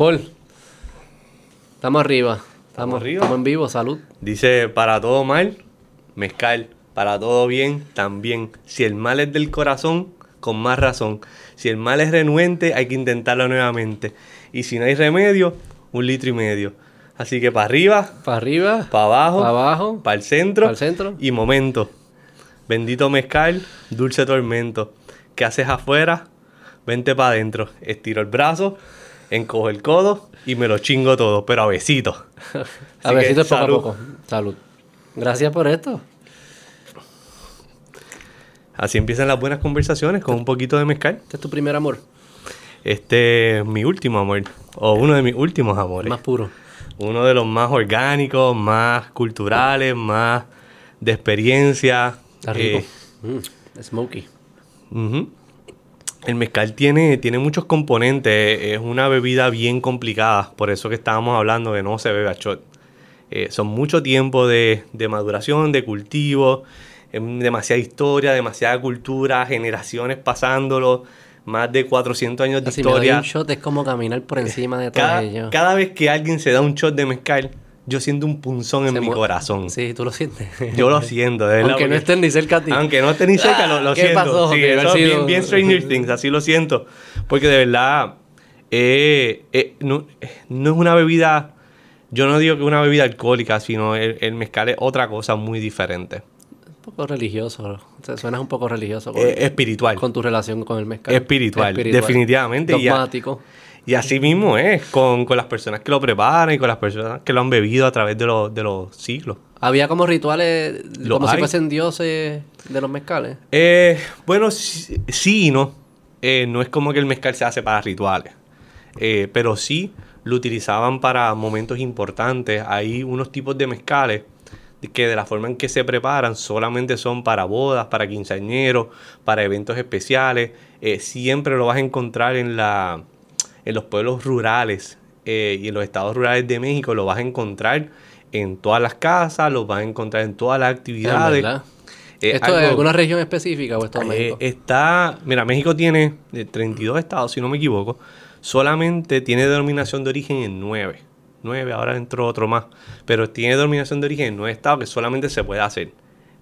Paul. Estamos arriba. Estamos, arriba. Estamos en vivo, salud. Dice, para todo mal, mezcal. Para todo bien, también. Si el mal es del corazón, con más razón. Si el mal es renuente, hay que intentarlo nuevamente. Y si no hay remedio, un litro y medio. Así que para arriba, Para arriba. para abajo, Para abajo. para el centro, Pa'l centro. y momento. Bendito mezcal, dulce tormento. ¿Qué haces afuera? Vente para adentro. Estiro el brazo, encojo el codo y me lo chingo todo, pero a besitos. A que poco a poco. Salud. Gracias por esto. Así empiezan las buenas conversaciones con un poquito de mezcal. Este es tu primer amor. Este es mi último amor, o uno de mis últimos amores. Más puro. Uno de los más orgánicos, más culturales, más de experiencia. Está rico. Eh, Mm, smoky. El mezcal tiene, tiene muchos componentes, es una bebida bien complicada, por eso que estábamos hablando de no se bebe a shot. Eh, son mucho tiempo de, de maduración, de cultivo, es demasiada historia, demasiada cultura, generaciones pasándolo, más de 400 años de Así me doy historia. un shot es como caminar por encima de todo Cada, ello. cada vez que alguien se da un shot de mezcal, yo siento un punzón en Se mi corazón. Sí, tú lo sientes. Yo lo siento, de verdad. Aunque no estén ni cerca a ti. aunque no esté ni cerca, lo, lo ¿Qué siento. pasó? Sí, eso es bien, sido- bien Stranger Things, así lo siento. Porque de verdad, eh, eh, no, eh, no es una bebida, yo no digo que es una bebida alcohólica, sino el, el mezcal es otra cosa muy diferente. Un poco religioso. O sea, suenas un poco religioso con, Es espiritual. con tu relación con el mezcal. Espiritual, definitivamente, y ya- Dogmático. Y así mismo es, con, con las personas que lo preparan y con las personas que lo han bebido a través de, los- de los siglos. Había como rituales, Lo como si hay. fuesen dioses de los mezcales. Eh, bueno, sí, sí y no. Eh, no es como que el mezcal se hace para rituales. Eh, pero sí lo utilizaban para momentos importantes. Hay unos tipos de mezcales que de la forma en que se preparan solamente son para bodas, para quinceañeros, para eventos especiales. Eh, siempre lo vas a encontrar en, la, en los pueblos rurales eh, y en los estados rurales de México. Lo vas a encontrar en todas las casas, lo vas a encontrar en todas las actividades. Eh, ¿Esto es algo- alguna región específica o esto es eh, México? está, mira, México tiene eh, 32 estados, si no me equivoco. Solamente tiene denominación de origen en 9. 9, ahora entró otro más. Pero tiene denominación de origen en 9 estados que solamente se puede hacer.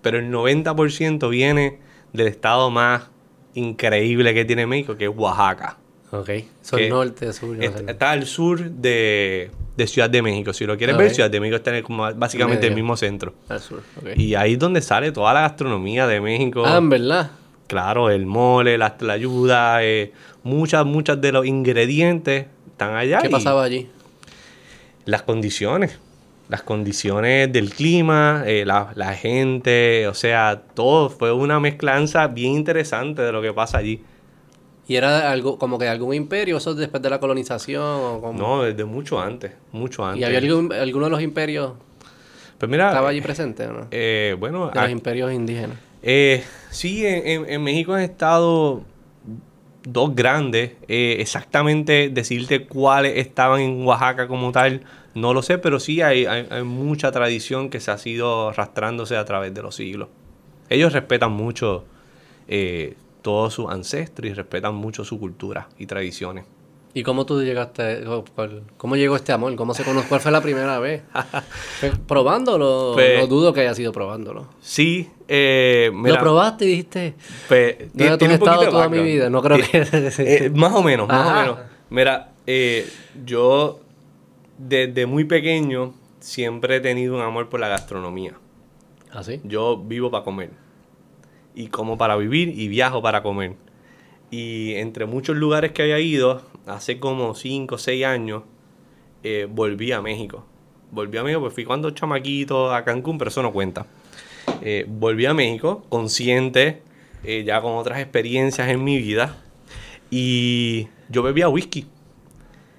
Pero el 90% viene del estado más increíble que tiene México, que es Oaxaca. Ok. Son norte, sur. no Est- sé. Está al sur de, de Ciudad de México. Si lo quieres ver, Ciudad de México está en el- como básicamente el Medio. mismo centro. Al sur, ok. Y ahí es donde sale toda la gastronomía de México. Ah, en verdad. Claro, el mole, la, la ayuda, eh, muchas, muchas de los ingredientes están allá. ¿Qué y pasaba allí? Las condiciones, las condiciones del clima, eh, la, la gente, o sea, todo fue una mezclanza bien interesante de lo que pasa allí. ¿Y era algo como que algún imperio, eso después de la colonización? O como- No, desde mucho antes, mucho antes. ¿Y había algún, alguno de los imperios Pues mira, estaba allí presente o no? eh, bueno, de los a- imperios indígenas. Eh, sí, en, en- en México han estado dos grandes. Eh, exactamente decirte cuáles estaban en Oaxaca como tal, no lo sé, pero sí hay, hay- hay mucha tradición que se ha sido arrastrándose a través de los siglos. Ellos respetan mucho eh, todos sus ancestros y respetan mucho su cultura y tradiciones. ¿Y cómo tú llegaste? ¿Cómo llegó este amor? ¿Cómo se conoció? ¿Cuál fue la primera vez? ¿Fue ¿Probándolo? Pues- no dudo que haya sido probándolo. Sí, eh, mira, ¿Lo probaste y dijiste? pues, ¿Dónde tiene- tú has estado toda mi vida? No creo que... Eh, más o menos, más Ajá. o menos. Mira, eh, yo desde muy pequeño siempre he tenido un amor por la gastronomía. ¿Así? Yo vivo para comer. Y como para vivir y viajo para comer. Y entre muchos lugares que había ido, hace como 5 o 6 años, eh, volví a México. Volví a México, pues fui cuando chamaquito a Cancún, pero eso no cuenta. Eh, volví a México, consciente, eh, ya con otras experiencias en mi vida. Y yo bebía whisky.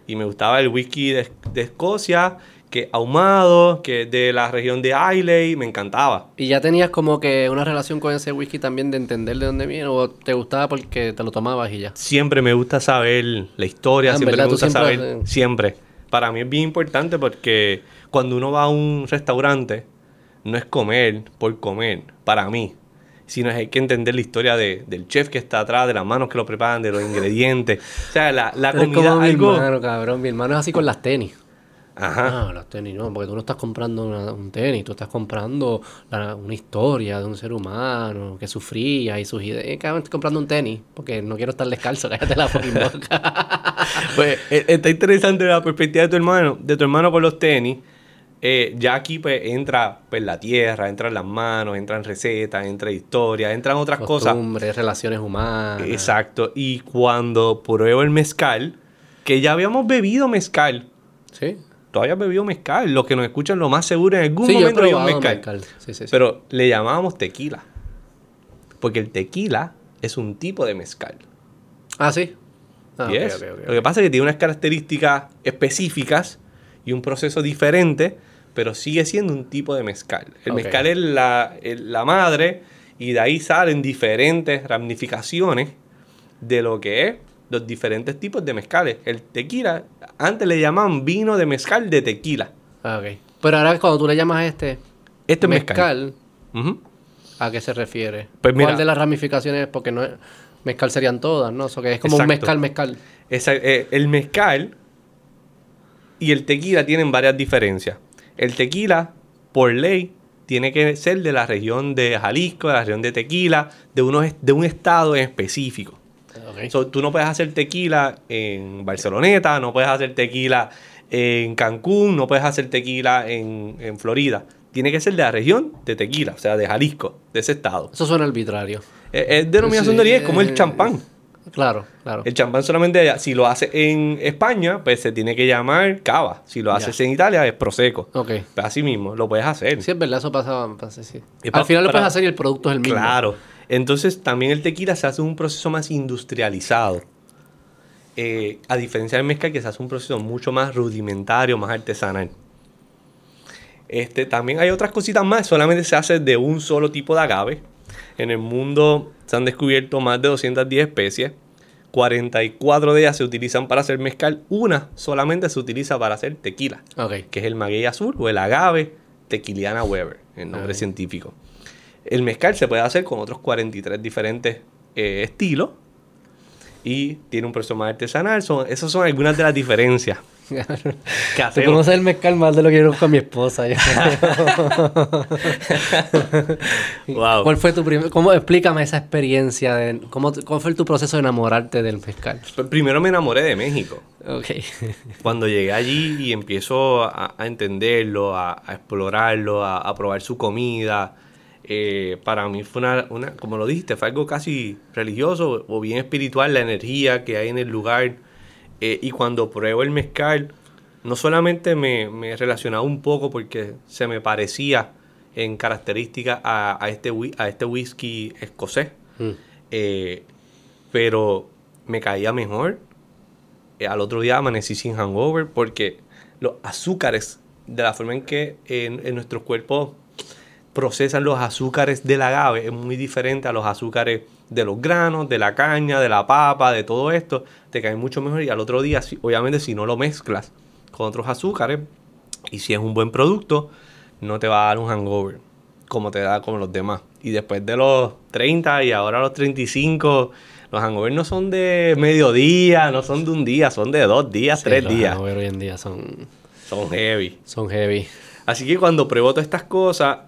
Y me gustaba el whisky de, de Escocia, que ahumado, que de la región de Islay, me encantaba. ¿Y ya tenías como que una relación con ese whisky también de entender de dónde viene? ¿O te gustaba porque te lo tomabas y ya? Siempre me gusta saber la historia, Ah, siempre verdad, me gusta siempre saber, has- siempre. Para mí es bien importante porque cuando uno va a un restaurante, no es comer por comer, para mí. sino hay que entender la historia de- del chef que está atrás, de las manos que lo preparan, de los ingredientes. O sea, la, la comida como mi algo... hermano, cabrón. Mi hermano es así con las tenis. Ajá. No, los tenis no, porque tú no estás comprando una- un tenis, tú estás comprando la- una historia de un ser humano que sufría y sus ideas. Eh, cabrón, estoy comprando un tenis porque no quiero estar descalzo, cállate la boca. Pues eh, está interesante la perspectiva de tu hermano, de tu hermano con los tenis. Eh, ya aquí pues entra pues la tierra, entran las manos, entran recetas, entra historia, entran otras cosas. Costumbres, relaciones humanas. Exacto. Y cuando pruebo el mezcal, que ya habíamos bebido mezcal, Sí. Tú habías bebido mezcal, los que nos escuchan lo más seguro en algún Sí, momento probado mezcal. mezcal. Sí, sí, sí. Pero le llamábamos tequila. Porque el tequila es un tipo de mezcal. Ah, sí. Ah, Lo que pasa es que tiene unas características específicas y un proceso diferente, pero sigue siendo un tipo de mezcal. El mezcal es la, el- la madre y de ahí salen diferentes ramificaciones de lo que es los diferentes tipos de mezcales. El tequila, antes le llamaban vino de mezcal de tequila. Ah, ok. Pero ahora cuando tú le llamas a este Este es mezcal. ¿a qué se refiere? Pues mira. ¿Cuál de las ramificaciones? Porque no es, mezcal serían todas, ¿no? Eso que es como un mezcal, mezcal. Esa- eh, el mezcal y el tequila tienen varias diferencias. El tequila, por ley, tiene que ser de la región de Jalisco, de la región de Tequila, de, unos, de un estado en específico. Ok. So, tú no puedes hacer tequila en Barceloneta, no puedes hacer tequila en Cancún, no puedes hacer tequila en, en Florida. Tiene que ser de la región de Tequila, o sea, de Jalisco, de ese estado. Eso suena arbitrario. Es, es denominación Sí, de origen, es como el eh, champán. Claro, claro. El champán solamente allá. Si lo hace en España, pues se tiene que llamar cava. Si lo haces en Italia, es prosecco. Ok. Pues así mismo, lo puedes hacer. Sí, es verdad, eso pasa. sí. Al final lo puedes hacer y el producto es el mismo. Claro. Entonces también el tequila se hace un proceso más industrializado. Eh, a diferencia del mezcal, que se hace un proceso mucho más rudimentario, más artesanal. Este, también hay otras cositas más, solamente se hace de un solo tipo de agave. En el mundo se han descubierto más de 210 especies. 44 de ellas se utilizan para hacer mezcal. Una solamente se utiliza para hacer tequila, Ok. que es el maguey azul o el agave tequiliana Weber, el nombre científico. El mezcal se puede hacer con otros 43 diferentes eh, estilos y tiene un proceso más artesanal. Son, esas son algunas de las diferencias que Tú conoces el mezcal más de lo que yo conozco a mi esposa. Wow. ¿Cuál fue tu primer... ¿Cómo explícame esa experiencia? De, cómo, ¿Cuál fue tu proceso de enamorarte del mezcal? Pues primero me enamoré de México. Ok. Cuando llegué allí y empiezo a, a entenderlo, a, a explorarlo, a, a probar su comida, eh, para mí fue una, una, como lo dijiste, fue algo casi religioso o bien espiritual, la energía que hay en el lugar. Eh, y cuando pruebo el mezcal, no solamente me, me relacionaba un poco porque se me parecía en características a, a este, a este whisky escocés, Mm. eh, pero me caía mejor. Eh, al otro día amanecí sin hangover porque los azúcares, de la forma en que en, en nuestros cuerpos procesan los azúcares del agave, es muy diferente a los azúcares de los granos, de la caña, de la papa, de todo esto. Te cae mucho mejor y al otro día, si- obviamente, si no lo mezclas con otros azúcares y si es un buen producto, no te va a dar un hangover como te da como los demás. Y después de los 30 y ahora los 35, los hangovers no son de mediodía, no son de un día, son de dos días, Sí, tres los días. hangover hoy en día son, Son heavy. son heavy. Así que cuando pruebo todas estas cosas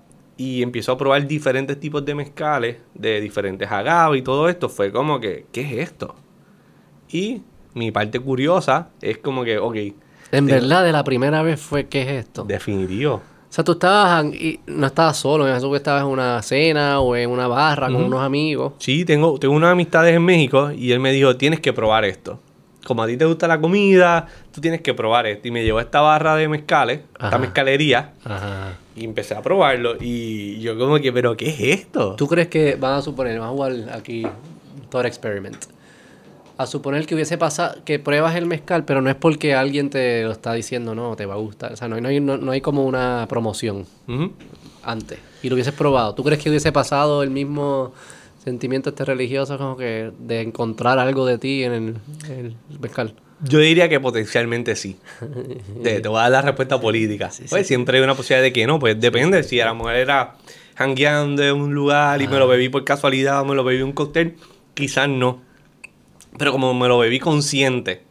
y empiezo a probar diferentes tipos de mezcales, de diferentes agaves y todo esto, fue como que, ¿qué es esto? Y mi parte curiosa es como que, ok, En verdad, de la primera vez fue, ¿qué es esto? definitivo. O sea, tú estabas, y no estabas solo, en eso que estabas en una cena o en una barra con unos amigos. Sí, tengo, tengo unas amistades en México y él me dijo, tienes que probar esto. Como a ti te gusta la comida, tú tienes que probar esto. Y me llevó a esta barra de mezcales, esta mezcalería, Ajá. y empecé a probarlo. Y yo como que, ¿pero qué es esto? ¿Tú crees que van a suponer, vamos a jugar aquí Thought Experiment? A suponer que hubiese pasado, que pruebas el mezcal, pero no es porque alguien te lo está diciendo, no, te va a gustar. O sea, no, hay- no hay, no, no hay como una promoción antes. Y lo hubieses probado. ¿Tú crees que hubiese pasado el mismo sentimiento este religioso como que de encontrar algo de ti en el, el mezcal? Yo diría que potencialmente sí. Te, te voy a dar la respuesta política. pues siempre hay una posibilidad de que no, pues depende. Si a la mujer era hangueando en un lugar y me lo bebí por casualidad o me lo bebí un cóctel, quizás no. Pero como me lo bebí consciente,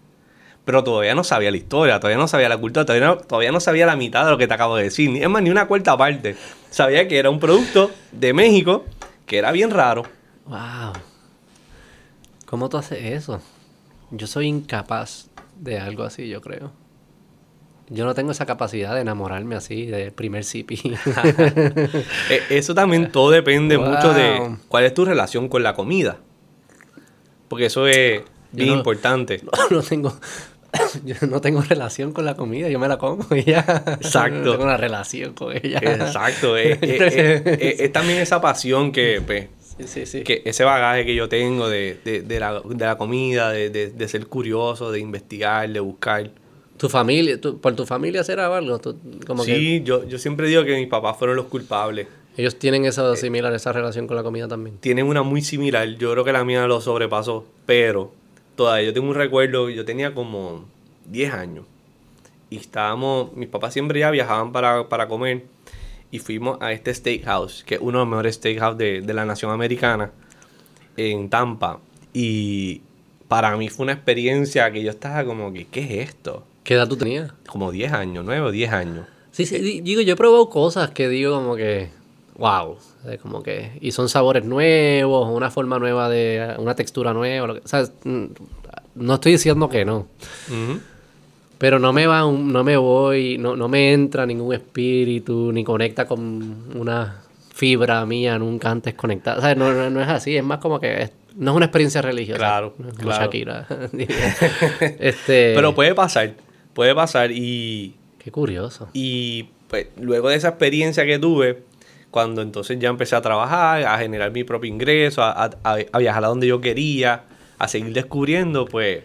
pero todavía no sabía la historia, todavía no sabía la cultura, todavía no, todavía no sabía la mitad de lo que te acabo de decir. Es más, ni una cuarta parte. Sabía que era un producto de México que era bien raro. Wow. ¿Cómo tú haces eso? Yo soy incapaz de algo así, yo creo. Yo no tengo esa capacidad de enamorarme así de primer CP. E, eso también todo depende mucho de cuál es tu relación con la comida. Porque eso es bien importante. No, tengo yo no tengo relación con la comida, yo me la como y ya. Exacto. No tengo una relación con ella. Exacto. es, es, también esa pasión que, pues, sí, sí, que ese bagaje que yo tengo de, de, de, la, de la, comida, de, ser curioso, de investigar, de buscar. ¿Tu familia, por tu familia será algo? como sí, yo, yo siempre digo que mis papás fueron los culpables. Ellos tienen esa similar, esa relación con la comida también. Tienen una muy similar. Yo creo que la mía lo sobrepasó. Pero todavía yo tengo un recuerdo, yo tenía como 10 años. Y estábamos, mis papás siempre ya viajaban para, para comer y fuimos a este steakhouse, que es uno de los mejores steakhouse de, de la nación americana, en Tampa. Y para mí fue una experiencia que yo estaba como que, ¿qué es esto? ¿Qué edad tú tenías? Como 10 años, 9 o 10 años. Sí, sí, digo, yo he probado cosas que digo como que, wow, como que, y son sabores nuevos, una forma nueva de, una textura nueva, lo que, o sea, mm, no estoy diciendo que no. Pero no me va no me voy, no, no me entra ningún espíritu, ni conecta con una fibra mía nunca antes conectada. O sea, no, no, es así, es más como que no es una experiencia religiosa. Claro, claro. Shakira. este... Pero puede pasar, puede pasar y... Qué curioso. Y pues luego de esa experiencia que tuve, cuando entonces ya empecé a trabajar, a generar mi propio ingreso, a, a viajar a donde yo quería, a seguir descubriendo, pues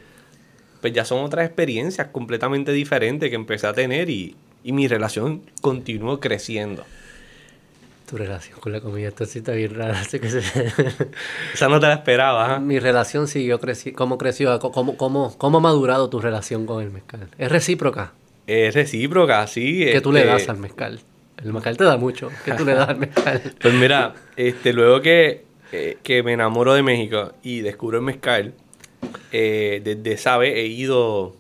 pues ya son otras experiencias completamente diferentes que empecé a tener y, mi relación continuó creciendo. Tu relación con la comida, está bien rara. que Esa no te la esperaba. Mi relación siguió creciendo. ¿Cómo creció? ¿Cómo, cómo, ¿Cómo ha madurado tu relación con el mezcal? ¿Es recíproca? Es recíproca, sí. ¿Qué tú le este das al mezcal? El mezcal te da mucho. ¿Qué tú le das al mezcal? Pues mira, este, luego que, eh, que me enamoro de México y descubro el mezcal, eh, desde sabe he ido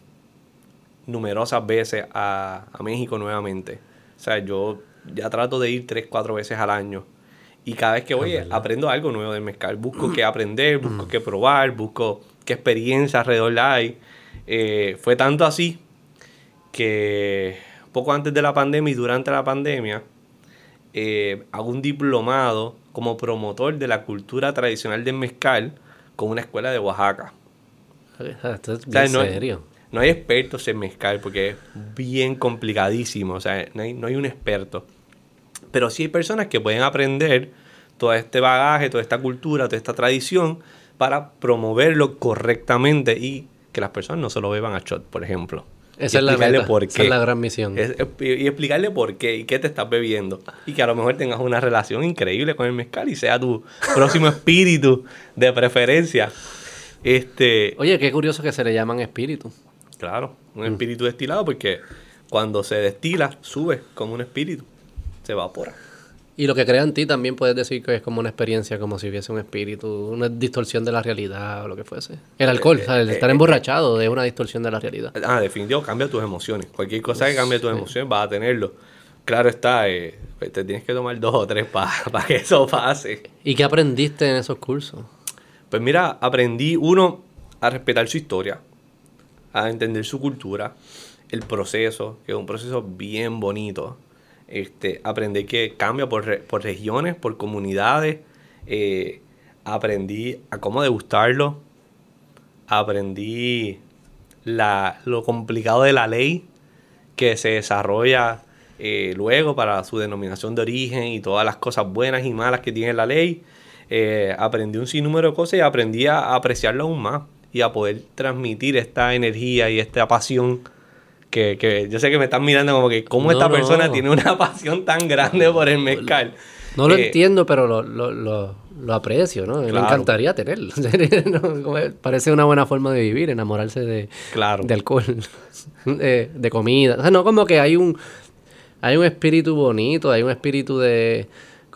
numerosas veces a, México nuevamente. O sea, yo ya trato de ir tres, cuatro veces al año. Y cada vez que voy aprendo algo nuevo de mezcal. Busco qué aprender, busco qué probar, busco qué experiencia alrededor hay. Eh, fue tanto así que poco antes de la pandemia y durante la pandemia eh, hago un diplomado como promotor de la cultura tradicional del mezcal con una escuela de Oaxaca. Esto es bien no, serio. No hay expertos en mezcal porque es bien complicadísimo. O sea, no hay, no hay un experto. Pero sí hay personas que pueden aprender todo este bagaje, toda esta cultura, toda esta tradición para promoverlo correctamente y que las personas no se lo beban a shot, por ejemplo. Esa, es la, por esa es la gran misión. y explicarle por qué y qué te estás bebiendo. Y que a lo mejor tengas una relación increíble con el mezcal y sea tu próximo espíritu de preferencia. Este, Oye, qué curioso que se le llaman espíritu. Claro, un mm. espíritu destilado porque cuando se destila, sube como un espíritu, se evapora. Y lo que crea en ti también puedes decir que es como una experiencia, como si hubiese un espíritu, una distorsión de la realidad o lo que fuese. El alcohol, o sea, el eh, estar eh, emborrachado es una distorsión de la realidad. Ah, definitivo, cambia tus emociones. Cualquier cosa que cambie tus emociones vas a tenerlo. Claro está, eh, te tienes que tomar dos o tres para que eso pase. ¿Y qué aprendiste en esos cursos? Pues mira, aprendí uno a respetar su historia, a entender su cultura, el proceso, que es un proceso bien bonito. Este, aprendí que cambia por, regiones, por comunidades. Eh, aprendí a cómo degustarlo. Aprendí la, lo complicado de la ley que se desarrolla eh, luego para su denominación de origen y todas las cosas buenas y malas que tiene la ley. Eh, aprendí un sinnúmero de cosas y aprendí a apreciarlo aún más y a poder transmitir esta energía y esta pasión que, yo sé que me están mirando como que cómo esta persona tiene una pasión tan grande por el mezcal. No lo Eh, entiendo, pero lo, lo, lo, lo aprecio, ¿no? Me encantaría tenerlo. Parece una buena forma de vivir, enamorarse de, Claro. de alcohol, de, de comida. O sea, no como que hay un, hay un espíritu bonito, hay un espíritu de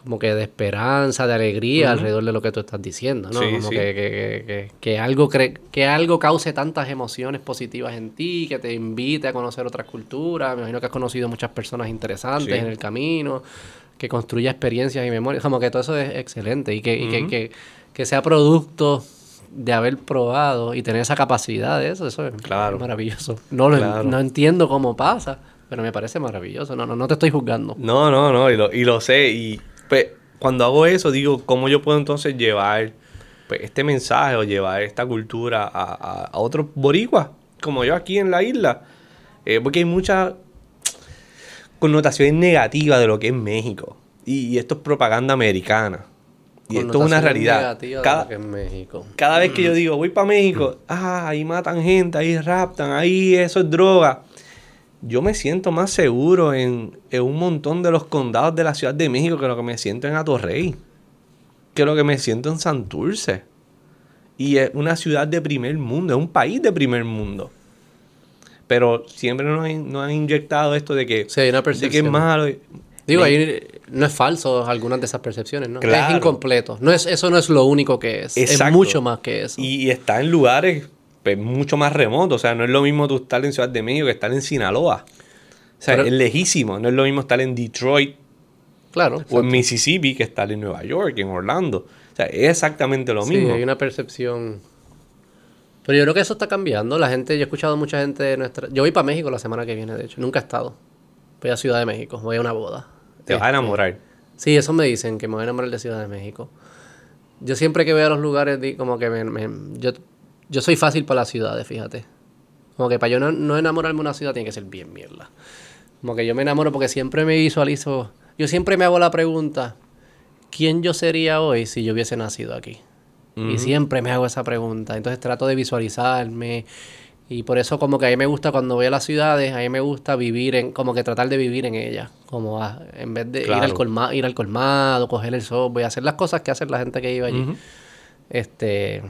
como que de esperanza, de alegría alrededor de lo que tú estás diciendo, ¿no? Sí, como sí. Que, que, que, algo cre- que algo cause tantas emociones positivas en ti, que te invite a conocer otras culturas. Me imagino que has conocido muchas personas interesantes Sí. en el camino, que construya experiencias y memorias. Como que todo eso es excelente y que, y que, que, que sea producto de haber probado y tener esa capacidad de eso, eso es Claro. maravilloso. No, lo en- no entiendo cómo pasa, pero me parece maravilloso. No, no, no te estoy juzgando. No, no, no, y lo, y lo sé. Y pues, cuando hago eso, digo, ¿cómo yo puedo entonces llevar pues, este mensaje o llevar esta cultura a, a, a otros boricuas, como yo aquí en la isla? Eh, porque hay muchas connotaciones negativas de lo que es México. Y, y esto es propaganda americana. Y esto es una realidad. de Cada, lo que es México. cada vez que yo digo, voy para México, ah, ahí matan gente, ahí raptan, ahí eso es droga. Yo me siento más seguro en, en un montón de los condados de la Ciudad de México que lo que me siento en Atorrey. Que lo que me siento en Santurce. Y es una ciudad de primer mundo, es un país de primer mundo. Pero siempre nos, han- nos han inyectado esto de que, Sí, hay una de que es malo. Digo, ahí no es falso algunas de esas percepciones, ¿no? Claro. Es incompleto. No es, eso no es lo único que es. Es Exacto. mucho más que eso. Y, y está en lugares pues, mucho más remotos. O sea, no es lo mismo tú estar en Ciudad de México que estar en Sinaloa. O sea, Pero- es lejísimo. No es lo mismo estar en Detroit claro. o exacto. en Mississippi que estar en Nueva York, en Orlando. O sea, es exactamente lo Sí, mismo. hay una percepción. Pero yo creo que eso está cambiando. La gente, yo he escuchado mucha gente de nuestra. Yo voy para México la semana que viene, de hecho. Nunca he estado. Voy a Ciudad de México, voy a una boda. Te vas a Este, enamorar. Sí, eso me dicen, que me voy a enamorar de Ciudad de México. Yo siempre que voy a los lugares, como que me, me- yo, yo soy fácil para las ciudades, fíjate. Como que para yo no, no enamorarme de una ciudad tiene que ser bien mierda. Como que yo me enamoro porque siempre me visualizo. Yo siempre me hago la pregunta: ¿quién yo sería hoy si yo hubiese nacido aquí? Y siempre me hago esa pregunta. Entonces trato de visualizarme. Y por eso como que a mí me gusta cuando voy a las ciudades, a mí me gusta vivir en, como que tratar de vivir en ellas. Como a- en vez de ir, al Claro. colma- ir al colmado, coger el subway, hacer las cosas que hace la gente que vive allí. Ujú. Este,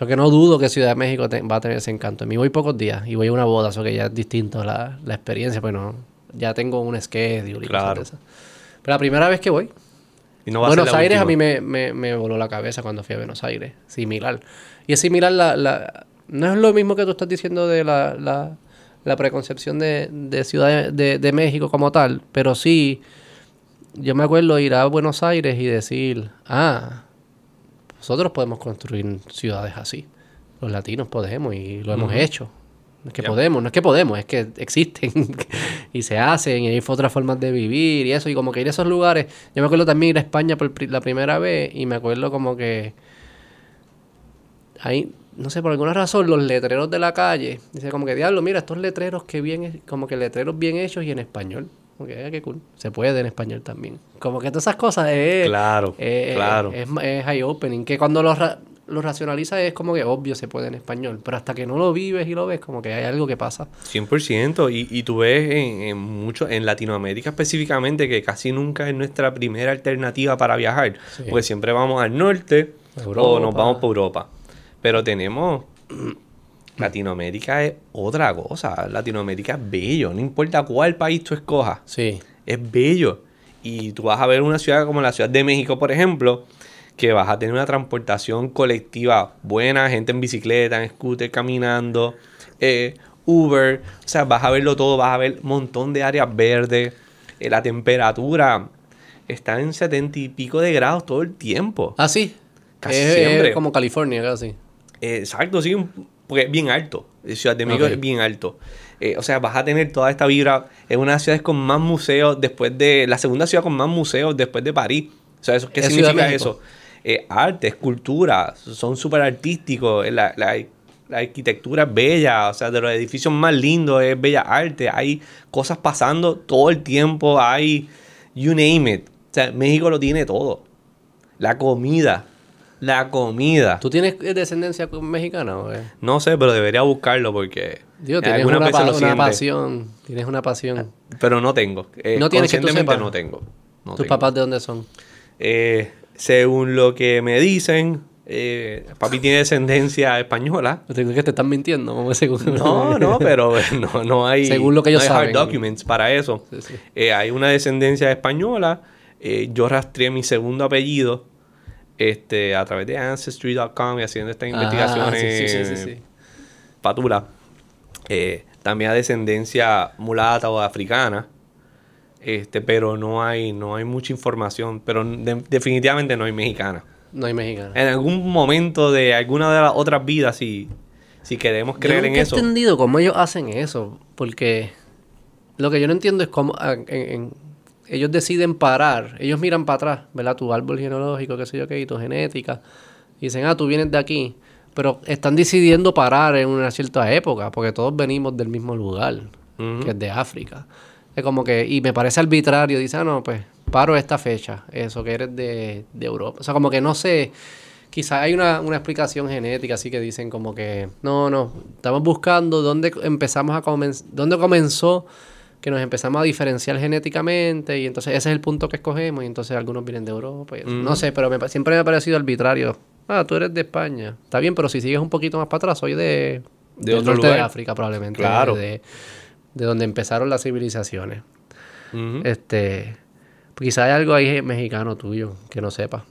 so que no dudo que Ciudad de México te- va a tener ese encanto. A mí voy pocos días y voy a una boda, eso que ya es distinto la, la experiencia, pues no, ya tengo un schedule y cosas Claro. Pero la primera vez que voy, Y no va Buenos Aires a mí me, me, me voló la cabeza cuando fui a Buenos Aires. Similar. Y es similar la, la... No es lo mismo que tú estás diciendo de la, la, la preconcepción de, de Ciudad de, de- de México como tal. Pero sí, yo me acuerdo ir a Buenos Aires y decir, ah, nosotros podemos construir ciudades así. Los latinos podemos y lo hemos hecho. No es que podemos, no es que podemos, es que existen y se hacen y hay otras formas de vivir y eso. Y como que ir a esos lugares, yo me acuerdo también ir a España por la primera vez y me acuerdo como que ahí, no sé, por alguna razón, los letreros de la calle, dice como que diablo, mira, estos letreros que bien, como que letreros bien hechos y en español. Como que, ah, qué cool. Se puede en español también. Como que todas esas cosas es, Claro, eh, claro. es, es eye opening. Que cuando lo, ra- lo racionaliza es como que obvio se puede en español. Pero hasta que no lo vives y lo ves, como que hay algo que pasa. 100%. Y, y tú ves en, en mucho, en Latinoamérica específicamente, que casi nunca es nuestra primera alternativa para viajar. Sí. Porque siempre vamos al norte o nos vamos para Europa. Pero tenemos. Latinoamérica es otra cosa. Latinoamérica es bello. No importa cuál país tú escojas. Sí. Es bello. Y tú vas a ver una ciudad como la Ciudad de México, por ejemplo, que vas a tener una transportación colectiva buena, gente en bicicleta, en scooter, caminando, eh, Uber, o sea, vas a verlo todo, vas a ver un montón de áreas verdes, eh, la temperatura está en 70 y pico de grados todo el tiempo. Ah, sí. Casi es, siempre. es como California, casi. Exacto, sí, un- porque es bien alto. Ciudad de México es bien alto. Eh, o sea, vas a tener toda esta vibra. Es una de las ciudades con más museos después de. La segunda ciudad con más museos después de París. O sea, eso, ¿qué ¿Es significa eso? Eh, arte, escultura, son súper artísticos. eh, La, la- la arquitectura es bella. O sea, de los edificios más lindos es bella arte. Hay cosas pasando todo el tiempo. Hay. You name it. O sea, México lo tiene todo. La comida. La comida. ¿Tú tienes eh, descendencia mexicana? o qué? No sé, pero debería buscarlo porque Dios, tienes una, veces pa- lo una siente. pasión. Tienes una pasión. Pero no tengo. Eh, No tienes que tú sepas. no tengo. No ¿Tus tengo. papás de dónde son? Eh, según lo que me dicen, eh, papi tiene descendencia española. Yo tengo que te están mintiendo. según- No, no, pero no, no hay, Según lo que ellos no hay hard saben. documents para eso. Sí, sí. Eh, hay una descendencia española. Eh, yo rastreé mi segundo apellido este, a través de Ancestry.com y haciendo estas Ah, investigaciones sí, sí, sí, patulas. Eh, también hay descendencia mulata o africana. Este, pero no hay, no hay mucha información. Pero de- definitivamente no hay mexicana. No hay mexicano. En algún momento de alguna de las otras vidas, si, si queremos Yo creer en he eso. entendido cómo ellos hacen eso, porque lo que yo no entiendo es cómo en- en- ellos deciden parar, ellos miran para atrás, ¿verdad? Tu árbol genealógico, qué sé yo qué, y tu genética, y dicen, ah, tú vienes de aquí, pero están decidiendo parar en una cierta época, porque todos venimos del mismo lugar, que es de África. Es como que, y me parece arbitrario, dice, ah, no, pues paro esta fecha, eso que eres de, de Europa. O sea, como que no sé, quizás hay una, una explicación genética, así que dicen como que, no, no, estamos buscando dónde empezamos a comenzar, dónde comenzó que nos empezamos a diferenciar genéticamente y entonces ese es el punto que escogemos y entonces algunos vienen de Europa y eso. No sé, pero me siempre me ha parecido arbitrario. Ah, tú eres de España. Está bien, pero si sigues un poquito más para atrás, soy de, De del otro norte de. África probablemente. Claro. De, de donde empezaron las civilizaciones. Este, pues quizás hay algo ahí mexicano tuyo que no sepa.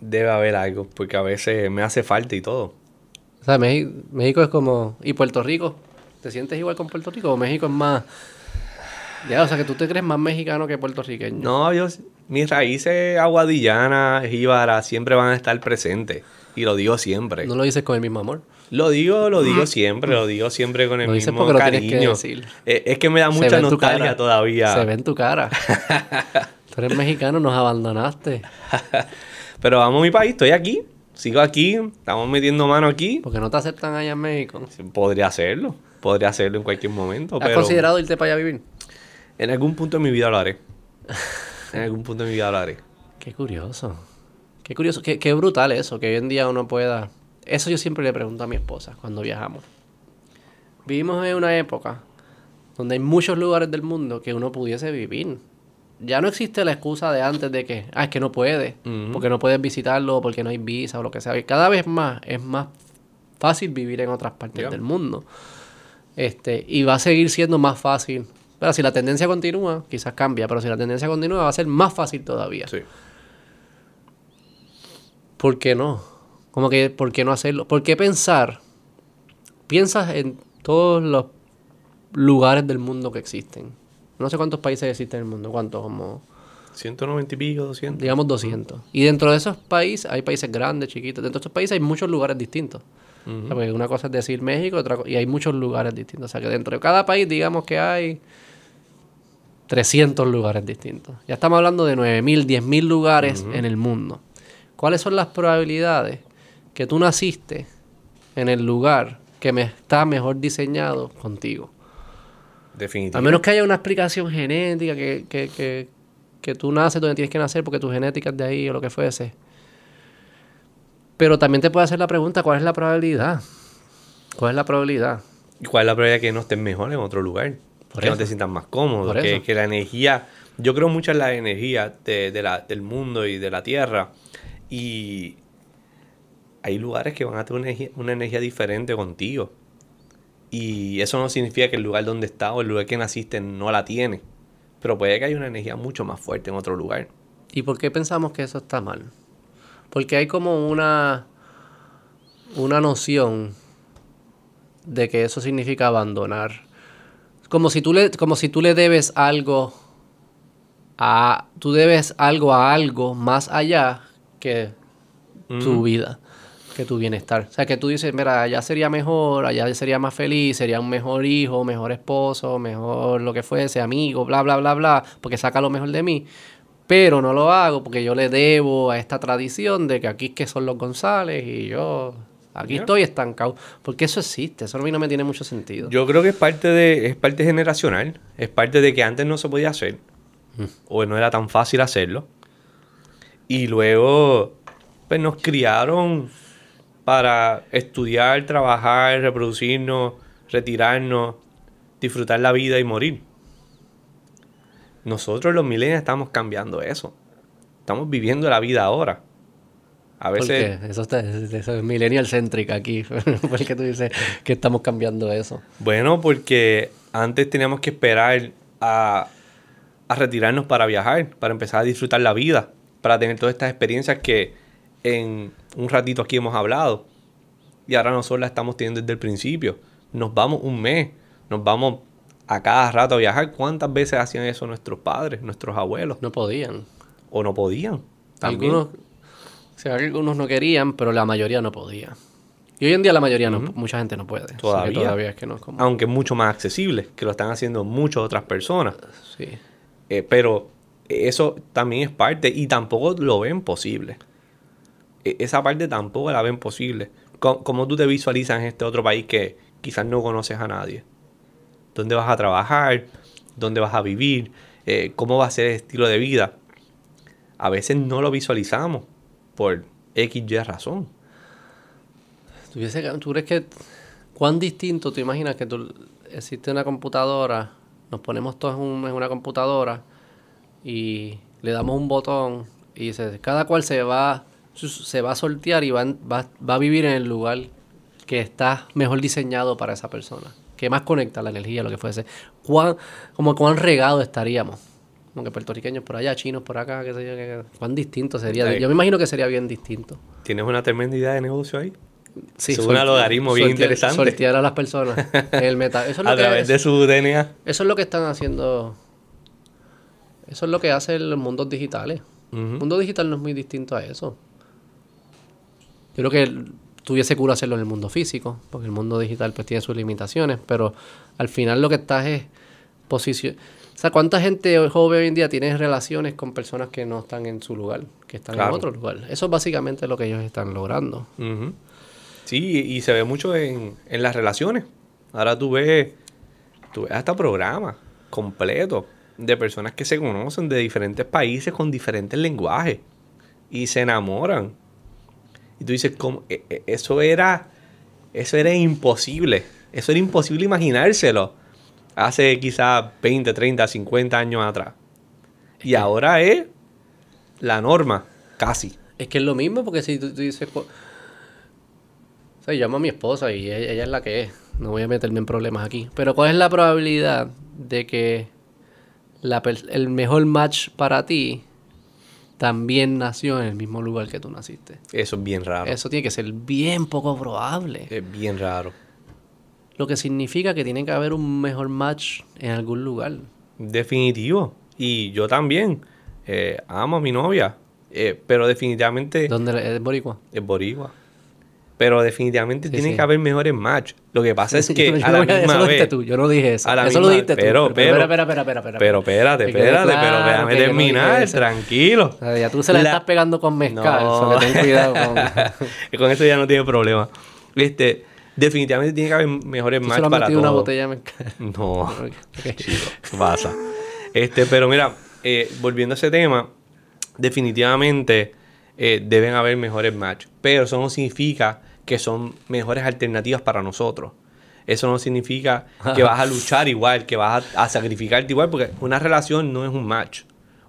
Debe haber algo, porque a veces me hace falta y todo. O sea, México, México es como... ¿Y Puerto Rico? ¿Te sientes igual con Puerto Rico? ¿O México es más... Ya, o sea, que tú te crees más mexicano que puertorriqueño. No, yo, mis raíces aguadillanas, jíbaras, siempre van a estar presentes. Y lo digo siempre. No lo dices con el mismo amor. Lo digo, lo digo siempre, lo digo siempre con el Lo dices mismo porque lo tienes que cariño. decir. Eh, es que me da mucha nostalgia todavía. Se ve en tu cara. tú eres mexicano, nos abandonaste. Pero vamos a mi país, estoy aquí, sigo aquí, estamos metiendo mano aquí. Porque no te aceptan allá en México. Podría hacerlo, podría hacerlo en cualquier momento, ¿Has pero considerado irte para allá a vivir? En algún punto de mi vida lo haré. En algún punto de mi vida lo haré. Qué curioso. Qué curioso. Qué, qué brutal eso, que hoy en día uno pueda... Eso yo siempre le pregunto a mi esposa cuando viajamos. Vivimos en una época donde hay muchos lugares del mundo que uno pudiese vivir. Ya no existe la excusa de antes de que, ah, es que no puedes, porque no puedes visitarlo, porque no hay visa o lo que sea. Y cada vez más es más fácil vivir en otras partes del mundo. Este, y va a seguir siendo más fácil. Pero si la tendencia continúa, quizás cambia, pero si la tendencia continúa va a ser más fácil todavía. Sí. ¿Por qué no? Como que, ¿por qué no hacerlo? ¿Por qué pensar? Piensas en todos los lugares del mundo que existen. No sé cuántos países existen en el mundo, cuántos, como, 190 y pico, 200. digamos 200. Y dentro de esos países, hay países grandes, chiquitos. Dentro de esos países hay muchos lugares distintos. Ujú. O sea, porque una cosa es decir México, otra y hay muchos lugares distintos. O sea, que dentro de cada país, digamos que hay 300 lugares distintos. Ya estamos hablando de 9.000, 10.000 lugares en el mundo. ¿Cuáles son las probabilidades que tú naciste en el lugar que me está mejor diseñado contigo? A Definitivamente. menos que haya una explicación genética, que, que, que, que tú naces donde tienes que nacer porque tu genética es de ahí o lo que fuese. Pero también te puede hacer la pregunta, ¿cuál es la probabilidad? ¿Cuál es la probabilidad? ¿Y cuál es la probabilidad que no estés mejor en otro lugar? Que no te sientas más cómodo. Que, la energía. Yo creo mucho en la energía de, de la, del mundo y de la tierra. Y hay lugares que van a tener una energía, una energía diferente contigo. Y eso no significa que el lugar donde estás o el lugar que naciste no la tiene. Pero puede que haya una energía mucho más fuerte en otro lugar. ¿Y por qué pensamos que eso está mal? Porque hay como una, una noción de que eso significa abandonar. Como si tú le, como si tú le debes algo a. Tú debes algo a algo más allá que tu vida, que tu bienestar. O sea, que tú dices, mira, allá sería mejor, allá sería más feliz, sería un mejor hijo, mejor esposo, mejor lo que fuese, amigo, bla, bla, bla, bla, porque saca lo mejor de mí. Pero no lo hago porque yo le debo a esta tradición de que aquí es que son los González y yo aquí estoy estancado. Porque eso existe, eso a mí no me tiene mucho sentido. Yo creo que es parte de, es parte generacional, es parte de que antes no se podía hacer, o no era tan fácil hacerlo. Y luego, pues nos criaron para estudiar, trabajar, reproducirnos, retirarnos, disfrutar la vida y morir. Nosotros los millennials estamos cambiando eso. estamos viviendo la vida ahora. A ¿Por veces? Eso, está, eso es millennial centric aquí. ¿Por qué tú dices que estamos cambiando eso? bueno, porque antes teníamos que esperar a, a retirarnos para viajar, para empezar a disfrutar la vida, para tener todas estas experiencias que en un ratito aquí hemos hablado. Y ahora nosotros las estamos teniendo desde el principio. Nos vamos un mes, nos vamos a cada rato a viajar. ¿Cuántas veces hacían eso nuestros padres, nuestros abuelos? No podían. O no podían. También. Algunos, o sea, algunos no querían, pero la mayoría no podía. Y hoy en día la mayoría no, mucha gente no puede. Que Todavía. todavía es que no es como. Aunque es mucho más accesible, que lo están haciendo muchas otras personas. Sí. Eh, pero eso también es parte y tampoco lo ven posible. E- esa parte tampoco la ven posible. Co- ¿Cómo tú te visualizas en este otro país que quizás no conoces a nadie? ¿Dónde vas a trabajar? ¿Dónde vas a vivir? Eh, ¿Cómo va a ser el estilo de vida? A veces no lo visualizamos por X, Y razón. ¿Tú crees que cuán distinto te imaginas que tú existe una computadora, nos ponemos todos en, un- en una computadora y le damos un botón y dice, cada cual se va se va a sortear y va, va, va a vivir en el lugar que está mejor diseñado para esa persona, que más conecta la energía, lo que fuese. ¿Cuán, como cuán regado estaríamos? Como que puertorriqueños por allá, chinos por acá, qué sé yo, qué- cuán distinto sería. Yo me imagino que sería bien distinto. ¿Tienes una tremenda idea de negocio ahí? Sí, Es un logaritmo bien sortear- interesante. Sortear a las personas en el meta. Eso es, lo A que, través de su DNA. eso es lo que están haciendo. Eso es lo que hacen los mundos digitales. El mundo digital no es muy distinto a eso. Yo creo que tuviese cura hacerlo en el mundo físico, porque el mundo digital pues tiene sus limitaciones, pero al final lo que estás es posición. Sea, ¿cuánta gente joven hoy en día tiene relaciones con personas que no están en su lugar, que están Claro. en otro lugar? Eso es básicamente lo que ellos están logrando. Sí, y se ve mucho en, en las relaciones. Ahora tú ves, tú ves hasta programas completos de personas que se conocen de diferentes países con diferentes lenguajes y se enamoran. Y tú dices, ¿cómo? E- e- Eso era, eso era imposible. Eso era imposible imaginárselo hace quizás 20, 30, 50 años atrás. Y ahora es la norma, casi. Es que es lo mismo, porque si tú, tú dices... O sea, yo llamo a mi esposa y ella, ella es la que es. No voy a meterme en problemas aquí. Pero ¿cuál es la probabilidad de que la el mejor match para ti también nació en el mismo lugar que tú naciste? Eso es bien raro. Eso tiene que ser bien poco probable. Es bien raro. Lo que significa que tiene que haber un mejor match en algún lugar. Definitivo. Y yo también. eh, amo a mi novia. eh, pero definitivamente ¿Dónde es boricua? es boricua. Pero definitivamente Sí, tiene sí. que haber mejores match. Lo que pasa es que Yo a la misma eso lo dijiste tú, yo no dije eso. a la eso lo dijiste pero- tú. pero- espera, espera, espera, espera. Pero espérate, espérate, pero déjame terminar, tranquilo. Ya tú se la, estás pegando con mezcal, No. ten cuidado con... con eso ya no tiene problema. Este, definitivamente tiene que haber mejores match para metido una todo. botella de mezcal. No. Chico, pasa. Este, pero mira, eh, volviendo a ese tema, definitivamente eh, deben haber mejores match. Pero eso no significa que son mejores alternativas para nosotros. Eso no significa que vas a luchar igual, que vas a, a sacrificarte igual, porque una relación no es un match.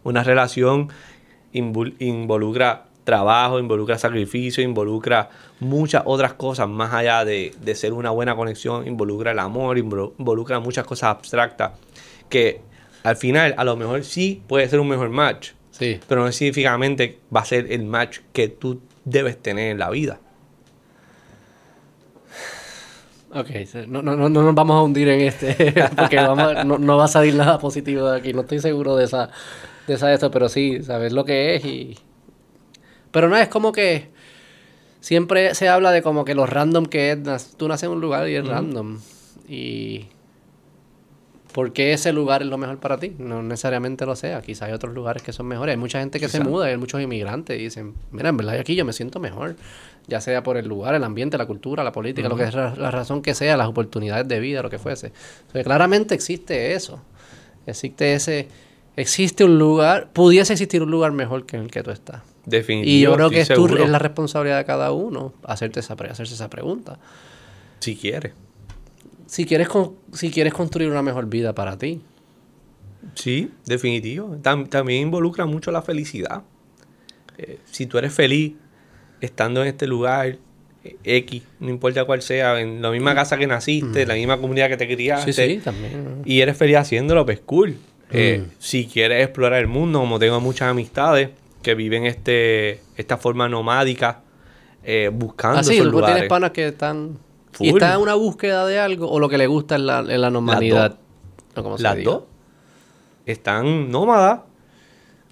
Una relación invol- involucra trabajo, involucra sacrificio, involucra muchas otras cosas más allá de, de ser una buena conexión, involucra el amor, invol- involucra muchas cosas abstractas que al final a lo mejor sí puede ser un mejor match, Sí. pero no significativamente va a ser el match que tú debes tener en la vida. Ok, no, no, no, no nos vamos a hundir en este, porque vamos, no, no va a salir nada positivo de aquí. No estoy seguro de esa, de esa esto, pero sí, sabes lo que es y... Pero no, es como que siempre se habla de como que lo random que es. Tú naces en un lugar y es random. Y... ¿Por qué ese lugar es lo mejor para ti? No necesariamente lo sea. Quizás hay otros lugares que son mejores. Hay mucha gente que se muda, hay muchos inmigrantes y dicen, mira, en verdad aquí yo me siento mejor. Ya sea por el lugar, el ambiente, la cultura, la política, lo que es la, la razón que sea, las oportunidades de vida, lo que fuese. Claramente existe eso. Existe ese... Existe un lugar, pudiese existir un lugar mejor que en el que tú estás. Definitivamente. Y yo creo que es, tu- es la responsabilidad de cada uno hacerte esa, hacerse esa pregunta. Si quieres. Si quieres, con- si quieres construir una mejor vida para ti. Sí, definitivo. Tam- también involucra mucho la felicidad. eh, si tú eres feliz estando en este lugar, eh, X, no importa cuál sea, en la misma casa que naciste, en la misma comunidad que te criaste, Sí, sí, también. y eres feliz haciéndolo, pues cool. Eh, Mm. Si quieres explorar el mundo, como tengo muchas amistades que viven este esta forma nomádica, eh, buscando Ah, sí, esos lugares. tienes panas que están... Full. Y están en una búsqueda de algo o lo que le gusta en la, en la normalidad. Las dos. Están nómadas.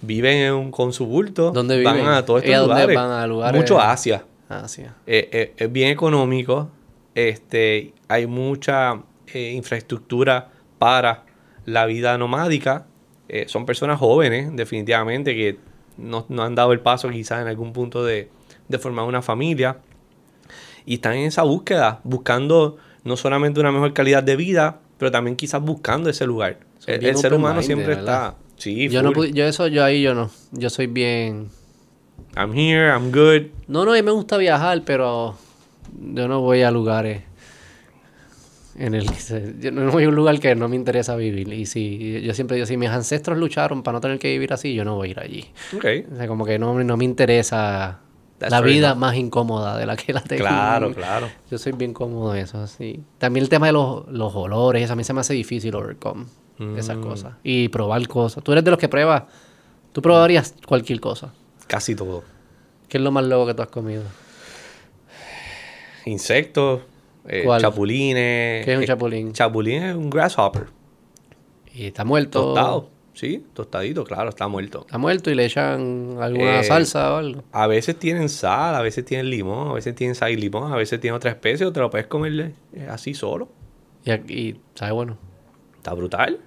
Viven en un, con su bulto. ¿Dónde viven? Van a todos ¿Y a estos dónde lugares. van? ¿A lugares? Mucho a Asia. Ah, sí. Eh, eh, es bien económico. Este, hay mucha eh, infraestructura para la vida nomádica. Son personas jóvenes, definitivamente, que no, no han dado el paso quizás en algún punto de, de formar una familia. Y están en esa búsqueda, buscando no solamente una mejor calidad de vida, pero también quizás buscando ese lugar. El, el ser humano siempre ¿verdad? está... Sí, yo no full. yo eso, yo ahí yo no. Yo soy bien... I'm here, I'm good. No, no, a mí me gusta viajar, pero yo no voy a lugares en el que se- yo no voy a un lugar que no me interesa vivir. Y si yo siempre digo, si mis ancestros lucharon para no tener que vivir así, yo no voy a ir allí. Ok. O sea, como que no, no me interesa That's la vida enough. más incómoda de la que la tengo. Claro, claro. Yo soy bien cómodo en eso, así. También el tema de los, los olores, eso a mí se me hace difícil overcome esas Mm. cosas. Y probar cosas. Tú eres de los que pruebas, tú probarías cualquier cosa. Casi todo. ¿Qué es lo más loco que tú has comido? insectos, eh, chapulines. ¿Qué es un Eh, chapulín? Chapulín es un grasshopper. Y está muerto. Tostado. Sí, tostadito, claro, está muerto. Está muerto y le echan alguna Eh, salsa o algo. A veces tienen sal, a veces tienen limón, a veces tienen sal y limón, a veces tienen otra especie, o te lo puedes comer así solo. Y, y sabe bueno. Está brutal.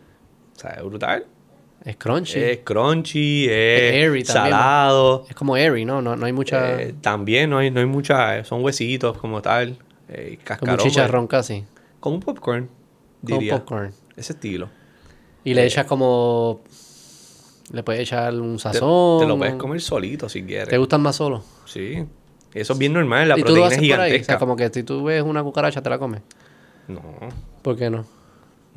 Sabe brutal. Es crunchy. Es crunchy, es, Es airy salado. es como airy, ¿no? No, no hay mucha... Eh, también no hay, no hay mucha, son huesitos como tal. Eh, como cascarón, un chicharrón casi. pues, Como un popcorn, Como diría. popcorn. Ese estilo. Y le Eh, echas como... Le puedes echar un sazón. te lo puedes comer solito si quieres. ¿Te gustan más solo? Sí. Eso es bien normal, la ¿Y tú lo proteína es por ahí? O gigantesca. sea, como que si tú ves una cucaracha, te la comes. No, ¿Por qué no?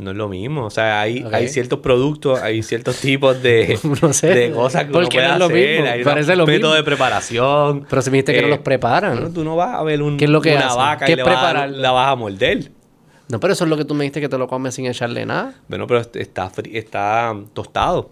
No es lo mismo. O sea, hay, hay ciertos productos, hay ciertos tipos de, No sé. de cosas que uno puede no es lo hacer. mismo, Hay parece lo método mismo. de preparación. Pero si me dijiste que no Eh, los preparan. Bueno, tú no vas a ver un, ¿Qué es lo que una hacen? vaca ¿Qué y le es vas a- prepararlo? la vas a morder. No, pero eso es lo que tú me dijiste que te lo comes sin echarle nada. Bueno, pero está, está tostado.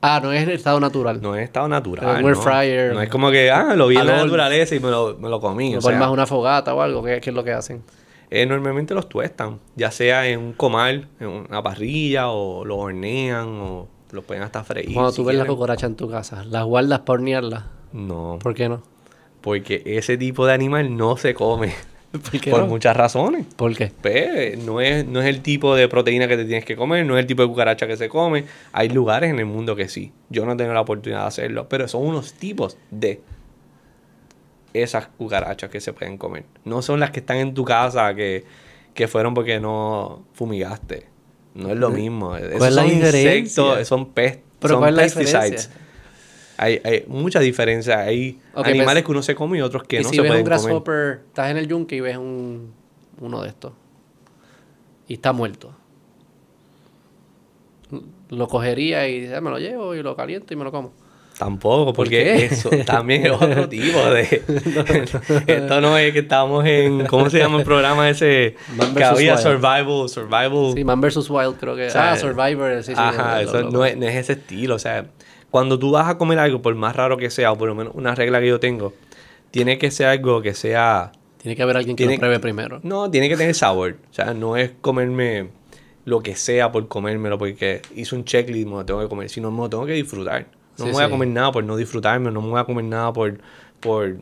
Ah, no es en estado natural. No es estado natural. ¿no? fryer. No es como que, ah, lo vi en la naturaleza y me lo, me lo comí. O O sea, más una fogata o algo. ¿Qué, qué es lo que hacen? Eh, normalmente los tuestan, ya sea en un comal, en una parrilla, o lo hornean, o lo pueden hasta freír. Cuando si tú ves la cucaracha en tu casa, ¿las guardas para hornearlas? No, ¿Por qué no? porque ese tipo de animal no se come. ¿Por qué por no? muchas razones. ¿Por qué? Pues, no es, no es el tipo de proteína que te tienes que comer, no es el tipo de cucaracha que se come. Hay lugares en el mundo que sí. Yo no tengo la oportunidad de hacerlo, pero son unos tipos de esas cucarachas que se pueden comer. No son las que están en tu casa que, que fueron porque no fumigaste. No es lo mismo. Esos la son diferencia? insectos, son, pest, ¿Pero son cuál es la pesticides. diferencia? Hay, hay mucha diferencia. Hay Ok, animales pues, que uno se come y otros que y no si se ves un comer. grasshopper, estás en el yunque y ves un, uno de estos. Y está muerto. Lo cogería y "Ah, me lo llevo y lo caliento y me lo como. Tampoco, ¿Por porque eso también es otro tipo de... Esto no es que estamos en... ¿Cómo se llama el programa ese? Man que había Wild. Survival, Survival... Sí, Man vs. Wild creo que... O sea, ah, Survivor. Sí, sí, Ajá, eso no es, no es ese estilo. O sea, cuando tú vas a comer algo, por más raro que sea, o por lo menos una regla que yo tengo, tiene que ser algo que sea... Tiene que haber alguien que Tiene- lo pruebe primero. No, tiene que tener sabor. O sea, no es comerme lo que sea por comérmelo, porque hice un checklist y me lo tengo que comer, sino me lo tengo que disfrutar. No Sí, me voy a comer nada por no disfrutarme, no me voy a comer nada por, por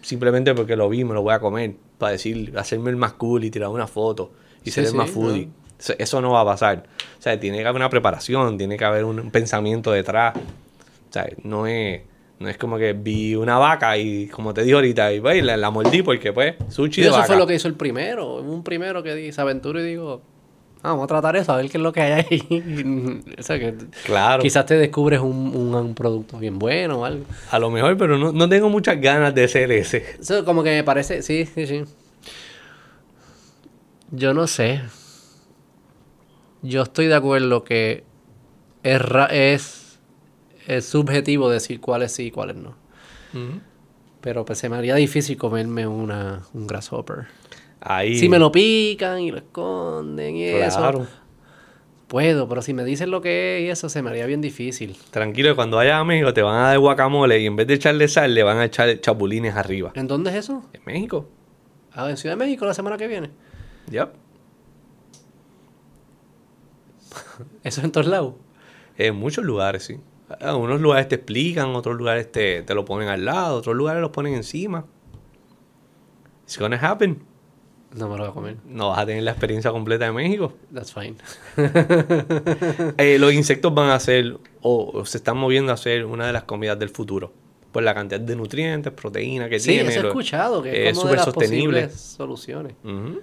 simplemente porque lo vi, me lo voy a comer, para decir, hacerme el más cool y tirar una foto y ser el más foodie. Eso, eso no va a pasar. O sea, tiene que haber una preparación, tiene que haber un, pensamiento detrás. O sea, no es, no es como que vi una vaca y, como te dije ahorita, y pues, la, la mordí porque, pues, sushi Y de eso vaca. fue lo que hizo el primero. Un primero que di- se aventuró y digo, "Ah, vamos a tratar eso, a ver qué es lo que hay ahí. o sea, que Claro. quizás te descubres un, un- un producto bien bueno o algo. A lo mejor, pero no, no tengo muchas ganas de ser ese. Eso como que me parece, sí, sí, sí. Yo no sé. Yo estoy de acuerdo que es, es, es subjetivo decir cuáles sí y cuáles no. Pero pues se me haría difícil comerme una, un grasshopper. Ahí. Si me lo pican y lo esconden y Claro. eso. Puedo, pero si me dicen lo que es y eso, se me haría bien difícil. Tranquilo, que cuando vayas a México te van a dar guacamole y en vez de echarle sal, le van a echar chapulines arriba. ¿En dónde es eso? En México. Ah, en Ciudad de México la semana que viene. Yep. Eso es en todos lados. En muchos lugares, sí. Algunos lugares te explican, otros lugares te, te lo ponen al lado, otros lugares los ponen encima. It's gonna happen. No me lo voy a comer. No vas a tener la experiencia completa de México. That's fine. Eh, los insectos van a ser, o, o se están moviendo a ser una de las comidas del futuro. Por la cantidad de nutrientes, proteínas que Sí, tiene. eso he escuchado, que es súper sostenible. soluciones. Ujú.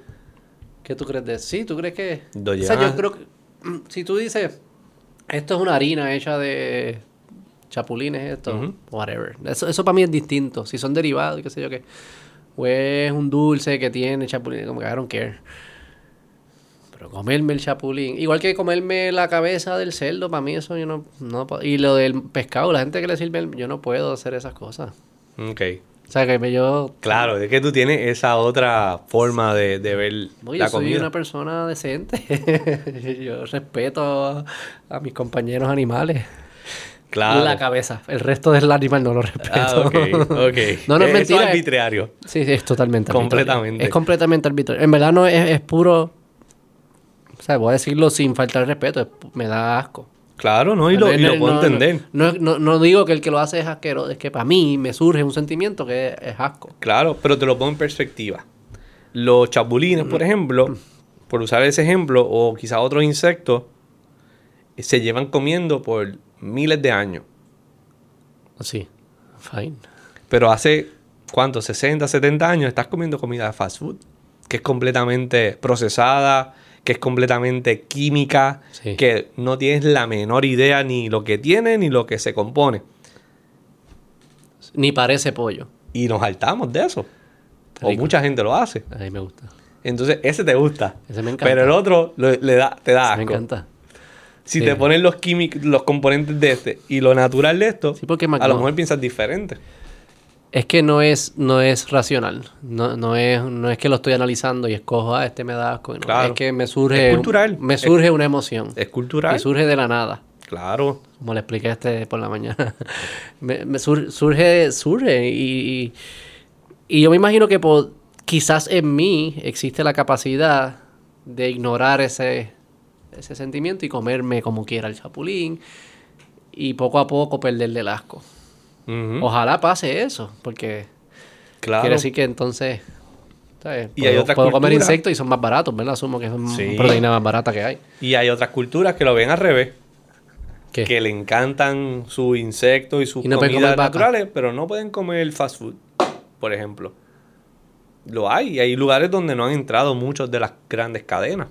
¿Qué tú crees de eso? Sí, ¿tú crees que...? O sea, yo creo que... Si tú dices, esto es una harina hecha de chapulines, esto, whatever. Eso, eso para mí es distinto. Si son derivados y qué sé yo qué. O es un dulce que tiene chapulines, como que I don't care. Pero comerme el chapulín, igual que comerme la cabeza del cerdo, para mí eso yo no, no puedo. Y lo del pescado, la gente que le sirve, el- yo no puedo hacer esas cosas. Ok. O sea, que yo... Claro, es que tú tienes esa otra forma de, de ver Oye, la yo soy una persona decente. yo respeto a, a mis compañeros animales. Claro. La cabeza. El resto del animal no lo respeto. Ah, ok, ok. no, no es Eso mentira. es- arbitrario. Sí, sí, es totalmente arbitrario. Completamente. Es completamente arbitrario. En verdad no es, es puro... O sea, voy a decirlo sin faltar respeto. es me da asco. Claro, ¿no? Y lo, y lo puedo no, entender. No, no, no digo que el que lo hace es asqueroso. Es que para mí me surge un sentimiento que es, es asco. Claro, pero te lo pongo en perspectiva. Los chapulines, por ejemplo, por usar ese ejemplo, o quizás otros insectos, se llevan comiendo por miles de años. Sí. Fine. Pero hace, ¿cuánto? 60, 70 años estás comiendo comida de fast food, que es completamente procesada, que es completamente química, Sí. que no tienes la menor idea ni lo que tiene ni lo que se compone. Ni parece pollo. Y nos hartamos de eso. O mucha gente lo hace. A mí me gusta. Entonces, ese te gusta. Ese me encanta. Pero el otro lo- le da, te da Me asco. encanta. Si Sí. te ponen los químicos, los componentes de este y lo natural de esto, Sí, porque a lo mejor piensas diferente. Es que no es, no es racional. No, no, es, no es que lo estoy analizando y escojo, ah, este me da asco. No, Claro. Es que me surge, Es cultural. me Es- surge una emoción. Es cultural. Y surge de la nada. Claro. Como le expliqué este por la mañana. me, me sur- surge, surge. Y, y, y yo me imagino que por, quizás en mí existe la capacidad de ignorar ese, ese sentimiento y comerme como quiera el chapulín. Y poco a poco perderle el asco. Ojalá pase eso, porque Claro. quiere decir que entonces ¿sabes? Y puedo, hay puedo comer insectos y son más baratos, ¿verdad? Asumo que es una Sí. proteína más barata que hay. Y hay otras culturas que lo ven al revés. ¿Qué? Que le encantan sus insectos y sus Y no comidas vaca. naturales, pero no pueden comer fast food, por ejemplo. Lo hay. Y hay lugares donde no han entrado muchos de las grandes cadenas.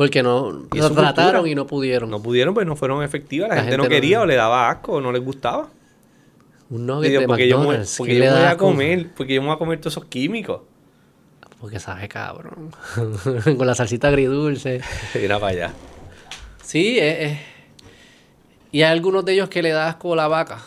Porque no Y lo trataron y no pudieron. No pudieron, pues no fueron efectivas. La, La gente, no gente no- quería o le daba asco o no les gustaba. Un nugget digo, de porque yo, McDonald's. porque ¿qué yo me voy a comer, porque yo me voy a comer todos esos químicos. Porque sabe cabrón. Con la salsita agridulce. Mira para allá. Sí, es- Y hay algunos de ellos que le da asco la vaca.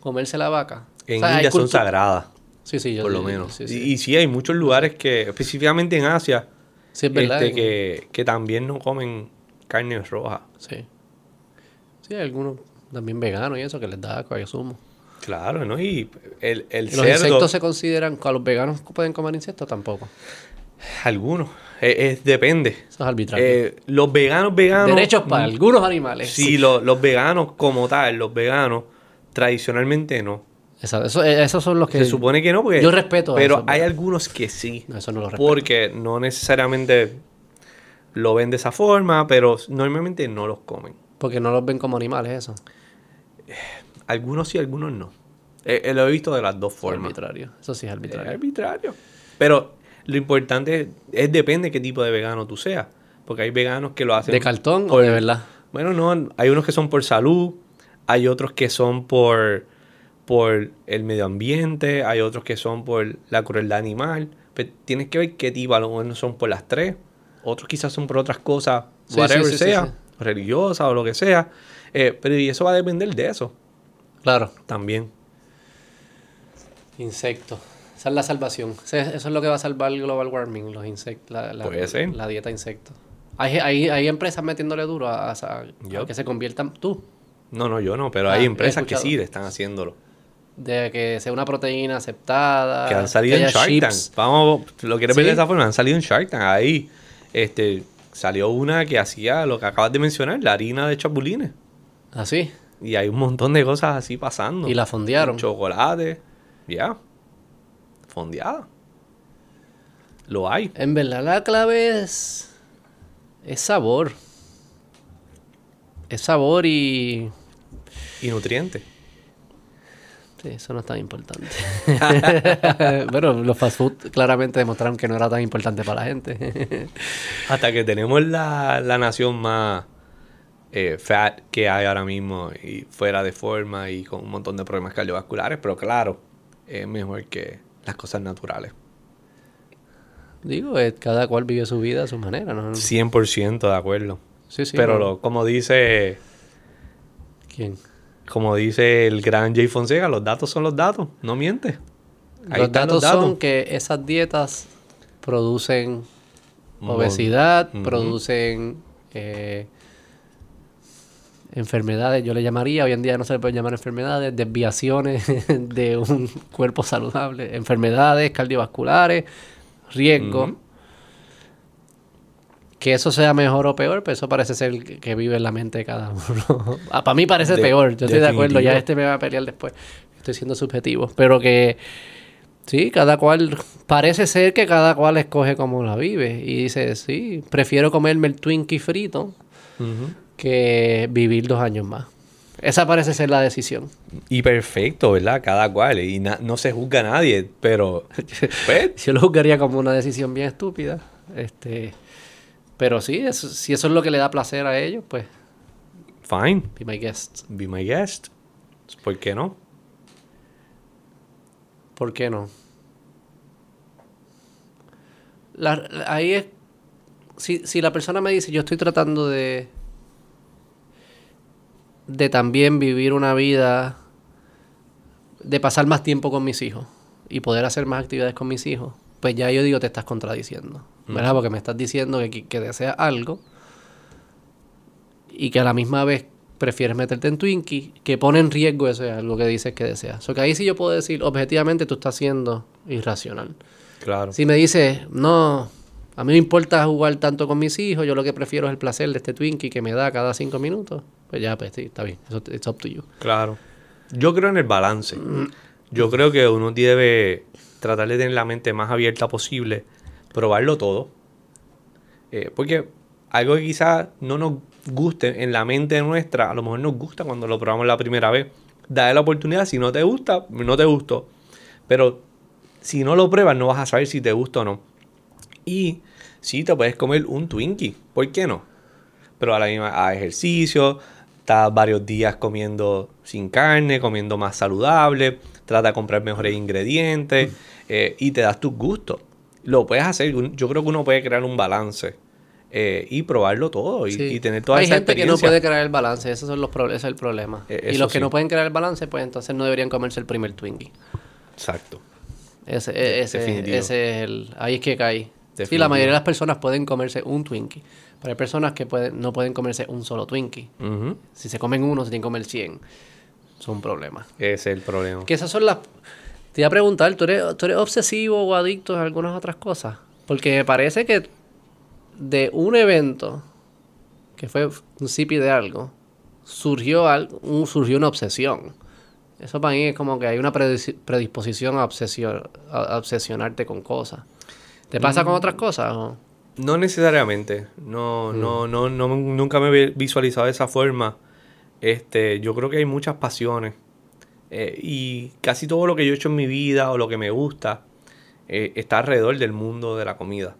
Comerse la vaca. En O sea, hay India son sagradas, Sí, sí, yo por lo menos. Sí, Y, sí. y sí, hay muchos lugares que, específicamente en Asia, Sí, es verdad. este, que, que también no comen carne roja. Sí. Sí, hay algunos también veganos y eso que les da asco, asumo. Claro, ¿no? Y el, el ¿Y ¿Los insectos se consideran, a los veganos pueden comer insectos? Tampoco. algunos, es- depende. Eso es arbitrario. Eh, los veganos, veganos... Derechos para algunos animales. Sí, lo- los veganos como tal, los veganos, tradicionalmente no. Eso- eh, esos son los que... Se supone que no, porque... Yo respeto Pero eso, hay pero- algunos que sí. No, eso no lo respeto. Porque no necesariamente lo ven de esa forma, pero normalmente no los comen. Porque no los ven como animales, eso. Algunos sí, algunos no. Eh, eh, lo he visto de las dos Es formas. arbitrario. Eso sí es Es arbitrario. arbitrario. Pero lo importante es, es depende qué tipo de vegano tú seas. Porque hay veganos que lo hacen... ¿De cartón o de verdad? Bueno, no, hay unos que son por salud, hay otros que son por, por el medio ambiente, hay otros que son por la crueldad animal. Pero tienes que ver qué tipo, a lo mejor no son por las tres, otros quizás son por otras cosas, Sí, whatever sí, sí, sí, sea, sí. religiosas o lo que sea. Eh, pero y eso va a depender de eso Claro. también. Insectos. Esa es la salvación. Eso es lo que va a salvar el global warming, los insectos, la, la- la dieta de insectos. Hay, hay, hay empresas metiéndole duro a, a- que se conviertan, tú, No, no, yo no, pero Ah, hay empresas que sí le están haciéndolo. De que sea una proteína aceptada. que han salido Ah, que en Shark Tank. Vamos, lo quieres ver Sí. de esa forma, han salido en Shark Tank. Ahí este, salió una que hacía lo que acabas de mencionar, la harina de chapulines. Así. Y hay un montón de cosas así pasando. Y la fondearon. Chocolate, ya. Fondeada. Lo hay. En verdad la clave es, es sabor. Es sabor y... Y nutrientes. Sí, eso no es tan importante. Pero los fast food claramente demostraron que no era tan importante para la gente. Hasta que tenemos la, la nación más eh, fat que hay ahora mismo y fuera de forma y con un montón de problemas cardiovasculares, pero claro, es mejor que las cosas naturales. Digo, eh, cada cual vive su vida a su manera, ¿no? 100% de acuerdo. Sí, sí. pero lo- como dice ¿Quién? Como dice el gran Jay Fonseca, los datos son los datos, no miente. Ahí los datos son que esas dietas producen obesidad, producen eh, enfermedades, yo le llamaría, hoy en día no se le puede llamar enfermedades, desviaciones de un cuerpo saludable, enfermedades cardiovasculares, riesgo. Que eso sea mejor o peor, pues eso parece ser que vive en la mente de cada uno. Ah, para mí parece De- peor, yo estoy de acuerdo, ya definitivo. este me va a pelear después. Estoy siendo subjetivo, pero que sí, cada cual, parece ser que cada cual escoge cómo la vive. Y dice, sí, prefiero comerme el Twinkie frito Ujú. que vivir dos años más. Esa parece ser la decisión. Y perfecto, ¿verdad? Cada cual. Y no se juzga a nadie, pero... pues, Yo lo juzgaría como una decisión bien estúpida. Este, pero sí, eso- si eso es lo que le da placer a ellos, pues fine. be my guest. Be my guest. ¿Por qué no? ¿Por qué no? La- la- ahí es. Si, si la persona me dice, yo estoy tratando de. de también vivir una vida. de pasar más tiempo con mis hijos y poder hacer más actividades con mis hijos, pues ya yo digo, te estás contradiciendo. ¿Verdad? Porque me estás diciendo que, que deseas algo y que a la misma vez prefieres meterte en Twinkie, que pone en riesgo ese algo que dices que deseas. O que ahí sí yo puedo decir, objetivamente tú estás siendo irracional. Claro. Si me dices, no, a mí no importa jugar tanto con mis hijos, yo lo que prefiero es el placer de este Twinkie que me da cada cinco minutos, pues ya, pues sí, está bien, eso it's up to you. Claro. Yo creo en el balance. Yo creo que uno debe tratar de tener la mente más abierta posible, probarlo todo. Eh, porque algo que quizás no nos guste en la mente nuestra, a lo mejor nos gusta cuando lo probamos la primera vez. Dale la oportunidad, si no te gusta, no te gustó. Pero si no lo pruebas, no vas a saber si te gusta o no. Y sí, te puedes comer un Twinkie, ¿por qué no? Pero a la misma, a ejercicio, estás varios días comiendo sin carne, comiendo más saludable, trata de comprar mejores ingredientes eh, y te das tus gustos. Lo puedes hacer, un- yo creo que uno puede crear un balance eh, y probarlo todo y, Sí. y tener toda Hay esa gente que no puede crear el balance, esos son los ese es el problema. Eh, y los que sí. no pueden crear el balance, pues entonces no deberían comerse el primer Twinkie. Exacto. Ese, e- ese, ese es el. Ahí es que cae. Sí, la mayoría de las personas pueden comerse un Twinkie. Pero hay personas que pueden, no pueden comerse un solo Twinkie. Si se comen uno, se tienen que comer 100. Son problemas. Ese es el problema. Que esas son las. Te iba a preguntar, ¿tú eres, ¿tú eres obsesivo o adicto a algunas otras cosas? Porque me parece que de un evento que fue un cipi de algo, surgió, algo, un- surgió una obsesión. Eso para mí es como que hay una predis- predisposición a, obsesio- a- obsesionarte con cosas. ¿Te pasa con otras cosas? o? No necesariamente. No, Mm. no, no, no, nunca me he visualizado de esa forma. Este, yo creo que hay muchas pasiones. Eh, y casi todo lo que yo he hecho en mi vida o lo que me gusta eh, está alrededor del mundo de la comida.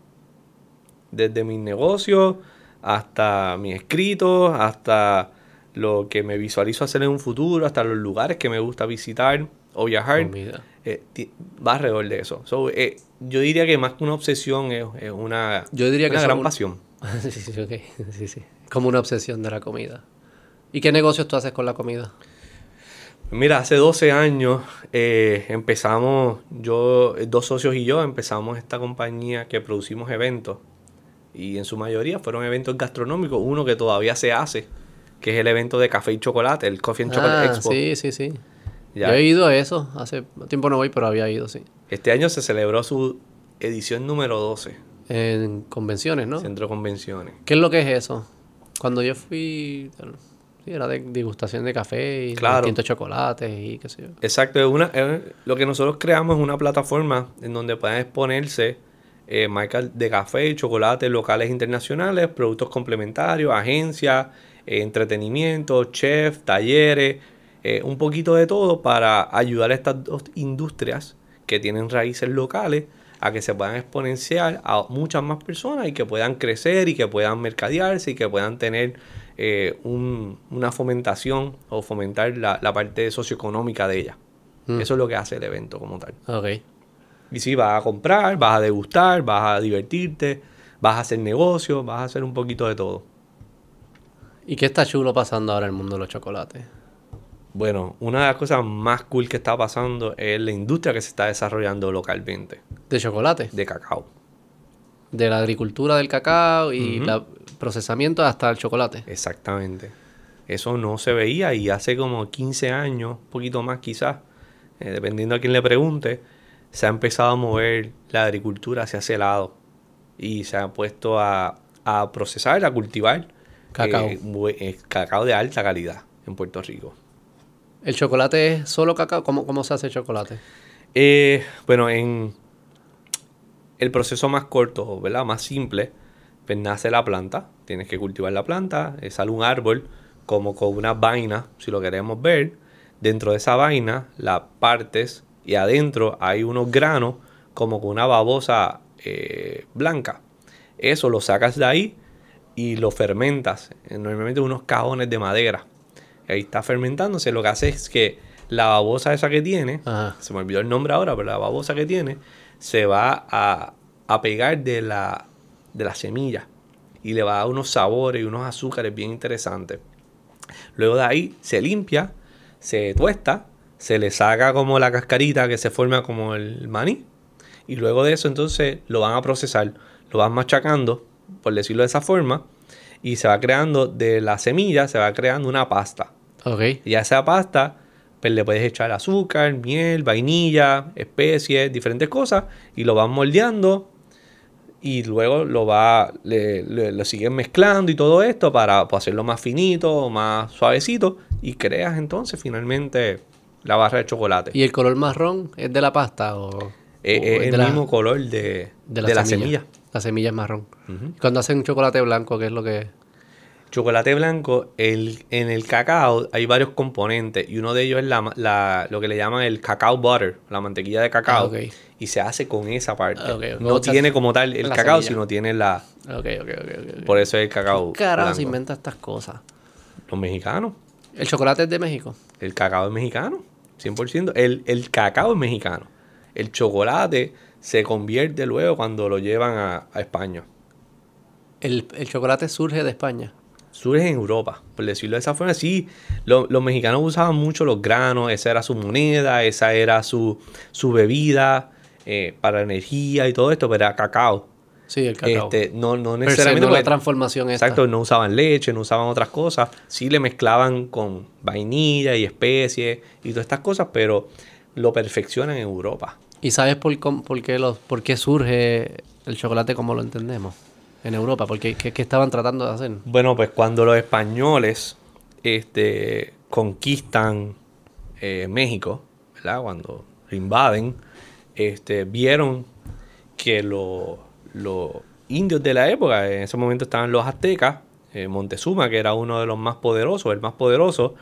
Desde mis negocios hasta mis escritos, hasta lo que me visualizo hacer en un futuro, hasta los lugares que me gusta visitar o viajar. Eh, va alrededor de eso. So, eh, yo diría que más que una obsesión es, es una, Yo diría una gran un- pasión. Sí, sí. Como una obsesión de la comida. ¿Y qué negocios tú haces con la comida? Mira, hace 12 años eh, empezamos, yo, dos socios y yo empezamos esta compañía que producimos eventos. Y en su mayoría fueron eventos gastronómicos, uno que todavía se hace, que es el evento de café y chocolate, el Coffee and Chocolate Ah, Expo. sí, sí, sí. Ya. Yo he ido a eso. Hace tiempo no voy, pero había ido, sí. Este año se celebró su edición número 12, En convenciones, ¿no? Centro de Convenciones. ¿Qué es lo que es eso? Cuando yo fui, bueno, sí, era de degustación de café y Claro. distintos chocolates y qué sé yo. Exacto, es una, es- lo que nosotros creamos es una plataforma en donde puedan exponerse eh, marcas de café y chocolate locales e internacionales, productos complementarios, agencias, eh, entretenimiento, chef, talleres, eh, un poquito de todo para ayudar a estas dos industrias que tienen raíces locales a que se puedan exponenciar a muchas más personas y que puedan crecer y que puedan mercadearse y que puedan tener eh, un- una fomentación o fomentar la, la parte socioeconómica de ellas. Mm. Eso es lo que hace el evento como tal. Ok. Y sí, vas a comprar, vas a degustar, vas a divertirte, vas a hacer negocios, vas a hacer un poquito de todo. ¿Y qué está chulo pasando ahora en el mundo de los chocolates? Bueno, una de las cosas más cool que está pasando es la industria que se está desarrollando localmente ¿De chocolate? de cacao. De la agricultura del cacao y el procesamiento hasta el chocolate. Exactamente. Eso no se veía y hace como 15 años, un poquito más quizás, eh, dependiendo a quién le pregunte, se ha empezado a mover la agricultura hacia ese lado y se ha puesto a, a procesar, a cultivar Cacao. eh, eh, cacao de alta calidad en Puerto Rico. ¿El chocolate es solo cacao? ¿Cómo, cómo se hace el chocolate? Eh, bueno, en el proceso más corto, ¿verdad? Más simple, pues nace la planta. Tienes que cultivar la planta, eh, sale un árbol como con una vaina, si lo queremos ver. Dentro de esa vaina la partes y adentro hay unos granos como con una babosa eh, blanca. Eso lo sacas de ahí y lo fermentas. eh, Normalmente unos cajones de madera. Ahí está fermentándose. Lo que hace es que la babosa esa que tiene, Ajá. se me olvidó el nombre ahora, pero la babosa que tiene, se va a, a pegar de la, de la semilla y le va a dar unos sabores y unos azúcares bien interesantes. Luego de ahí se limpia, se tuesta, se le saca como la cascarita que se forma como el maní. Y luego de eso entonces lo van a procesar, lo van machacando, por decirlo de esa forma, y se va creando de la semilla, se va creando una pasta. Ok. Y a esa pasta, pues le puedes echar azúcar, miel, vainilla, especies, diferentes cosas, y lo van moldeando. Y luego lo va, le, le- lo siguen mezclando y todo esto para pues, hacerlo más finito, más suavecito. Y creas entonces finalmente la barra de chocolate. ¿Y el color marrón es de la pasta o, o Eh, es es el la- mismo color de, de de la, la, semilla. La semilla es marrón. Ujú. Cuando hacen chocolate blanco, ¿qué es lo que...? Chocolate blanco, el, en el cacao hay varios componentes y uno de ellos es la, la- lo que le llaman el cacao butter, la mantequilla de cacao. Ah. Y se hace con esa parte. No tiene como tal el la cacao, semilla. sino tiene la... Ok, ok, ok. ok, ok. Por eso es el cacao Carajo, se inventa estas cosas. Los mexicanos. ¿El chocolate es de México? El cacao es mexicano, 100%. El, el cacao es mexicano. El chocolate se convierte luego cuando lo llevan a, a España. El, el chocolate surge de España. surge en Europa, por decirlo de esa forma. Sí, lo- los mexicanos usaban mucho los granos, esa era su moneda, esa era su, su bebida eh, para energía y todo esto, pero era cacao. Sí, el cacao. Este, no, no necesariamente. no la transformación esta. exacto, no usaban leche, no usaban otras cosas. Sí le mezclaban con vainilla y especies y todas estas cosas, pero lo perfeccionan en Europa. ¿Y sabes por, qué los, por qué surge el chocolate como lo entendemos en Europa? Porque ¿qué, qué estaban tratando de hacer? Bueno, pues cuando los españoles este, conquistan eh, México, ¿verdad? Cuando lo invaden, este, vieron que lo- los indios de la época, en ese momento estaban los aztecas, eh, Montezuma, que era uno de los más poderosos, el más poderoso,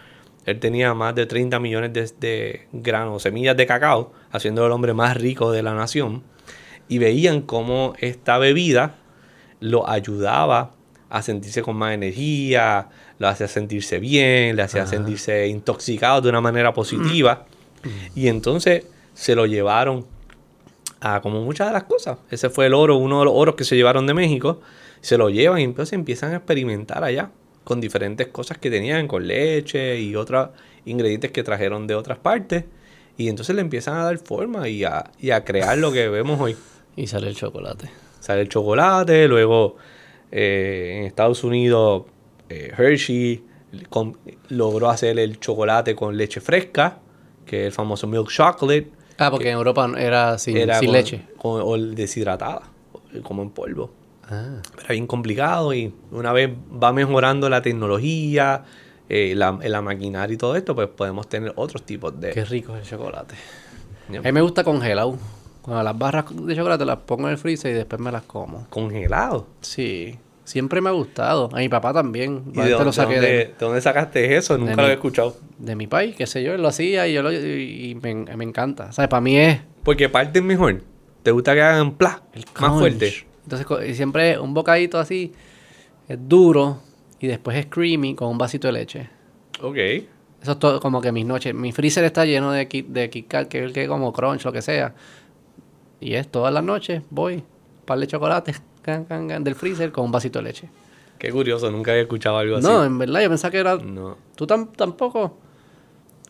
él tenía más de 30 millones de, de granos, semillas de cacao, haciendo el hombre más rico de la nación, y veían cómo esta bebida lo ayudaba a sentirse con más energía, lo hacía sentirse bien, le hacía sentirse intoxicado de una manera positiva. Y entonces se lo llevaron a como muchas de las cosas. Ese fue el oro, uno de los oros que se llevaron de México. Se lo llevan y entonces empiezan a experimentar allá con diferentes cosas que tenían, con leche y otras ingredientes que trajeron de otras partes. Y entonces le empiezan a dar forma y a, y a crear lo que vemos hoy. Y sale el chocolate. Sale el chocolate, luego eh, en Estados Unidos eh, Hershey con- logró hacer el chocolate con leche fresca, que es el famoso milk chocolate. Ah, porque en Europa era sin, era sin con- leche. con- o deshidratada, como en polvo. Ah. Era bien complicado y una vez va mejorando la tecnología, eh, la, la maquinaria y todo esto, pues podemos tener otros tipos de... Qué rico es el chocolate. A mí me gusta congelado. Cuando las barras de chocolate las pongo en el freezer y después me las como. Congelado. Sí. Siempre me ha gustado. A mi papá también. ¿Y Yo de, dónde, lo saqué de, de, de dónde sacaste eso? Nunca lo he escuchado. de mi país, qué sé yo. Él lo hacía y yo lo, y, me, me encanta. ¿Sabes? Para mí es Porque parte es mejor. ¿Te gusta que hagan pla? el Más fuerte. Entonces siempre un bocadito así es duro y después es creamy con un vasito de leche. Ok. Eso es todo como que mis noches. Mi freezer está lleno de, Kit- de Kit Kat, que es el que como crunch, lo que sea. Y es todas las noches, voy, par de chocolate can, can, can, del freezer con un vasito de leche. Qué curioso, nunca había escuchado algo así. No, en verdad, yo pensaba que era... No. ¿Tú tam- tampoco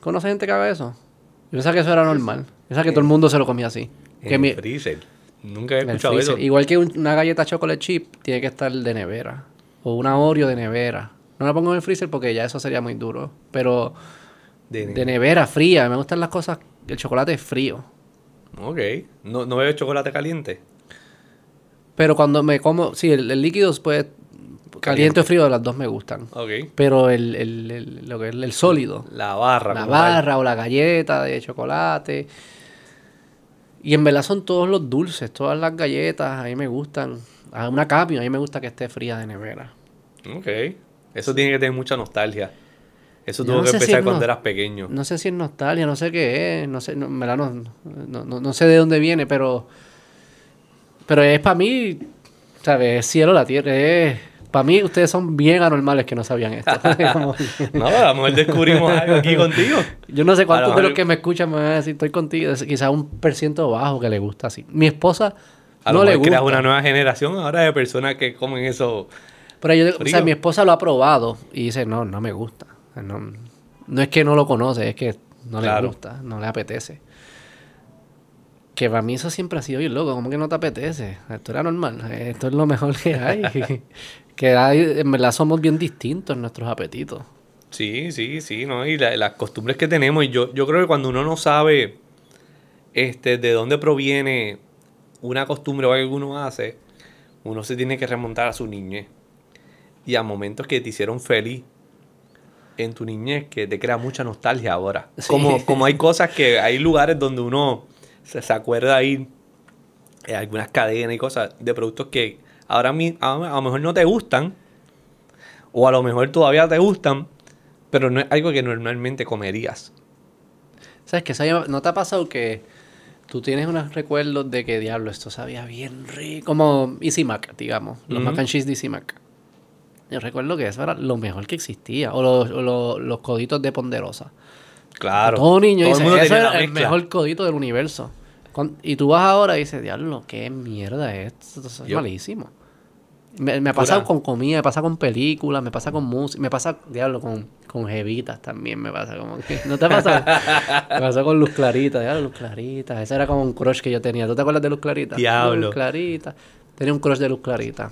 conoces gente que haga eso? Yo pensaba que eso era normal. Yo pensaba que todo el mundo se lo comía así. Que En mi- freezer. Nunca había escuchado eso. Igual que un- una galleta chocolate chip, tiene que estar de nevera. O una Oreo de nevera. No la pongo en el freezer porque ya eso sería muy duro. Pero De- de nevera, fría. Me gustan las cosas... El chocolate es frío. Ok. ¿No, ¿No bebes chocolate caliente? Pero cuando me como, sí, el, el líquido puede, caliente o frío, las dos me gustan. Pero el, el, el- lo que es el sólido, La barra. la tal. barra o la galleta de chocolate. Y en verdad son todos los dulces, todas las galletas, a mí me gustan. A una capio, a mí me gusta que esté fría de nevera. Ok. Eso tiene que tener mucha nostalgia. Eso tuvo no que si empezar es cuando no- eras pequeño. No sé si es nostalgia, no sé qué es, no sé, no, no, no- no sé de dónde viene, pero, pero es para mí, ¿sabes? Es cielo la tierra, es... Para mí ustedes son bien anormales que no sabían esto. No, a lo mejor descubrimos algo aquí contigo. Yo no sé cuántos lo de los mejor- que me escuchan me van a decir, estoy contigo. Es quizás un por ciento bajo que le gusta así. Mi esposa A no lo le mejor gusta. creas una nueva generación ahora de personas que comen eso. Pero yo, o sea, frío. mi esposa lo ha probado y dice, no, no me gusta. No, no es que no lo conoce, es que no le gusta, no le apetece. Que para mí eso siempre ha sido bien loco, como que no te apetece. Esto era normal, esto es lo mejor que hay. que hay, en verdad somos bien distintos en nuestros apetitos. Sí, sí, sí, ¿no? Y la- las costumbres que tenemos. Y yo, yo creo que cuando uno no sabe este, de dónde proviene una costumbre o algo que uno hace, uno se tiene que remontar a su niñez. Y a momentos que te hicieron feliz en tu niñez, que te crea mucha nostalgia ahora. Sí. Como, como hay cosas que, hay lugares donde uno se, se acuerda ir, eh, algunas cadenas y cosas de productos que ahora mi- a, a lo mejor no te gustan, o a lo mejor todavía te gustan, pero no es algo que normalmente comerías. ¿Sabes que ¿No te ha pasado que tú tienes unos recuerdos de que, diablo, esto sabía bien rico? Como Easy Mac, digamos. Los mac and cheese de Easy Mac. Yo recuerdo que eso era lo mejor que existía. O los, o los- los coditos de Ponderosa. Claro. Todo niño Todo el dice, mundo eso la el mezcla". mejor codito del universo. Y tú vas ahora y dices, diablo, qué mierda es esto. Eso es Yo- malísimo. Me, me ha pasado Pura- con comida, me pasa con películas, me pasa con música, me pasa, diablo, con, con jevitas también me pasa como que... ¿No te pasa? me pasó con Luz Clarita, diablo, Luz Clarita. Ese era como un crush que yo tenía. ¿Tú te acuerdas de Luz Clarita? Diablo. Luz Clarita. Tenía un crush de Luz Clarita.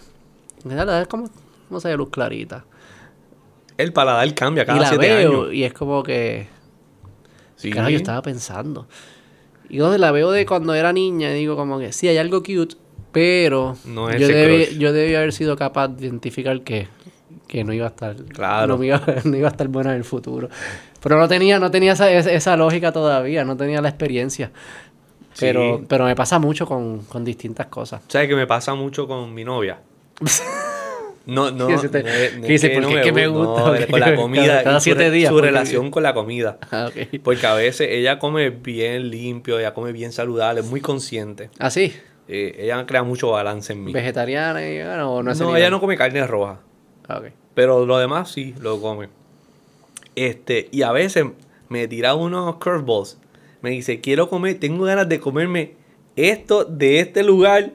Es como, ¿cómo se llama Luz Clarita? El paladar cambia y cada la siete veo años. y es como que... Sí. Claro, yo estaba pensando. Y donde la veo de cuando era niña, digo como que sí, hay algo cute, pero No yo, debí, yo debí haber sido capaz de identificar que, que no iba a estar Claro. no, iba, no iba a estar buena en el futuro. Pero no tenía, no tenía esa, esa- lógica todavía, no tenía la experiencia. Pero, Sí. pero me pasa mucho con, con distintas cosas. ¿Sabes que me pasa mucho con mi novia? No, no, no es- no ¿Qué es dice? ¿Por qué es que me gusta, no, con la comida. cada- su siete re- días, Su relación con la comida. Ah. Porque a veces ella come bien limpio, ella come bien saludable, es muy consciente. ¿Ah, sí? Eh, ella crea mucho balance en mí. ¿Vegetariana y vegana o no ella no come carne roja. Ah. Pero lo demás sí lo come. Este, y a veces me tira unos curveballs. Me dice, quiero comer, tengo ganas de comerme esto de este lugar.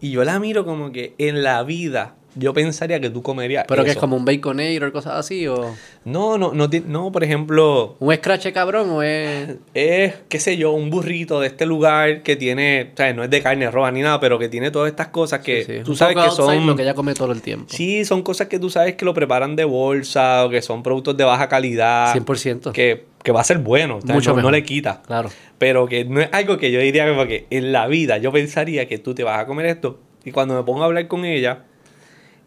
Y yo la miro como que en la vida yo pensaría que tú comerías Pero que es como un baconator, cosas así, o No, no, no, no, por ejemplo, un scratch cabrón, o es... es, qué sé yo, un burrito de este lugar que tiene, o sea, no es de carne roja ni nada, pero que tiene todas estas cosas que Sí, sí, tú un sabes que son... lo que ella come todo el tiempo. Sí, son cosas que tú sabes que lo preparan de bolsa o que son productos de baja calidad. 100%. Que, que va a ser bueno, o Mucho no, no le quita. Claro. Pero que no es algo que yo diría que en la vida yo pensaría que tú te vas a comer esto. Y cuando me pongo a hablar con ella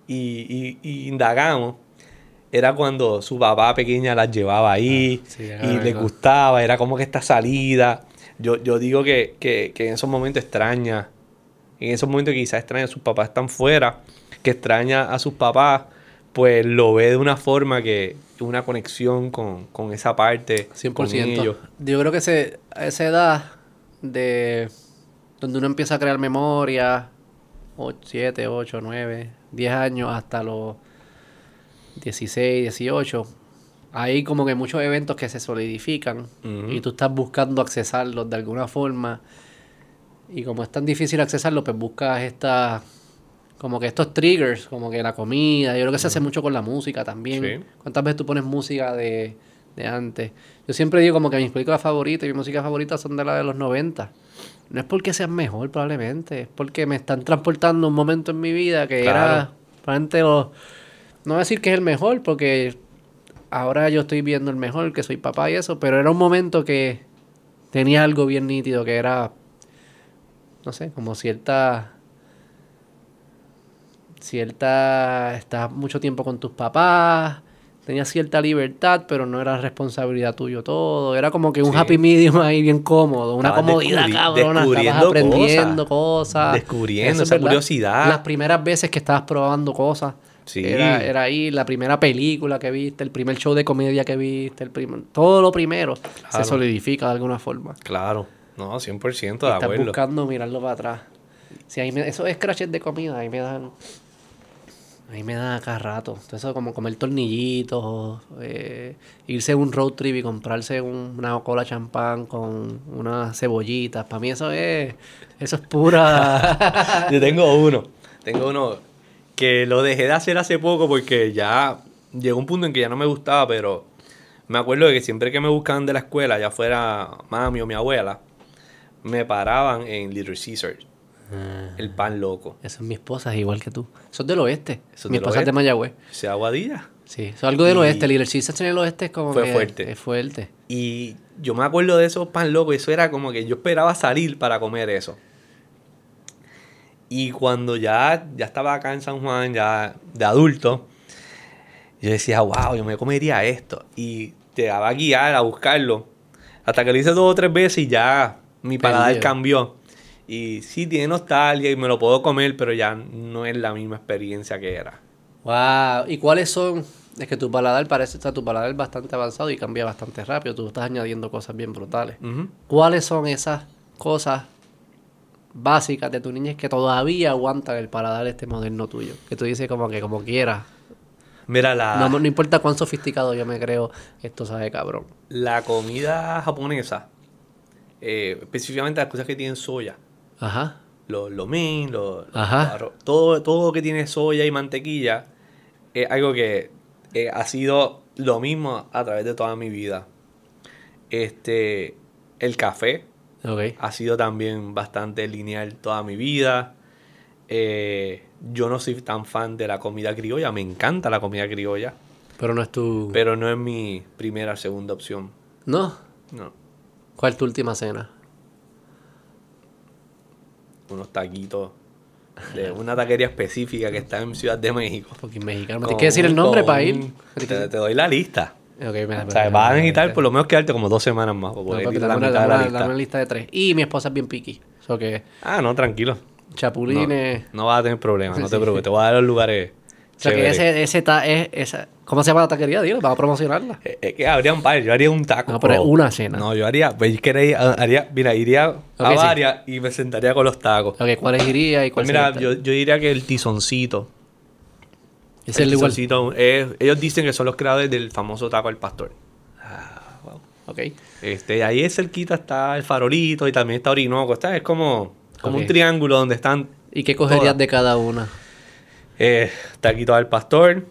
y, y- y indagamos, era cuando su papá pequeña las llevaba ahí Ah, sí, y le gustaba, era como que esta salida. Yo, yo digo que, que- que en esos momentos extraña, en esos momentos quizás extraña a sus papás están fuera, que extraña a sus papás, pues lo ve de una forma que una conexión con, con esa parte, con 100%. ellos. Yo creo que ese, a esa edad de donde uno empieza a crear memoria, 7, 8, 9, 10 años hasta los 16, 18, hay como que muchos eventos que se solidifican y tú estás buscando accesarlos de alguna forma. Y como es tan difícil accesarlo, pues buscas esta como que estos triggers, como que la comida, yo creo que se hace mucho con la música también. Sí. ¿Cuántas veces tú pones música de, de antes? Yo siempre digo como que mis películas favoritas y mi música favorita son de la de los 90. No es porque sean mejor probablemente, es porque me están transportando un momento en mi vida que era, probablemente, no voy a decir que es el mejor, porque ahora yo estoy viendo el mejor, que soy papá y eso, pero era un momento que tenía algo bien nítido, que era, no sé, como cierta cierta estás mucho tiempo con tus papás tenías cierta libertad pero no era responsabilidad tuyo todo era como que un Sí. happy medium ahí bien cómodo una Estabas comodidad cabrona estabas descubriendo aprendiendo cosas, Descubriendo Eso es esa verdad. curiosidad. las primeras veces que estabas probando cosas Sí. era, era ahí la primera película que viste el primer show de comedia que viste el primer, todo lo primero se solidifica de alguna forma Claro, no, 100% de Estás acuerdo. buscando mirarlo para atrás. Si ahí me, esos scratches de comida, ahí me dan. Ahí me dan a cada rato. Entonces, como comer tornillitos, eh, irse a un road trip y comprarse un- una cola champán con unas cebollitas. Para mí, eso es. Eso es pura. Yo tengo uno, tengo uno que lo dejé de hacer hace poco porque ya llegó un punto en que ya no me gustaba, pero me acuerdo de que siempre que me buscaban de la escuela, ya fuera mami o mi abuela, me paraban en Little Caesar, el pan loco. eso es mi esposa, es igual que tú. Eso es del oeste. Eso es mi del esposa es de. Mayagüez. Se aguadilla. Sí, eso es algo del Y- oeste. Little Caesars en el oeste es como. Fue que fuerte. Es fuerte. Y yo me acuerdo de esos pan locos, eso era como que yo esperaba salir para comer eso. Y cuando ya, ya estaba acá en San Juan, ya de adulto, yo decía, wow, yo me comería esto. Y te daba a guiar a buscarlo. Hasta que lo hice dos o tres veces y ya mi paladar cambió. Y sí, tiene nostalgia y me lo puedo comer, pero ya no es la misma experiencia que era. Wow. ¿Y cuáles son? Es que tu paladar parece, o sea, tu paladar es bastante avanzado y cambia bastante rápido. Tú estás añadiendo cosas bien brutales. ¿Cuáles son esas cosas básicas de tu niñez que todavía aguantan el paladar este moderno tuyo? Que tú dices como que como quieras. Mira, la, No, no importa cuán sofisticado yo me creo, esto sabe cabrón. La comida japonesa, eh, específicamente las cosas que tienen soya, Ajá. los lo min, los, los Ajá. todo, todo lo que tiene soya y mantequilla, es algo que eh, ha sido lo mismo a través de toda mi vida. Este, el café Ok. ha sido también bastante lineal toda mi vida. Eh, yo no soy tan fan de la comida criolla, me encanta la comida criolla, Pero no es tu... pero no es mi primera o segunda opción. ¿No? No. ¿Cuál es tu última cena? Unos taquitos de una taquería específica que está en Ciudad de México. Porque mexicano. ¿Me tienes que decir el nombre para ir? Te, te doy la lista. Ok, me O sea, vas a necesitar por lo menos quedarte como dos semanas más No, la dame, una, dame la lista. de tres. Y mi esposa es bien piqui. O sea que Ah, no, tranquilo. Chapulines... no vas a tener problemas, no te sí. preocupes. Te voy a dar los lugares O sea que ese, ese ta- es, esa, ¿cómo se llama la taquería? Dilo, vamos a promocionarla. Eh, Es que habría un par, yo haría un taco. No, pero es o- una cena. No, yo haría, pues es que haría, mira, iría a sí. varias y me sentaría con los tacos. Ok, ¿cuáles iría y Pues cuál mira, yo, yo diría que el tizoncito. Es el el igual. tizoncito es- ellos dicen que son los creadores del famoso taco al pastor. Ok. Este, ahí es cerquita está el farolito y también está Orinoco. Está, es como, como un triángulo donde están. ¿Y qué cogerías Todas. de cada una? Eh, taquitos al pastor.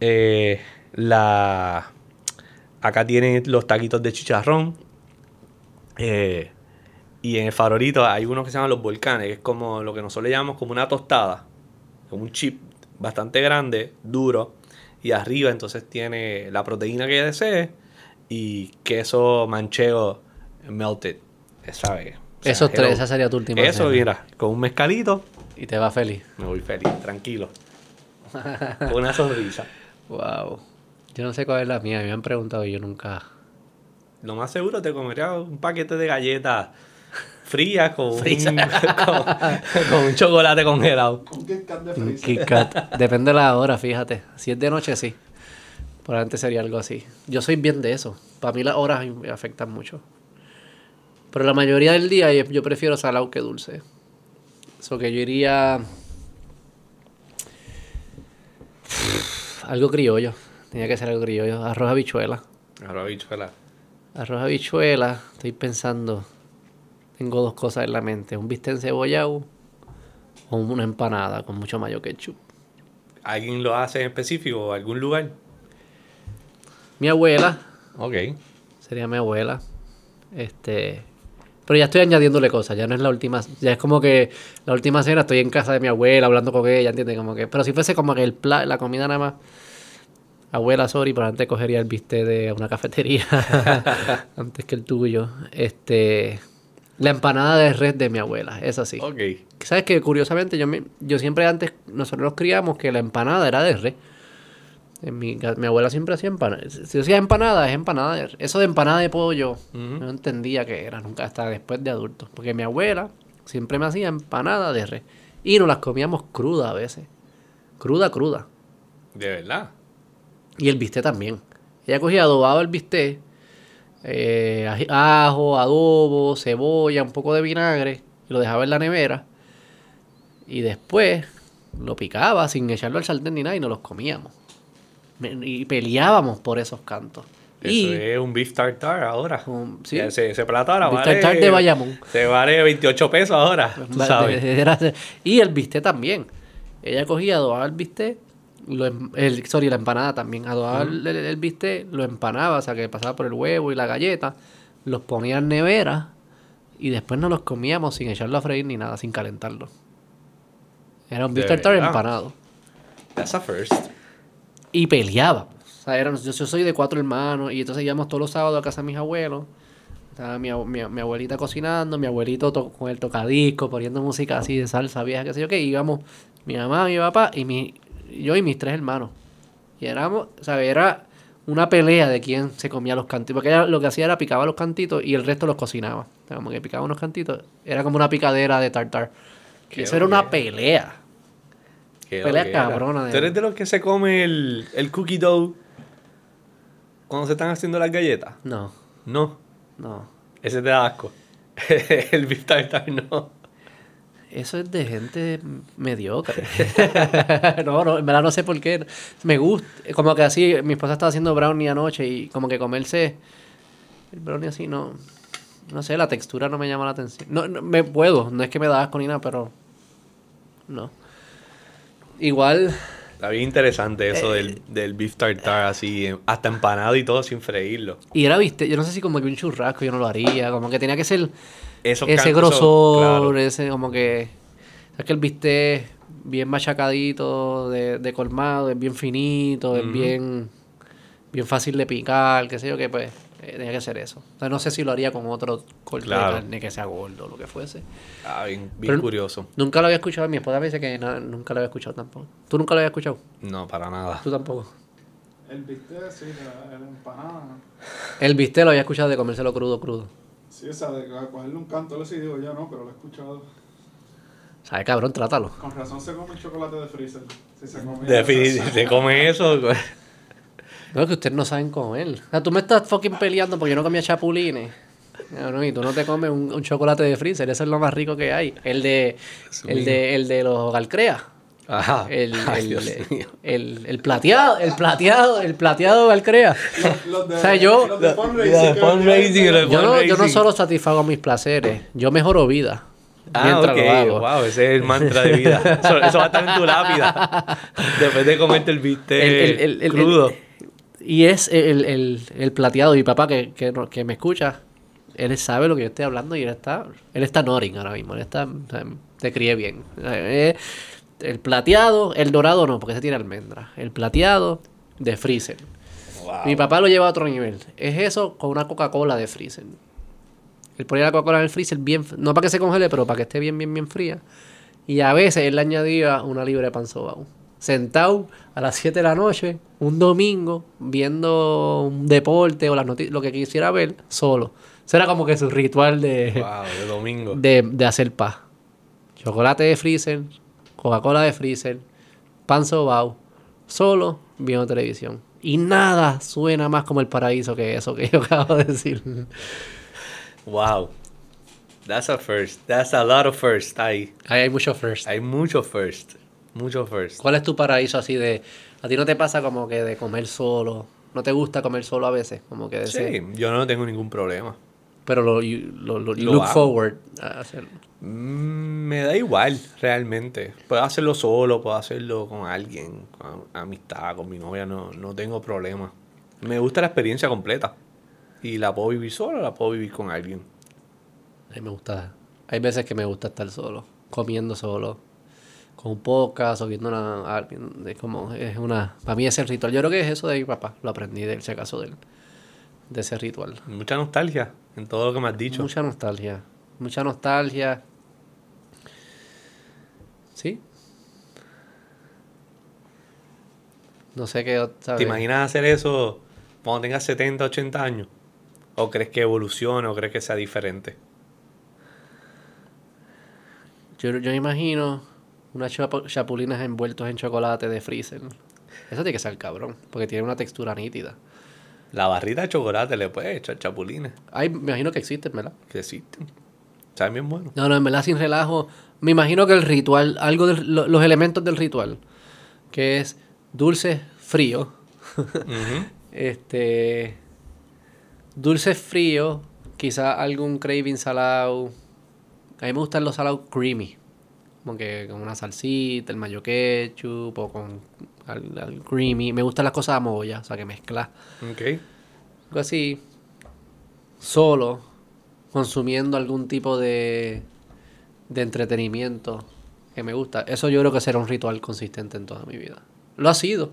Eh, la... Acá tienen los taquitos de chicharrón. Eh, y en el farolito hay unos que se llaman los volcanes, que es como lo que nosotros le llamamos como una tostada. Como un chip bastante grande, duro. Y arriba entonces tiene la proteína que desee y queso manchego melted. ¿Sabes? O sea, Esos tres, esa sería tu última Eso, cena. mira, con un mezcalito, Y te va feliz. me voy feliz, tranquilo. una sonrisa. Wow. Yo no sé cuál es la mía. Me han preguntado y yo nunca. Lo más seguro te comería un paquete de galletas frías con, un, con, con un chocolate congelado. Un Kit Kat de Un freezer. Kit Kat. Depende de la hora, fíjate. Si es de noche, sí. Probablemente sería algo así. Yo soy bien de eso. Para mí las horas me afectan mucho. Pero la mayoría del día yo, yo prefiero salado que dulce. Eso que yo iría. Algo criollo. Tenía que ser algo criollo. Arroz habichuela. Ahora, bichuela. Arroz habichuela. Estoy pensando. Tengo dos cosas en la mente. Un bistec encebollado. O una empanada con mucho mayo ketchup. ¿Alguien lo hace en específico o algún lugar? Mi abuela. Ok. Sería mi abuela. Este. Pero ya estoy añadiéndole cosas, ya no es la última, ya es como que la última cena estoy en casa de mi abuela hablando con ella, ¿entiendes? Como que, pero si fuese como que el pla- la comida nada más, abuela, sorry, pero antes cogería el bistec de una cafetería antes que el tuyo. Este, la empanada de res de mi abuela, es así. Ok. ¿Sabes que Curiosamente, yo, me- yo siempre antes, nosotros nos criamos que la empanada era de res. En mi, mi abuela siempre hacía empanada. Si decía empanada, es empanada. Eso de empanada de pollo, no entendía qué era nunca, hasta después de adulto. Porque mi abuela siempre me hacía empanada de res. Y nos las comíamos crudas a veces. Cruda, cruda. De verdad. Y el bistec también. Ella cogía adobado el bistec, eh, ajo, adobo, cebolla, un poco de vinagre, y lo dejaba en la nevera. Y después lo picaba sin echarlo al sartén ni nada y nos los comíamos. Y peleábamos por esos cantos. Eso y es un beef tartar ahora. Um, sí. Ese, ese plato ahora Beef vale... tartar de Bayamón. Se vale 28 pesos ahora, tú Va- sabes. era- y el bistec también. Ella cogía, adobaba el bistec, lo em- el, sorry, la empanada también. Adobaba el, el- el bistec, lo empanaba, o sea, que pasaba por el huevo y la galleta, los ponía en nevera y después nos los comíamos sin echarlo a freír ni nada, sin calentarlo. Era un ¿De beef tartar empanado. That's a first. Y peleábamos. O sea, éramos- yo, yo soy de cuatro hermanos y entonces íbamos todos los sábados a casa de mis abuelos. Estaba mi, mi, mi abuelita cocinando, mi abuelito to- con el tocadisco, poniendo música así de salsa vieja, qué sé yo qué. Y íbamos mi mamá, mi papá y mi, yo y mis tres hermanos. Y éramos, o sea, era una pelea de quién se comía los cantitos. Porque ella lo que hacía era picaba los cantitos y el resto los cocinaba. O sea, como que picaba unos cantitos. Era como una picadera de tartar. Qué eso era una pelea. Pelea cabrona de- ¿Tú eres de los que se come el, el cookie dough cuando se están haciendo las galletas? No, No. no. Ese te da asco. el beef tartar no. Eso es de gente mediocre. no, no, en verdad no sé por qué. Me gusta. Como que así, mi esposa estaba haciendo brownie anoche y como que comerse el brownie así, no. No sé, la textura no me llama la atención. No, no, me puedo, no es que me da asco ni nada, pero. No. Igual. Está bien interesante eso Eh, del, del beef tartar así, hasta empanado y todo sin freírlo. Y era, viste, yo no sé si como que un churrasco yo no lo haría. Como que tenía que ser Esos ese grosor, eso, claro. ese como que. Es que el bistec bien machacadito, de, de colmado, es bien finito, es bien, bien fácil de picar, qué sé yo, que pues eh, tenía que ser eso. O sea, no sé si lo haría con otro corte Claro. de carne que sea gordo o lo que fuese. Ah, bien, bien Pero- curioso. Nunca lo había escuchado, mi esposa me dice que no- nunca lo había escuchado tampoco. ¿Tú nunca lo habías escuchado? No, para nada. Tú tampoco. El bistec, sí, la, la empanada. El bistec lo había escuchado de comérselo crudo, crudo. Sí, o sea, de cogerle un canto, lo sí digo yo no, pero lo he escuchado. ¿Sabes, cabrón? Trátalo. Con razón se come el chocolate de freezer. Si se come Definitivamente, se come eso. No, es que ustedes no saben comer. O sea, tú me estás fucking peleando porque yo no comía chapulines. Cabrón, y tú no te comes un, un chocolate de freezer, eso es lo más rico que hay. El de, el de, el de los Galcrea. Ajá. El, Ay, el, Dios el, mío. el- el plateado, el plateado, el plateado Galcrea. Los, los de, O sea, yo- los de fundraising. Yo no, yo no solo satisfago mis placeres, yo mejoro vida. Ah, mientras ok. lo hago. Wow, ese es el mantra de vida. Eso, eso va a estar en tu lápida. Después de comerte el bistec El- el- el- el- crudo. Y es el, el, el plateado. Mi papá que, que, me escucha, él sabe lo que yo estoy hablando y él está, él está nodding ahora mismo. Él está, te crié bien. Eh, El plateado, el dorado no, porque se tiene almendra. El plateado de Freezer. Wow. Mi papá lo lleva a otro nivel. Es eso con una Coca-Cola de freezer. Él ponía la Coca-Cola en el freezer bien, no para que se congele, pero para que esté bien, bien, bien fría. Y a veces él le añadía una libra de pan sobao. Sentado a las 7 de la noche, un domingo, viendo un deporte o las noticias, lo que quisiera ver, solo. Eso era como que su ritual de, Wow, de domingo. de, de hacer paz. Chocolate de freezer, Coca-Cola de freezer, pan sobao, solo viendo televisión. Y nada suena más como el paraíso que eso que yo acabo de decir. Wow. That's a first. That's a lot of first. Hay, hay mucho first. hay mucho first. Mucho first. ¿Cuál es tu paraíso así de... A ti no te pasa como que de comer solo? ¿No te gusta comer solo a veces? Como que de Sí, yo no tengo ningún problema. Pero lo, you- lo, lo- you Lo look hago. forward a hacerlo. Mm, Me da igual, realmente. Puedo hacerlo solo, puedo hacerlo con alguien, con amistad, con mi novia, no, no tengo problema. Me gusta la experiencia completa. Y la puedo vivir solo, la puedo vivir con alguien. A mí me gusta... Hay veces que me gusta estar solo, comiendo solo, con un podcast o viendo una... ah, Es como... Es una... Para mí es el ritual. Yo creo que es eso de mi papá. Lo aprendí de él, si acaso de él. De ese ritual. Mucha nostalgia en todo lo que me has dicho. Mucha nostalgia. Mucha nostalgia. ¿Sí? No sé qué... ot- ¿Te ¿sabes? imaginas hacer eso cuando tengas 70, 80 años? ¿O crees que evolucione o crees que sea diferente? Yo, yo imagino unas chapu- chapulinas envueltos en chocolate de freezer. Eso tiene que ser cabrón, porque tiene una textura nítida. La barrita de chocolate le puedes echar chapulines, Ay, me imagino que existen, ¿verdad? que existen. Saben bien bueno. No, no, en verdad sin relajo. Me imagino que el ritual, algo de los elementos del ritual, que es dulce frío, Ujú. este, dulce frío, quizá algún craving salado. A mí me gustan los salados creamy, como que con una salsita, el mayo ketchup o con al, al creamy. Me gustan las cosas a molla, o sea que mezclas. Ok. Algo así, solo, consumiendo algún tipo de, de entretenimiento que me gusta. Eso yo creo que será un ritual consistente en toda mi vida. Lo ha sido.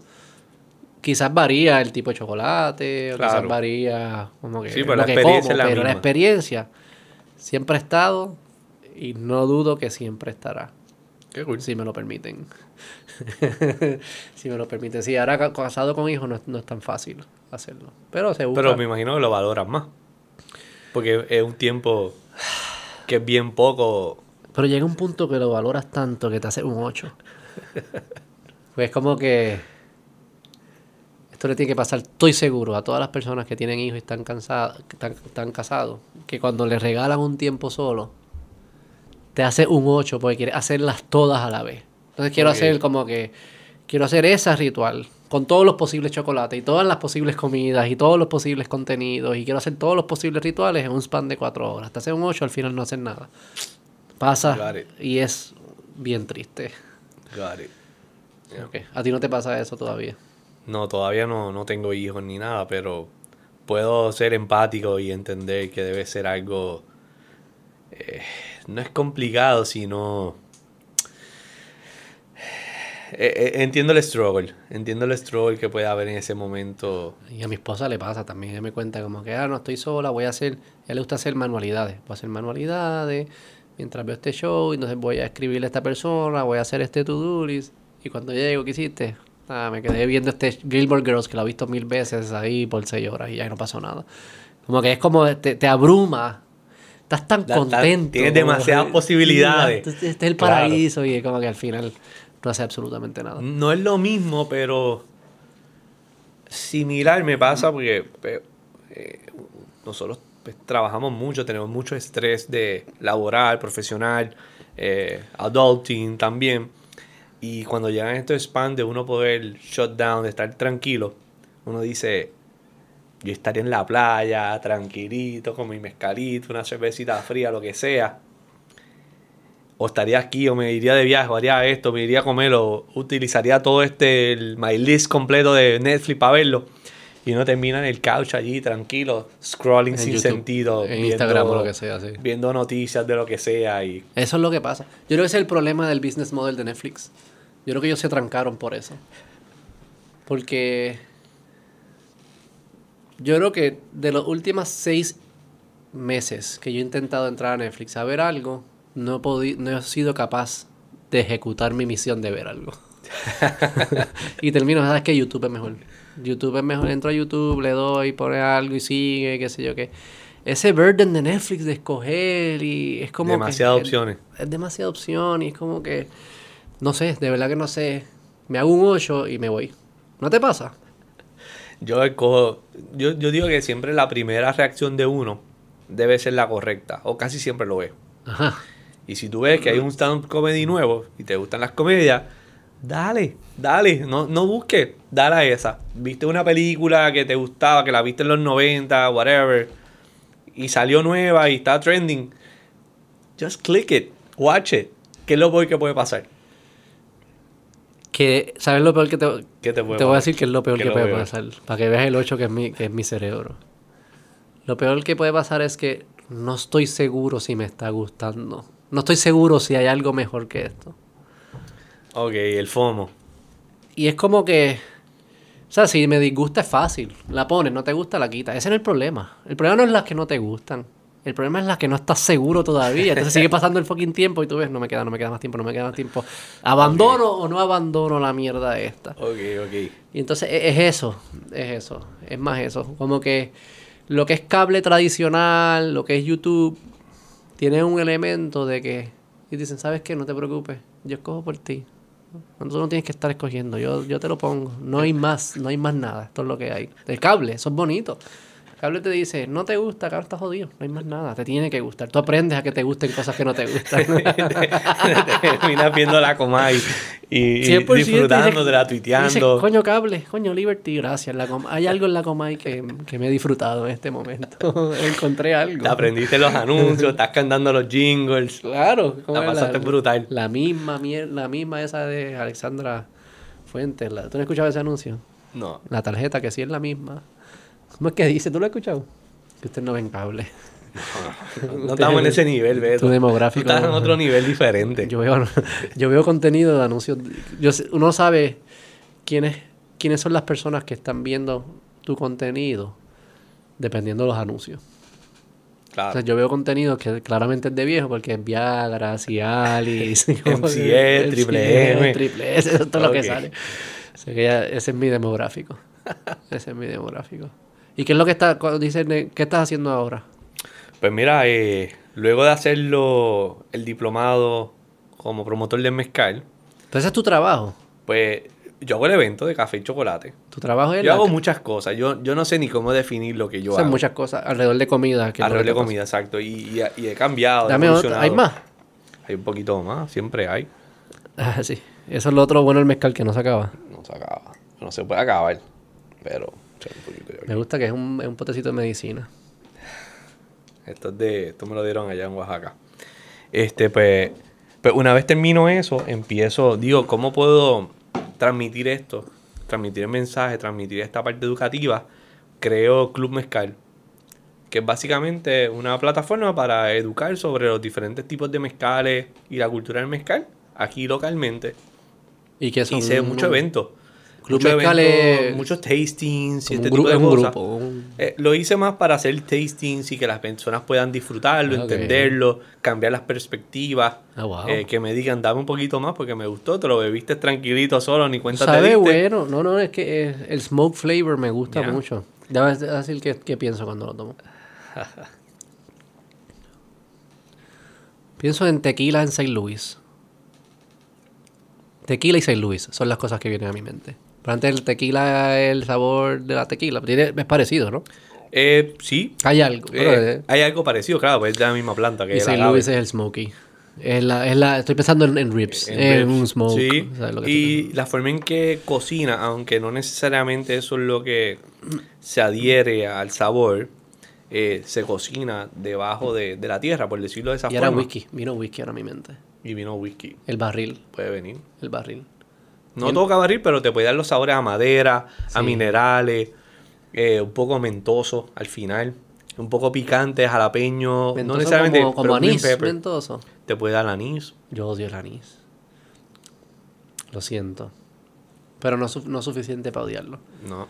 Quizás varía el tipo de chocolate, o quizás varía como que Sí, pero lo la que experiencia como, es la pero la experiencia siempre ha estado y no dudo que siempre estará. Qué cool. Si me lo permiten. si me lo permiten. Sí, ahora ca- casado con hijos no, es- no es tan fácil hacerlo. Pero se busca. Pero me imagino que lo valoras más. Porque es un tiempo que es bien poco. Pero llega un punto que lo valoras tanto que te hace un 8. pues es como que esto le tiene que pasar, estoy seguro, a todas las personas que tienen hijos y están, cansadas, están, están casados, que cuando les regalan un tiempo solo, te hace un 8 porque quieres hacerlas todas a la vez. Entonces quiero hacer como que, quiero hacer ese ritual con todos los posibles chocolates y todas las posibles comidas y todos los posibles contenidos y quiero hacer todos los posibles rituales en un span de 4 horas. Te hace un 8, al final no haces nada. Pasa y es bien triste. Got it. Yeah. A ti no te pasa eso todavía. No, todavía no, no tengo hijos ni nada, pero puedo ser empático y entender que debe ser algo... eh, no es complicado, sino... Eh, eh, entiendo el struggle, entiendo el struggle que puede haber en ese momento. Y a mi esposa le pasa también. Ella me cuenta como que, ah, no estoy sola, voy a hacer. Ella le gusta hacer manualidades. Voy a hacer manualidades mientras veo este show. Entonces voy a escribirle a esta persona, voy a hacer este to-do list. Y cuando llego, ¿qué hiciste? Ah, me quedé viendo este Gilmore Girls que lo he visto mil veces ahí por seis horas y ya no pasó nada. Como que es como te, te abruma. Estás tan Da- contento. tienes demasiadas que- posibilidades. Este este es el Claro. paraíso y es como que al final no hace absolutamente nada. No es lo mismo, pero similar me pasa porque eh, nosotros pues, trabajamos mucho, tenemos mucho estrés de laboral, profesional, eh, adulting también. Y cuando llegan estos spans de uno poder shut down, de estar tranquilo, uno dice, yo estaría en la playa, tranquilito, con mi mezcalito, una cervecita fría, lo que sea. o estaría aquí, o me iría de viaje, o haría esto, me iría a comer, o utilizaría todo este, el, my list completo de Netflix para verlo. Y uno termina en el couch allí, tranquilo, scrolling En sin YouTube, sentido. en Instagram o lo que sea, sí. Viendo noticias de lo que sea. Y Eso es lo que pasa. Yo creo que ese es el problema del business model de Netflix. Yo creo que ellos se trancaron por eso. Porque yo creo que de los últimos seis meses que yo he intentado entrar a Netflix a ver algo, no he, no he sido capaz de ejecutar mi misión de ver algo. y termino, ¿sabes qué? YouTube es mejor. YouTube es mejor. Entro a YouTube, le doy, pone algo y sigue, qué sé yo qué. Ese burden de Netflix de escoger y es como... que- Demasiadas opciones. Es demasiada opción y es como que... No sé, de verdad que no sé. Me hago un 8 y me voy. ¿No te pasa? Yo escojo, yo, yo digo que siempre la primera reacción de uno debe ser la correcta, o casi siempre lo es. Ajá. Y si tú ves que hay un stand-up comedy nuevo y te gustan las comedias, dale, dale, no, no busques, dale a esa. Viste una película que te gustaba, que la viste en los 90, whatever, y salió nueva y está trending, just click it, watch it. ¿Qué es lo peor que puede pasar? Que, ¿Sabes lo peor que te... ¿Qué te voy a decir que es lo peor ¿Qué que puede peor? pasar. Para que veas el 8 que es, mi, que es mi cerebro. Lo peor que puede pasar es que no estoy seguro si me está gustando. No estoy seguro si hay algo mejor que esto. Ok, el FOMO. Y es como que... O sea, si me disgusta es fácil. La pones, no te gusta, la quitas. Ese no es el problema. El problema no es las que no te gustan. El problema es las que no estás seguro todavía. Entonces sigue pasando el fucking tiempo y tú ves, no me queda, no me queda más tiempo, no me queda más tiempo. ¿Abandono o no abandono la mierda esta? Ok, ok. Y entonces e- es eso, es eso, es más eso. Como que lo que es cable tradicional, lo que es YouTube, tiene un elemento de que... Y dicen, ¿sabes qué? No te preocupes, yo escojo por ti. Tú no tienes que estar escogiendo, yo, yo te lo pongo. No hay más, no hay más nada, esto es lo que hay. El cable, eso es bonito. Cable te dice, no te gusta, cabrón, estás jodido, no hay más nada, te tiene que gustar. Tú aprendes a que te gusten cosas que no te gustan. Terminas viendo la Comay y, y 100% disfrutando de la Dice, tuiteando. coño, cable, coño, Liberty, gracias. La Com- Hay algo en la Comay que, que me he disfrutado en este momento. Encontré algo. Te aprendiste los anuncios, estás cantando los jingles. Claro. ¿cómo La pasaste brutal. La misma, mier- la misma esa de Alexandra Fuentes. La, ¿Tú no escuchabas ese anuncio? No. La tarjeta, que sí es la misma. ¿Cómo es que dice? ¿Tú lo has escuchado? Que usted no ven cable. No estamos en ese nivel, Beto. Tu demográfico. Tú estás en otro nivel diferente. Yo veo, yo veo contenido de anuncios. Yo, uno sabe quiénes, quiénes son las personas que están viendo tu contenido dependiendo de los anuncios. O Claro. sea, yo veo contenido que claramente es de viejo porque es Viagra, Cialis, MCE, Triple M. Triple S, eso es todo lo que sale. O sea, que ya- ese es mi demográfico. ese es mi demográfico. ¿Y qué es lo que está, dicen, qué estás haciendo ahora? Pues mira, eh, luego de hacerlo el diplomado como promotor de mezcal, Entonces es tu trabajo. pues yo hago el evento de café y chocolate. Tu trabajo es Yo hago muchas cosas. Yo, yo no sé ni cómo definir lo que yo hacen hago. muchas cosas alrededor de comida. que Alrededor de pasa. comida, exacto. Y, y- y he cambiado. he Dame otra. ¿Hay evolucionado. más? Hay un poquito más, siempre hay. Ah, sí. Eso es lo otro bueno del mezcal que no se acaba. No se acaba. No se puede acabar. Pero, echa un poquito de aquí. Me gusta que es un, es un potecito de medicina. Esto es de, esto me lo dieron allá en Oaxaca. Este, pues, pues una vez termino eso, empiezo, digo, ¿cómo puedo transmitir esto? Transmitir el mensaje, transmitir esta parte educativa. Creo Club Mezcal, que es básicamente una plataforma para educar sobre los diferentes tipos de mezcales y la cultura del mezcal aquí localmente. Y que son Hice muchos eventos. Club Muchos Mezcal eventos, es muchos tastings y este tipo de es un cosas. grupo. un- Eh, lo hice más para hacer tastings y que las personas puedan disfrutarlo, Ah, entenderlo, cambiar las perspectivas. Ah, wow. eh, que me digan, dame un poquito más porque me gustó, te lo bebiste tranquilito solo, ni cuenta te Sabe diste. bueno. No, no, es que eh, el smoke flavor me gusta Ya. mucho. Debes decir qué, qué pienso cuando lo tomo. pienso en tequila en St. Louis. Tequila y St. Louis son las cosas que vienen a mi mente. Pero antes el tequila, el sabor de la tequila, tiene- es parecido, ¿no? Eh, sí, Hay algo. eh, eh, hay algo parecido, claro, pues es de la misma planta que y St. Louis es el smoky. Es la, es la, estoy pensando en, en ribs, en, En ribs. un smoke. Sí, ¿sabes lo que y la forma en que cocina, aunque no necesariamente eso es lo que se adhiere al sabor, eh, se cocina debajo de, de la tierra, por decirlo de esa Y era forma. whisky, vino whisky ahora a mi mente. y vino whisky. El barril. Puede venir. El barril. No toca barril, pero te puede dar los sabores a madera, a minerales, eh, un poco mentoso al final, un poco picante, jalapeño, no necesariamente, como, como anís mentoso. Te puede dar anís. Yo odio el anís. Lo siento. Pero no, no suficiente para odiarlo. No.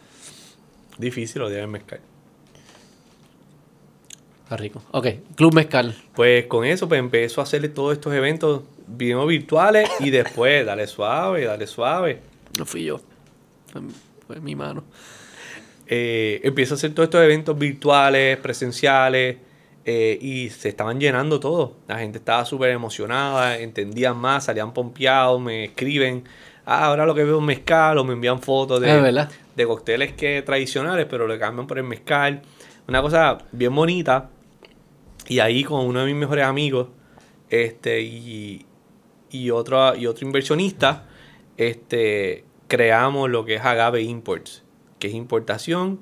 Difícil odiar el mezcal. Está rico. Ok, Club Mezcal. Pues con eso pues empezó a hacerle todos estos eventos bien virtuales y después dale suave, dale suave. No fui yo. Fue, mi mano. Eh, empiezo a hacer todos estos eventos virtuales, presenciales, eh, y se estaban llenando todo. La gente estaba súper emocionada, entendían más, salían pompeados, me escriben, ah, ahora lo que veo es mezcal, o me envían fotos de, Ah, de cócteles que tradicionales, pero le cambian por el mezcal. Una cosa bien bonita. Y ahí con uno de mis mejores amigos, este, y, y otro, y otro inversionista, este, creamos lo que es Agave Imports, que es importación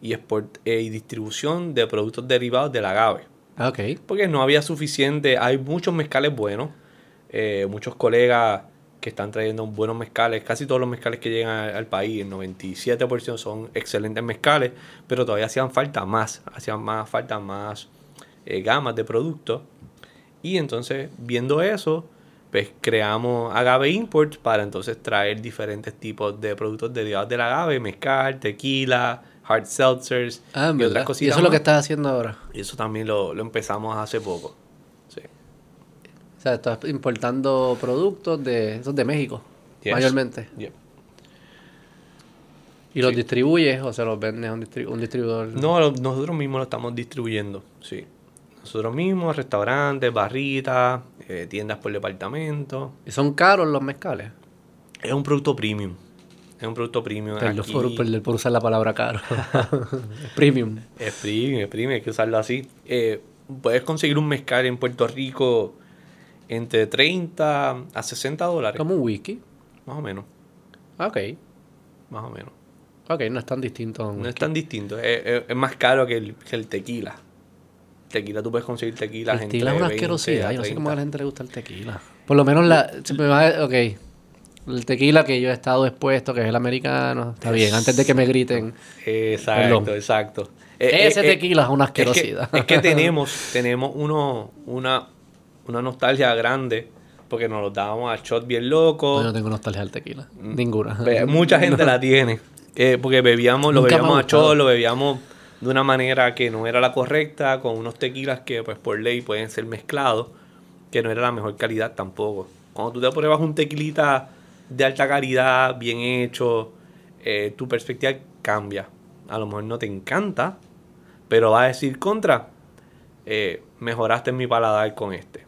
y, export- eh, y distribución de productos derivados del agave. Ah. Porque no había suficiente, hay muchos mezcales buenos, eh, muchos colegas que están trayendo buenos mezcales, casi todos los mezcales que llegan al, al país, el 97% son excelentes mezcales, pero todavía hacían falta más, hacían más falta más eh, gamas de productos. Y entonces, viendo eso, pues creamos Agave Imports para entonces traer diferentes tipos de productos derivados del agave, mezcal, tequila, hard seltzers Ah, y otras Y cositas. eso es lo que estás haciendo ahora. Y eso también lo, lo empezamos hace poco. Sí. O sea, estás importando productos de esos de México, Yes. mayormente. Yep. ¿Y los Sí. distribuyes o se los vendes a un, distribu- un distribuidor? No, lo- nosotros mismos lo estamos distribuyendo, sí. Nosotros mismos, restaurantes, barritas, eh, tiendas por departamento. ¿Y son caros los mezcales? Es un producto premium. Es un producto premium. Aquí por, usar la palabra caro. Es Premium. Es premium, es premium, hay que usarlo así. Eh, puedes conseguir un mezcal en Puerto Rico entre 30 a 60 dólares. Como un whisky. Más o menos, Ah, Ok. más o menos. Ok, no es tan distinto a un No es tan distinto. Es, es- es más caro que el, que el tequila. Tequila, tú puedes conseguir tequila. El tequila es una 20 asquerosidad. Yo no sé cómo a 30. la gente le gusta el tequila. Por lo menos la... se me va a- ok. El tequila que yo he estado expuesto, que es el americano, está bien. Antes de que me griten. Exacto, Perdón. exacto. Eh, Ese eh, eh, tequila es una es que, asquerosidad. es que tenemos, tenemos uno, una, una nostalgia grande porque nos lo dábamos a shot bien loco. No, yo no tengo nostalgia del tequila. Ninguna. Ve- Mucha gente la tiene. eh, porque bebíamos, lo Nunca bebíamos a shot, lo bebíamos de una manera que no era la correcta, con unos tequilas que pues por ley pueden ser mezclados, que no era la mejor calidad tampoco. Cuando tú te pruebas un tequilita de alta calidad, bien hecho, eh, tu perspectiva cambia. A lo mejor no te encanta, pero vas a decir contra, eh, mejoraste mi paladar con este.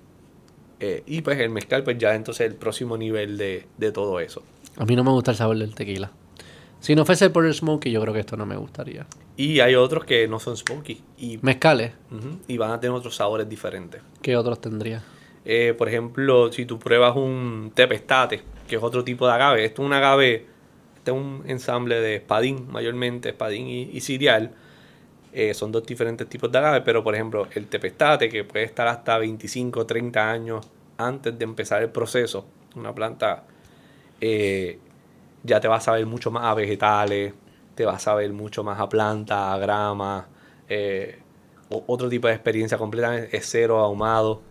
Eh, y pues el mezcal, pues ya entonces el próximo nivel de, de todo eso. A mí no me gusta el sabor del tequila. Si no fuese por el smoky, yo creo que esto no me gustaría. Y hay otros que no son smoky y, Mezcales, y van a tener otros sabores diferentes. ¿qué otros tendría? Eh, por ejemplo, si tú pruebas un tepestate, que es otro tipo de agave, esto es un agave, este es un ensamble de espadín, mayormente espadín y, y cereal. Eh, son dos diferentes tipos de agave, pero por ejemplo, el tepestate, que puede estar hasta 25 30 años antes de empezar el proceso, una planta, eh, ya te va a saber mucho más a vegetales, te va a saber mucho más a planta, a grama, eh, otro tipo de experiencia completamente, es cero ahumado.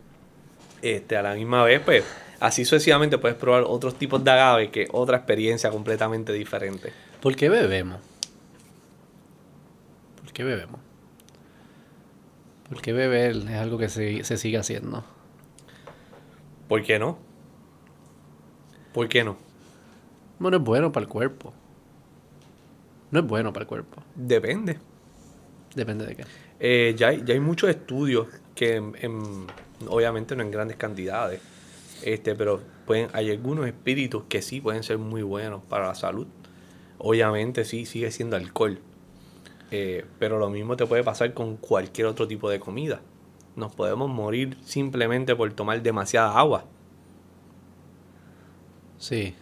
Este, a la misma vez, pues, así sucesivamente puedes probar otros tipos de agave que otra experiencia completamente diferente. ¿Por qué bebemos? ¿Por qué bebemos? ¿Por qué beber es algo que se, se sigue haciendo? ¿Por qué no? ¿Por qué no? Bueno, es bueno para el cuerpo. No es bueno para el cuerpo. Depende. Depende de qué. Eh, ya, hay, ya hay muchos estudios que, en- en- obviamente no en grandes cantidades, este, pero pueden, hay algunos espíritus que sí pueden ser muy buenos para la salud. Obviamente sí, sigue siendo alcohol. Eh, pero lo mismo te puede pasar con cualquier otro tipo de comida. Nos podemos morir simplemente por tomar demasiada agua. Sí.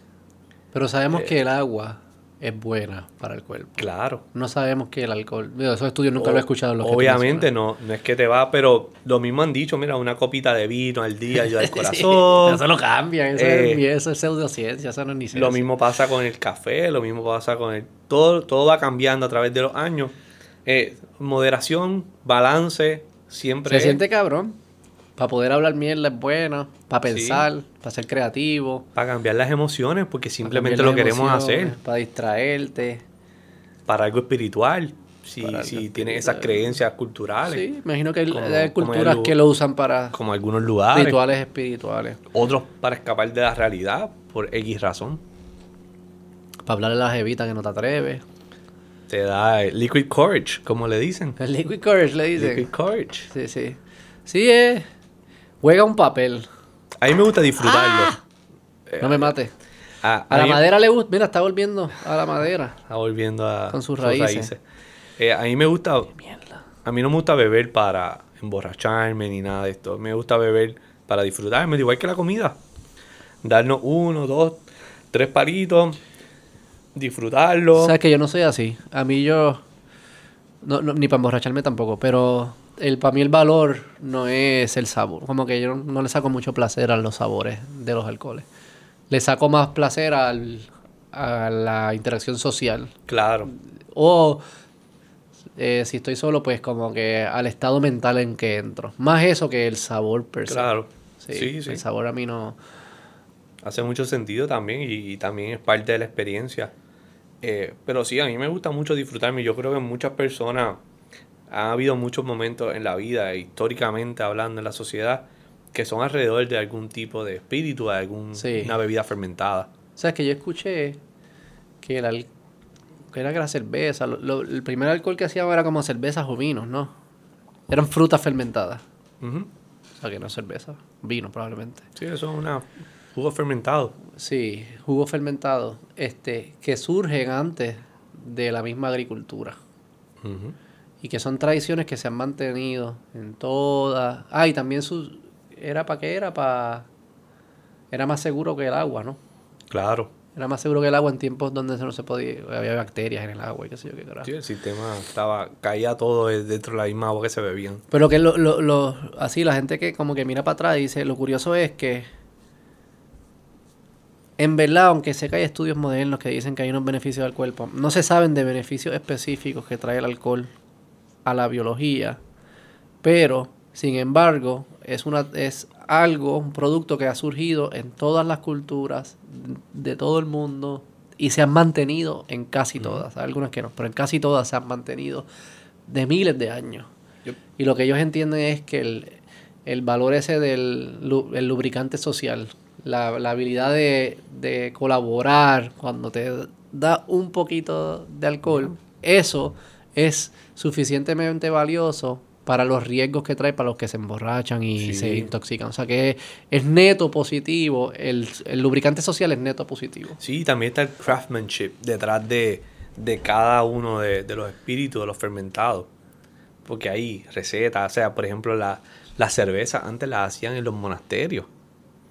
Pero sabemos Eh. que el agua es buena para el cuerpo. Claro. No sabemos que el alcohol. Digo, esos estudios nunca O- lo he escuchado. Los Obviamente no, no es que te va, pero lo mismo han dicho, mira, una copita de vino al día ayuda al corazón. eso lo cambian. Eso, Eh, es, eso es pseudociencia. Eso no es ni Lo ciencia. mismo pasa con el café, lo mismo pasa con el... Todo, todo va cambiando a través de los años. Eh, moderación, balance, siempre... Se es siente cabrón. Para poder hablar mierda es bueno. Para pensar, para ser creativo. Para cambiar las emociones, porque simplemente lo queremos hacer. Para distraerte. Para algo espiritual. Si, algo si tienes esas creencias culturales, Sí, imagino que hay, Como- hay como culturas que lo usan para como algunos lugares. rituales espirituales. Otros para escapar de la realidad, por X razón. Para hablarle a la jevita que no te atreves. Te da liquid courage, como le dicen. El liquid courage le dicen. Liquid courage. Sí, sí. Sí, es. Juega un papel. A mí me gusta disfrutarlo. No me mate. A, A la mí- madera le gusta. Mira, está volviendo a la madera. Está volviendo a Con sus raíces. Eh, a mí me gusta, Mierda. a mí no me gusta beber para emborracharme ni nada de esto. Me gusta beber para disfrutarme, igual que la comida. Darnos uno, dos, tres palitos, disfrutarlo. Sabes que yo no soy así. A mí yo. No, no, ni para emborracharme tampoco. Pero el, para mí el valor no es el sabor. Como que yo no, no le saco mucho placer a los sabores de los alcoholes. Le saco más placer al, a la interacción social. Claro, O eh, si estoy solo, pues como que al estado mental en que entro. Más eso que el sabor per se. claro. Sí, Sí, sí. El sabor a mí no. Hace mucho sentido también y, y también es parte de la experiencia. Eh, pero sí, a mí me gusta mucho disfrutarme. Yo creo que muchas personas ha habido muchos momentos en la vida, históricamente hablando en la sociedad, que son alrededor de algún tipo de espíritu, de alguna Sí. bebida fermentada. ¿Sabes que yo escuché que el que era que la cerveza, lo- lo- el primer alcohol que hacían era como cervezas o vinos, ¿no? Eran frutas fermentadas. Ujú. O sea, que no es cerveza, vino probablemente. Sí, eso es una jugo fermentado. Sí, jugos fermentados, este, que surgen antes de la misma agricultura. Y que son tradiciones que se han mantenido en todas. Ah, y también su, era para qué era para era más seguro que el agua, ¿no? Claro. Era más seguro que el agua en tiempos donde no se podía, había bacterias en el agua y qué sé yo qué carajo. Sí, el sistema estaba, caía todo dentro de la misma agua que se bebían. Pero que lo, lo, lo- así la gente que como que mira para atrás dice, lo curioso es que en verdad, aunque sé que hay estudios modernos que dicen que hay unos beneficios al cuerpo, no se saben de beneficios específicos que trae el alcohol a la biología, pero sin embargo es una es algo, un producto que ha surgido en todas las culturas de todo el mundo y se han mantenido en casi todas, algunas que no, pero en casi todas se han mantenido de miles de años. Yep. Y lo que ellos entienden es que el, el valor ese del el lubricante social, la, la habilidad de, de colaborar cuando te da un poquito de alcohol, eso es suficientemente valioso para los riesgos que trae para los que se emborrachan y Sí. se intoxican. O sea que es, es neto positivo, el, el lubricante social es neto positivo. Sí, también está el craftsmanship detrás de, de cada uno de, de los espíritus, de los fermentados. Porque hay recetas, o sea, por ejemplo, la, la cerveza antes la hacían en los monasterios.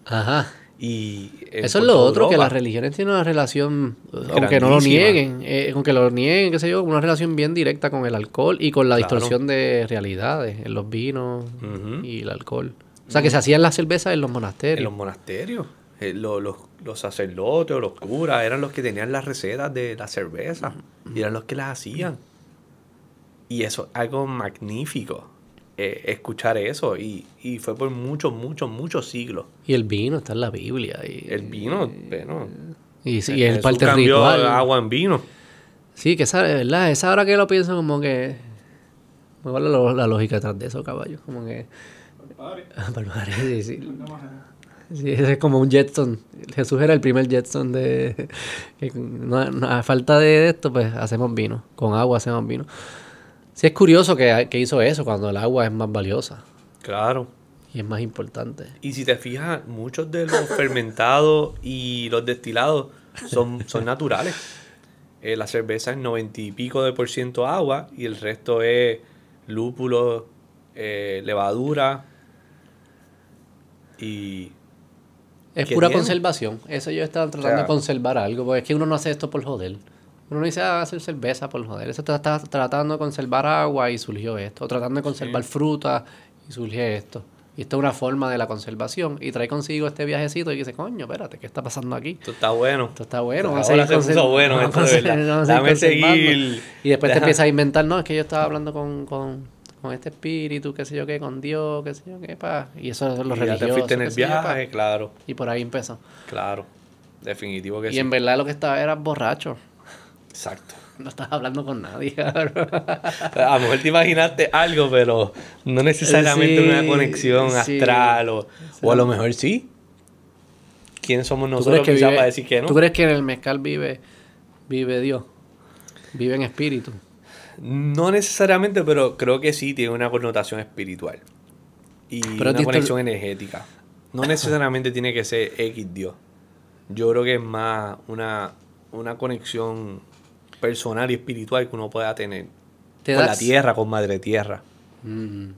Ajá. Y en Eso es lo otro, que las religiones tienen una relación, aunque no lo nieguen, eh, aunque lo nieguen, qué sé yo, una relación bien directa con el alcohol y con la Claro. distorsión de realidades en los vinos y el alcohol. O sea, que se hacían las cervezas en los En monasterios. los monasterios. Eh, lo- los, los sacerdotes o los curas eran los que tenían las recetas de la cerveza. Y eran los que las hacían. Y eso es algo magnífico. Eh, escuchar eso. Y, y fue por muchos, muchos, muchos siglos. Y el vino está en la Biblia. Y, El vino, bueno. y, sí, y es parte cambió ritual. agua en vino. Sí, que esa, ¿verdad? Esa hora que lo pienso como que... ¿Cuál es la, la lógica detrás de eso, caballo? Como que... Palmares, sí, sí. eh. Sí, ese es como un Jetson. Jesús era el primer Jetson de... que no- no- a falta de esto, pues hacemos vino. Con agua hacemos vino. Sí es curioso que, que hizo eso cuando el agua es más valiosa Claro. y es más importante. Y si te fijas, muchos de los fermentados y los destilados son, son naturales. Eh, la cerveza es 90 y pico de por ciento agua y el resto es lúpulo, eh, levadura y... Es ¿Qué pura tiene? conservación. Eso yo estaba tratando sea- de conservar algo, porque es que uno no hace esto por joder. Uno no dice ah, hacer cerveza por joder. Eso está, tratando de conservar agua y surgió esto. O tratando de conservar fruta y surgió esto. Y esto es una forma de la conservación. Y trae consigo este viajecito y dice, coño, espérate, ¿qué está pasando aquí? Esto está bueno. Esto está bueno. Ahora a se puso bueno esto de verdad. seguir Dame conservando. seguir. Y después te empiezas a inventar, no, es que yo estaba hablando con, con, con este espíritu, qué sé yo qué, con Dios, qué sé yo qué, pa. Y eso es lo Y ya religioso. te fuiste en el yo, viaje, claro, Y por ahí empezó. claro. Definitivo que Y sí. en verdad lo que estaba era borracho. Exacto. No estabas hablando con nadie. A lo mejor te imaginaste algo, pero no necesariamente Sí, una conexión sí. astral o, o a lo mejor sí. ¿Quién somos ¿Tú nosotros que vive, para decir que no? ¿Tú crees que en el mezcal vive, vive Dios? Vive en espíritu. No necesariamente, pero creo que sí tiene una connotación espiritual. Y Pero una conexión energética. No necesariamente tiene que ser X Dios. Yo creo que es más una, una conexión personal y espiritual que uno pueda tener. Te con la tierra, con madre tierra. Mm.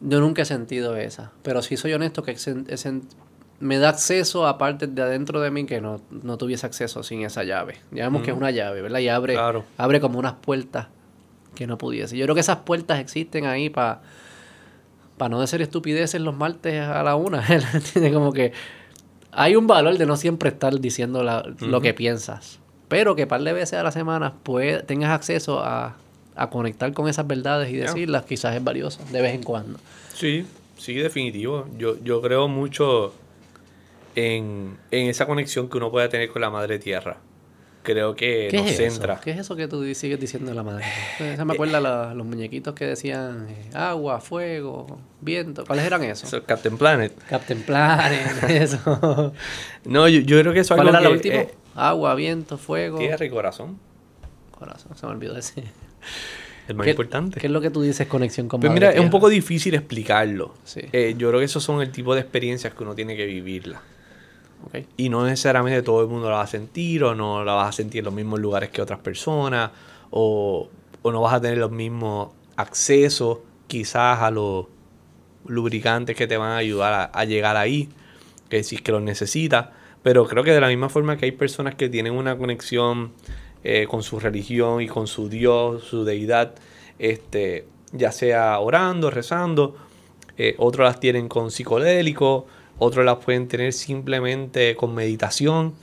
Yo nunca he sentido esa, pero sí soy honesto que me da acceso a partes de adentro de mí que no, no tuviese acceso sin esa llave. Digamos que es una llave, ¿verdad? Y abre, Claro. abre como unas puertas que no pudiese. Yo creo que esas puertas existen ahí para para no decir estupideces los martes a la una. Tiene como que hay un valor de no siempre estar diciendo la- lo que piensas, pero que par de veces a la semana pues, tengas acceso a, a conectar con esas verdades y decirlas, quizás es valioso de vez en cuando. Sí, sí, definitivo. Yo, yo creo mucho en, en esa conexión que uno puede tener con la madre tierra. Creo que ¿Qué nos es centra. eso? ¿Qué es eso que tú sigues diciendo de la madre? Se me acuerda la- los muñequitos que decían eh, agua, fuego, viento. ¿Cuáles eran esos? Eso es Captain Planet. Captain Planet, eso. No, yo, yo creo que eso es ¿Cuál algo era la que, última? eh, agua, viento, fuego. tierra y corazón. Corazón, se me olvidó decir. El más ¿Qué- importante. ¿Qué es lo que tú dices conexión con Pues mira, es un poco difícil explicarlo. Sí. Eh, yo creo que esos son el tipo de experiencias que uno tiene que vivirlas. Ok. Y no necesariamente todo el mundo la va a sentir o no la vas a sentir en los mismos lugares que otras personas o, o no vas a tener los mismos accesos quizás a los lubricantes que te van a ayudar a, a llegar ahí, que si es que los necesitas. Pero creo que de la misma forma que hay personas que tienen una conexión eh, con su religión y con su Dios, su deidad, este, ya sea orando, rezando, eh, otros las tienen con psicodélicos, otros las pueden tener simplemente con meditación.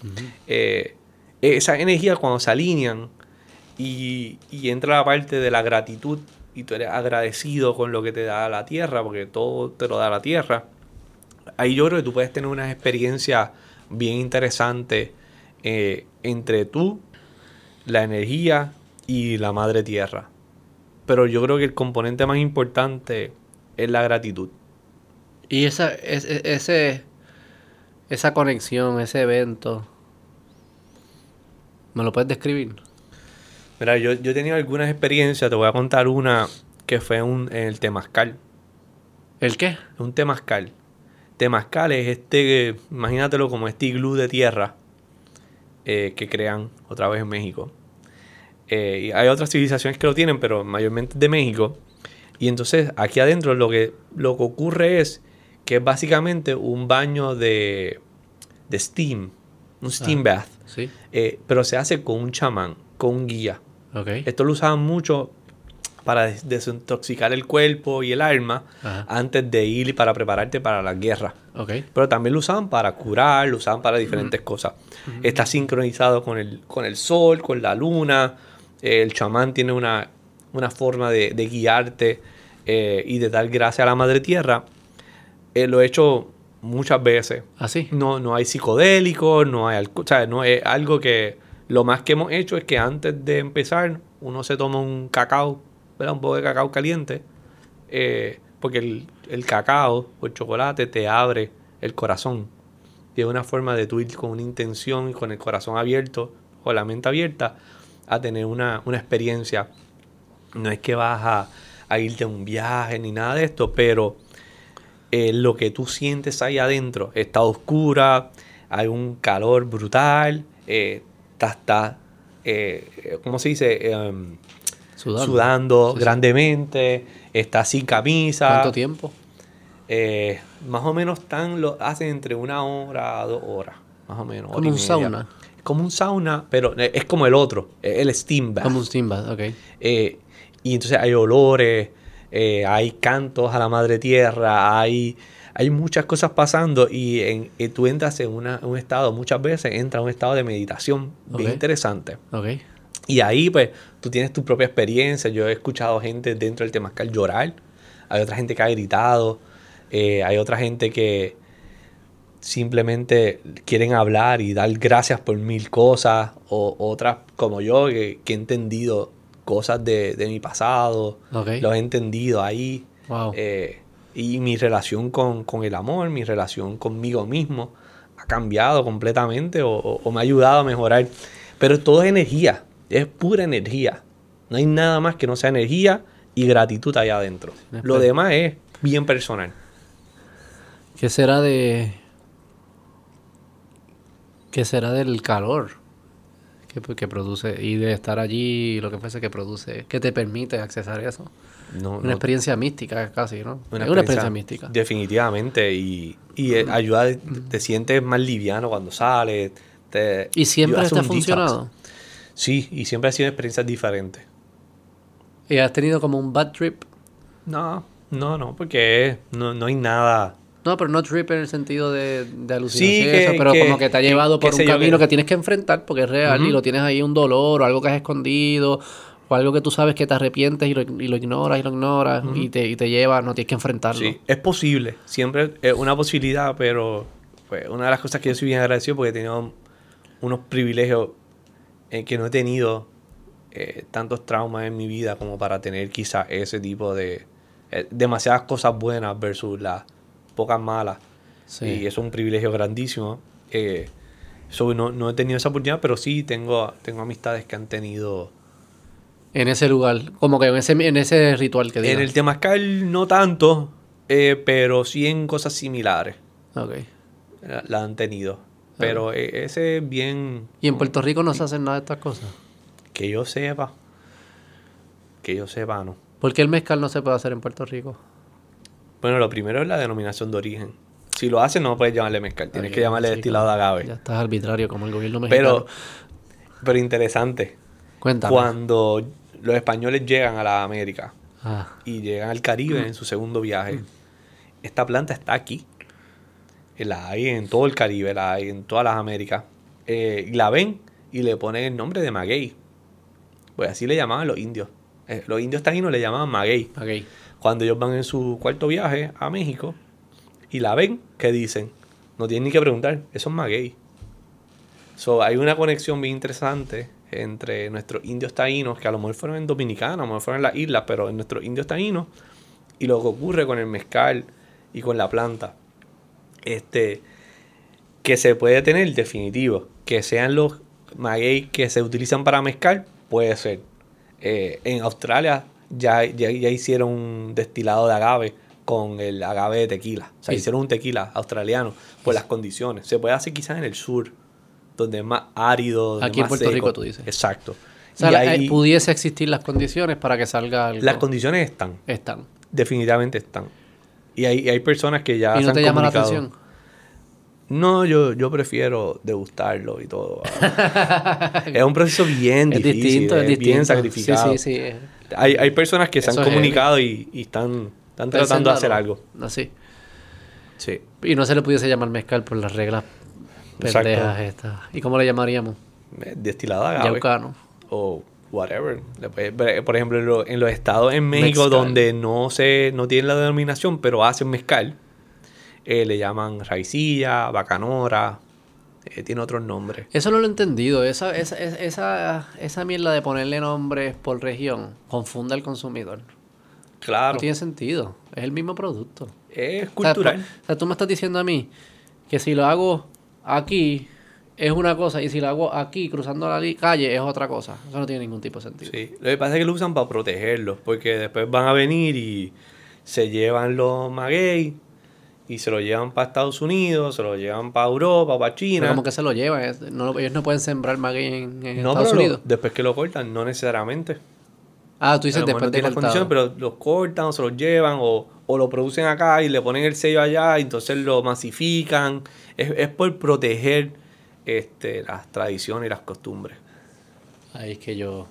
Eh, esas energías cuando se alinean y, y entra la parte de la gratitud y tú eres agradecido con lo que te da la tierra, porque todo te lo da la tierra, ahí yo creo que tú puedes tener unas experiencias bien interesantes eh, entre tú, la energía y la madre tierra. Pero yo creo que el componente más importante es la gratitud. Y esa, es- es- ese, esa conexión, ese evento, ¿me lo puedes describir? Mira, yo, yo he tenido algunas experiencias, te voy a contar una que fue un, en el Temazcal. ¿El qué? Un Temazcal. Temazcal es este, imagínatelo como este iglú de tierra eh, que crean otra vez en México. Eh, y hay otras civilizaciones que lo tienen, pero mayormente de México. Y entonces aquí adentro lo que, lo que ocurre es que es básicamente un baño de, de steam, un steam bath, Sí. eh, pero se hace con un chamán, con un guía. Ok. Esto lo usaban mucho para des- desintoxicar el cuerpo y el alma Ajá. antes de ir y para prepararte para la guerra. Ok. Pero también lo usaban para curar, lo usaban para diferentes cosas. Está sincronizado con el, con el sol, con la luna. El chamán tiene una, una forma de, de guiarte eh, y de dar gracias a la madre tierra. Eh, lo he hecho muchas veces. Así. No, no hay psicodélicos, no hay alcohol. O sea, no es algo que. Lo más que hemos hecho es que antes de empezar, uno se toma un cacao, Un poco de cacao caliente. eh, porque el, el cacao o el chocolate te abre el corazón. Tiene una forma de tú ir con una intención y con el corazón abierto, con la mente abierta, a tener una, una experiencia. No es que vas a, a irte a un viaje ni nada de esto, pero eh, lo que tú sientes ahí adentro está oscura, hay un calor brutal, eh, estás, eh, ¿cómo se dice? Em, Sudando. sudando, Sí, sí. grandemente, estás sin camisa. ¿Cuánto tiempo? Eh, más o menos están lo hacen entre una hora a dos horas, más o menos. Como un media. sauna. como un sauna, pero eh, es como el otro, el steam bath. Como un steam bath, ok. Eh, y entonces hay olores, eh, hay cantos a la madre tierra, hay, hay muchas cosas pasando y en, y tú entras en una- un estado, muchas veces entras en un estado de meditación bien Ok. interesante. Ok. Y ahí, pues, tú tienes tu propia experiencia. Yo he escuchado gente dentro del Temascal llorar. Hay otra gente que ha gritado. eh, hay otra gente que simplemente quieren hablar y dar gracias por mil cosas. O otras como yo, que, que he entendido cosas de, de mi pasado. Ok. Lo he entendido ahí. Wow. Eh, y mi relación con, con el amor, mi relación conmigo mismo, ha cambiado completamente o, o- o me ha ayudado a mejorar. Pero todo es energía, es pura energía. No hay nada más que no sea energía y gratitud allá adentro. Lo demás es bien personal. ¿Qué será de. ¿Qué será del calor que, que produce y de estar allí, lo que fuese que produce, que te permite accesar eso? No, Una no- experiencia mística casi, ¿no? es una experiencia mística. Definitivamente. Y, y eh, ayuda, te sientes más liviano cuando sales. te- ¿Y siempre detox. funcionado? Sí, y siempre ha sido experiencias diferentes. ¿Y has tenido como un bad trip? No, no, no, porque no, no hay nada. No, pero no trip en el sentido de, de alucinación, Sí, eso, pero que- como que te ha llevado por un camino que- que... tienes que enfrentar porque es real y lo tienes ahí un dolor o algo que has escondido o algo que tú sabes que te arrepientes y lo, y lo ignoras y lo ignoras y, te, y te lleva, no tienes que enfrentarlo. Sí, es posible. Siempre es una posibilidad, pero pues, una de las cosas que yo soy bien agradecido porque he tenido unos privilegios eh, que no he tenido eh, tantos traumas en mi vida como para tener quizás ese tipo de... eh, demasiadas cosas buenas versus las pocas malas. Sí. Y eso es un privilegio grandísimo. Eh, so, no, no he tenido esa oportunidad, pero sí tengo, tengo amistades que han tenido... En ese lugar, como que en ese, en ese ritual que En digas. el Temascal no tanto, eh, pero sí en cosas similares. Ok. la, la han tenido. Pero e- ese es bien ¿Y en Puerto Rico no se hacen nada de estas cosas? que yo sepa. Que yo sepa, no. ¿Por qué el mezcal no se puede hacer en Puerto Rico? Bueno, lo primero es la denominación de origen. Si lo haces, no puedes llamarle mezcal. Tienes que llamarle sí, destilado de agave. Ya estás arbitrario como el gobierno mexicano. Pero, pero interesante. Cuéntame. Cuando los españoles llegan a la América Ah, y llegan al Caribe en su segundo viaje, esta planta está aquí. La hay en todo el Caribe, la hay en todas las Américas. Eh, y la ven y le ponen el nombre de maguey. Pues así le llamaban los indios. Eh, los indios taínos le llamaban maguey. Cuando ellos van en su cuarto viaje a México y la ven, ¿qué dicen? No tienen ni que preguntar, eso es maguey. So, hay una conexión bien interesante entre nuestros indios taínos, que a lo mejor fueron en Dominicana, a lo mejor fueron en las islas, pero en nuestros indios taínos, y lo que ocurre con el mezcal y con la planta. Este, que se puede tener definitivo, que sean los maguey que se utilizan para mezcal, puede ser. Eh, en Australia ya, ya, ya hicieron un destilado de agave con el agave de tequila. O sea, Sí. hicieron un tequila australiano por las condiciones. Se puede hacer quizás en el sur, donde es más árido. donde Aquí en Puerto seco. Rico, tú dices. Exacto. O sea, Y la- ahí eh, pudiese existir las condiciones para que salga algo. las condiciones están, Están. definitivamente están. Y hay, y hay personas que ya ¿Y se no han te llama la atención? No, yo, yo prefiero degustarlo y todo. es un proceso bien Es difícil, distinto, es, distinto. bien sacrificado. Sí, sí, sí. Hay, hay personas que se han comunicado y, y están, están tratando de hacer algo. Así. Sí. Y no se le pudiese llamar mezcal por las reglas Exacto. pendejas estas. ¿Y cómo le llamaríamos? Eh, Destilado de agave. Yaucano. O whatever. Por ejemplo, en, lo- en los estados en México Mezcal. donde no se no tienen la denominación, pero hacen mezcal, eh, le llaman raicilla, bacanora, eh, tiene otros nombres. Eso no lo he entendido. Esa, esa, esa, esa, mierda de ponerle nombres por región confunde al consumidor. Claro, No tiene sentido. Es el mismo producto. es O sea, cultural. tú- O sea, tú me estás diciendo a mí que si lo hago aquí es una cosa y si lo hago aquí cruzando la calle es otra cosa. Eso no tiene ningún tipo de sentido. Sí, lo que pasa es que lo usan para protegerlos, porque después van a venir y se llevan los maguey y se lo llevan para Estados Unidos, se lo llevan para Europa, para Pero China. como que se lo llevan. no- ellos no pueden sembrar maguey en, en no, Estados pero lo- Unidos. después que lo cortan, no necesariamente. Ah, tú dices después de cortado. pero los cortan o se los llevan o, o lo producen acá y le ponen el sello allá y entonces lo masifican. Es, es por proteger este, las tradiciones y las costumbres. Ahí es que yo.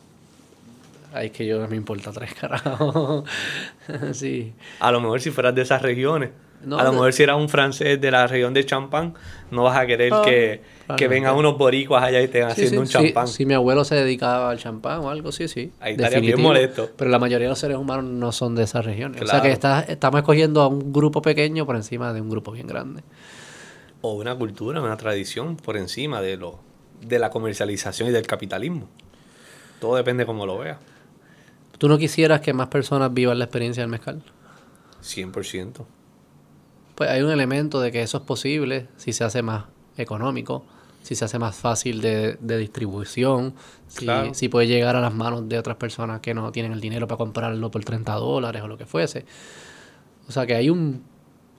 Ahí es que yo no me importa tres carajos. sí. A lo mejor si fueras de esas regiones, No, a lo mejor si eras un francés de la región de Champán, no vas a querer Ah, que, que vengan unos boricuas allá y estén Sí, haciendo sí, un champán. Si mi abuelo se dedicaba al champán o algo, sí, sí. Ahí estaría bien molesto. Pero la mayoría de los seres humanos no son de esas regiones. O sea que está- estamos escogiendo a un grupo pequeño por encima de un grupo bien grande. O una cultura, una tradición por encima de, lo, de la comercialización y del capitalismo. Todo depende cómo lo veas. ¿Tú no quisieras que más personas vivan la experiencia del mezcal? 100%. Pues hay un elemento de que eso es posible si se hace más económico, si se hace más fácil de, de distribución, si, Claro. si puede llegar a las manos de otras personas que no tienen el dinero para comprarlo por 30 dólares o lo que fuese. O sea que hay un...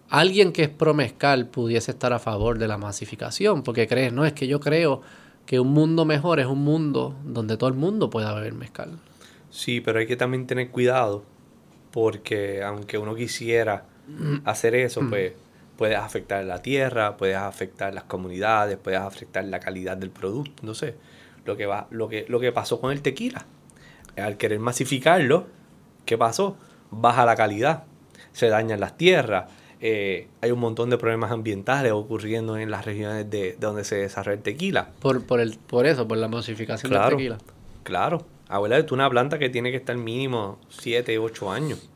Alguien que es pro mezcal pudiese estar a favor de la masificación, porque crees, no, es que yo creo que un mundo mejor es un mundo donde todo el mundo pueda beber mezcal. Sí, pero hay que también tener cuidado porque aunque uno quisiera hacer eso, pues puedes afectar la tierra, puedes afectar las comunidades, puedes afectar la calidad del producto, no sé. Lo que va, lo que, lo que pasó con el tequila. Al querer masificarlo, ¿qué pasó? Baja la calidad, se dañan las tierras, eh, hay un montón de problemas ambientales ocurriendo en las regiones de, de donde se desarrolla el tequila. Por, por, el, por eso, por la masificación Claro. del tequila. Claro, abuela, tú una planta que tiene que estar mínimo 7, 8 años.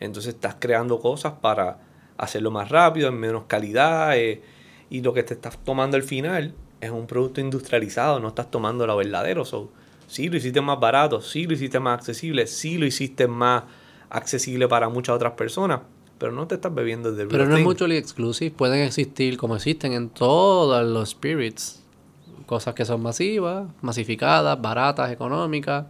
Entonces estás creando cosas para hacerlo más rápido, en menos calidad, eh, y lo que te estás tomando al final es un producto industrializado, no estás tomando lo verdadero. So, sí lo hiciste más barato, sí lo hiciste más accesible, sí lo hiciste más accesible para muchas otras personas, pero no te estás bebiendo de Pero no es mutually exclusive, pueden existir como existen en todos los spirits. Cosas que son masivas, masificadas, baratas, económicas.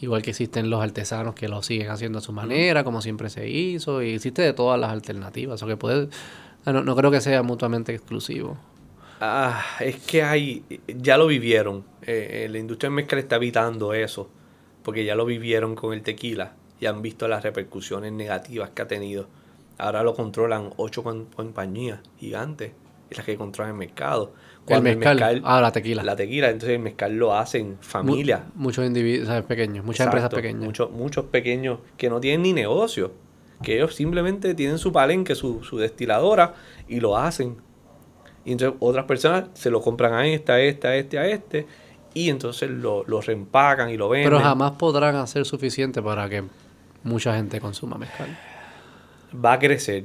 Igual que existen los artesanos que lo siguen haciendo a su manera, como siempre se hizo. Y existe de todas las alternativas. O que puede, no, no creo que sea mutuamente exclusivo. Ah, es que hay, ya lo vivieron. Eh, eh, la industria del mezcal está evitando eso, porque ya lo vivieron con el tequila y han visto las repercusiones negativas que ha tenido. Ahora lo controlan ocho com- compañías gigantes, y las que controlan el mercado. el mezcal, ah, la tequila. La tequila, entonces el mezcal lo hacen familias. Mu- muchos individuos, ¿sabes? pequeños, muchas empresas pequeñas. Muchos, muchos pequeños que no tienen ni negocio. Que ellos simplemente tienen su palenque, su, su destiladora y lo hacen. Y entonces otras personas se lo compran a esta, a esta, a este, a este. Y entonces lo, lo reempacan y lo venden. Pero jamás podrán hacer suficiente para que mucha gente consuma mezcal. Va a crecer.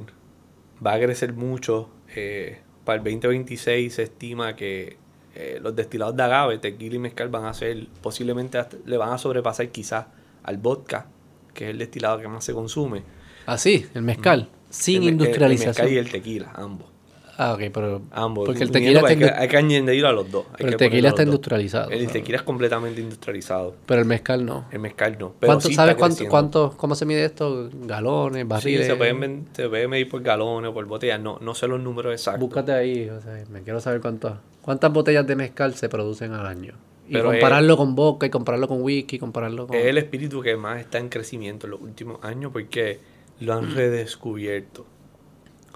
Va a crecer mucho. eh, para el 2026 se estima que eh, los destilados de agave, tequila y mezcal van a ser, posiblemente hasta- le van a sobrepasar quizás al vodka, que es el destilado que más se consume. Así, el mezcal, sin me- el- industrialización. El mezcal y el tequila, ambos. Ah, ok, pero. Ambos. Porque el tequila, está, hay, que, hay que añadirlo a los dos. hay pero el tequila está industrializado. El tequila es completamente industrializado. Pero el mezcal no. El mezcal no. Pero ¿Cuánto, sí ¿Sabes cuánto, cuánto, cómo se mide esto? Galones, Sí, barriles. se puede, se puede medir por galones o por botellas. No, no sé los números exactos. Búscate ahí, o sea, me quiero saber cuántas cuántas botellas de mezcal se producen al año. Y Pero compararlo con vodka, y compararlo con whisky, compararlo con... Es el espíritu que más está en crecimiento en los últimos años porque lo Mm. han redescubierto.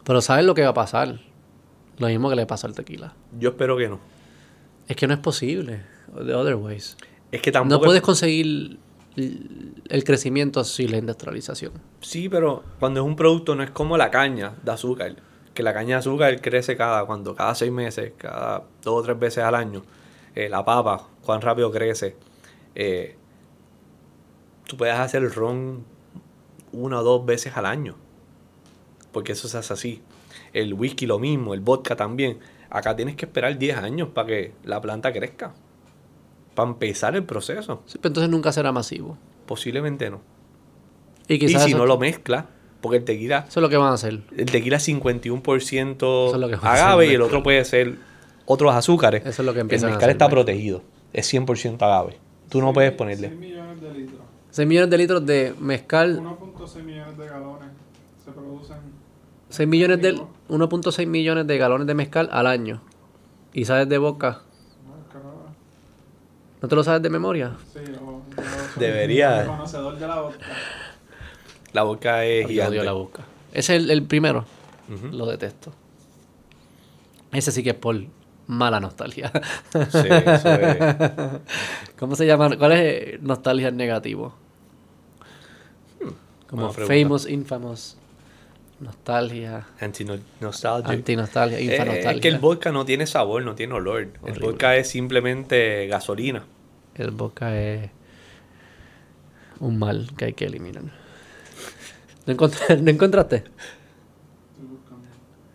Pero ¿sabes lo que va a pasar? Lo mismo que le pasó al tequila. Yo espero que no. Es que no es posible. The other ways. Es que tampoco. No puedes conseguir el crecimiento sin la industrialización. Sí, pero cuando es un producto no es como la caña de azúcar. Que la caña de azúcar crece cada cuando cada seis meses, cada dos o tres veces al año. Eh, la papa, cuán rápido crece. Eh, tú puedes hacer el ron una o dos veces al año. Porque eso se hace así. El whisky lo mismo, el vodka también. Acá tienes que esperar 10 años para que la planta crezca. Para empezar el proceso. Sí, pero entonces nunca será masivo. Posiblemente no. Y Y si no lo mezcla, porque el tequila eso es lo que van a hacer. el tequila es 51% es lo que agave y el otro puede ser otros azúcares. Eso es lo que el empiezan a mezcal hacer, está ¿ves? protegido. Es 100% agave. Tú no puedes 6 ponerle. millones de litros. 6 millones de litros de mezcal, 1.6 millones de galones se producen. 6 millones de. 1.6 millones de galones de mezcal al año. ¿Y sabes de boca? No. ¿No te lo sabes de memoria? Sí, yo, yo soy Debería. conocedor de la vodka. La boca es Yo gigante. odio la boca. Ese es el, el primero. Lo detesto. Ese sí que es por mala nostalgia. Sí, eso es. ¿Cómo se llama? ¿Cuál es nostalgia negativo? Como buena pregunta. famous, infamous, nostalgia, Anti-nostalgia. antinostalgia, Eh, infanostalgia. es que el vodka no tiene sabor, no tiene olor. El vodka es simplemente gasolina. El boca es un mal que hay que eliminar. ¿No, encontr- ¿no encontraste?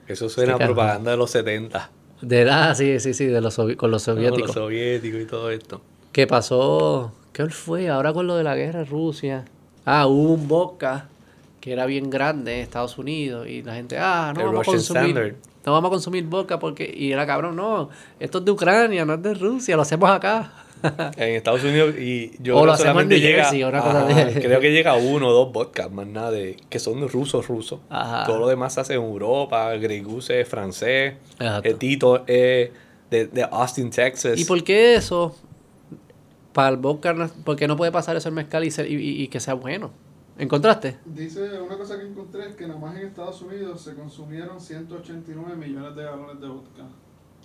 Eso suena a propaganda de los 70. De ah, sí, sí, sí, de los con los ¿no? soviéticos. Los soviéticos y todo esto. ¿Qué pasó? ¿Qué fue? Ahora con lo de la guerra Rusia. Ah, hubo un vodka que era bien grande en Estados Unidos y la gente, ah, no El vamos Russian a consumir. Standard. No vamos a consumir vodka porque. Y era cabrón, no. Esto es de Ucrania, no es de Rusia, lo hacemos acá. En Estados Unidos y yo O lo hacemos en llega, Jersey, una cosa Ajá, de- creo que llega uno o dos vodkas, más nada de que son rusos rusos. Ajá. Todo lo demás se hace en Europa, Grey Goose es francés, el Tito es de, de Austin, Texas. ¿Y por qué eso? Para el vodka, no- ¿por qué no puede pasar eso en mezcal y, ser- y- y- y que sea bueno? ¿Encontraste? Dice, una cosa que encontré es que nada más en Estados Unidos se consumieron 189 millones de galones de vodka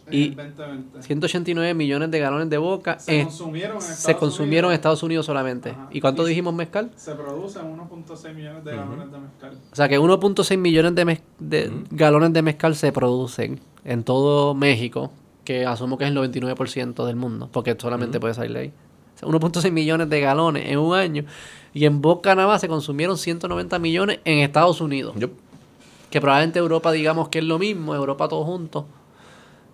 en Y- el 2020. 189 millones de galones de vodka Se en- consumieron en Estados se consumieron en Unidos. Estados Unidos solamente. Ajá. ¿Y cuánto Y- dijimos mezcal? Se producen 1.6 millones de galones de mezcal. O sea que 1.6 millones de, mez- de galones de mezcal se producen en todo México, que asumo que es el 99% del mundo, porque solamente puede salir de ahí. O sea, 1.6 millones de galones en un año. Y en Vodka nada más se consumieron 190 millones en Estados Unidos. Que probablemente Europa digamos que es lo mismo, Europa todos juntos.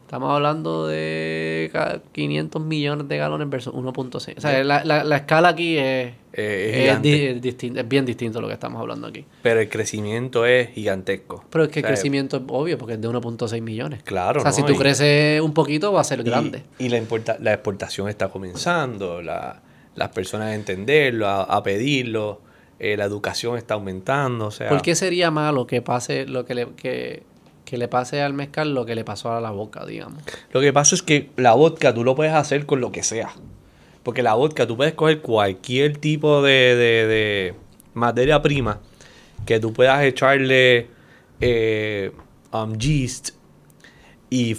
Estamos hablando de ca- 500 millones de galones versus 1.6. O sea, la, la- la escala aquí es, Eh, es es, gigante. di- es bien distinto a lo que estamos hablando aquí. Pero el crecimiento es gigantesco. Pero es que el O sea, crecimiento es obvio porque es de 1.6 millones. Claro, O sea, ¿no? si tú creces un poquito va a ser y- grande. Y, la, la exportación está comenzando, la- las personas a entenderlo, a, a pedirlo, eh, la educación está aumentando, o sea... ¿Por qué sería malo que pase lo que le, que, que le pase al mezcal lo que le pasó a la boca, digamos? Lo que pasa es que la vodka tú lo puedes hacer con lo que sea. Porque la vodka tú puedes coger cualquier tipo de, de- de materia prima que tú puedas echarle eh, um, yeast y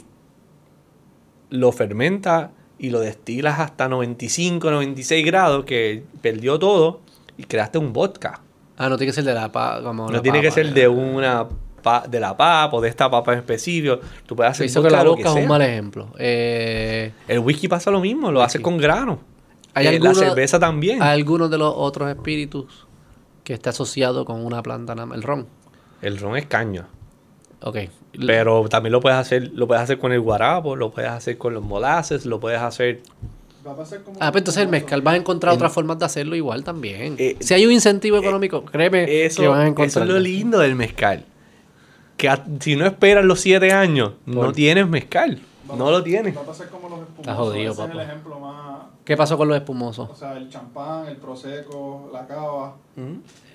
lo fermenta y lo destilas hasta 95, 96 grados que perdió todo y creaste un vodka. Ah, no tiene que ser de la papa. Como No tiene que ser de una de la papa o de esta papa en específico. Tú puedes hacer que la es un mal ejemplo. Eh, El whisky pasa lo mismo, lo hace Whisky. con grano. ¿Hay Eh, la cerveza también. ¿Hay algunos de los otros espíritus que esté asociado con una planta, el ron? El ron es caña. Ok. Pero también lo puedes hacer, lo puedes hacer con el guarapo, lo puedes hacer con los molasses, lo puedes hacer. Va a pasar como Ah, pero entonces el mezcal vas a encontrar En- otras formas de hacerlo igual también. Eh, si hay un incentivo económico, créeme Eso, que vas a eso encontrar. es lo lindo del mezcal. Que a- si no esperas los siete años, no tienes mezcal. Va No pasar- lo tienes. Va a pasar como los espumosos. Está jodido, Ese es papá. el ejemplo más... ¿Qué pasó con los espumosos? O sea, el champán, el prosecco, la cava.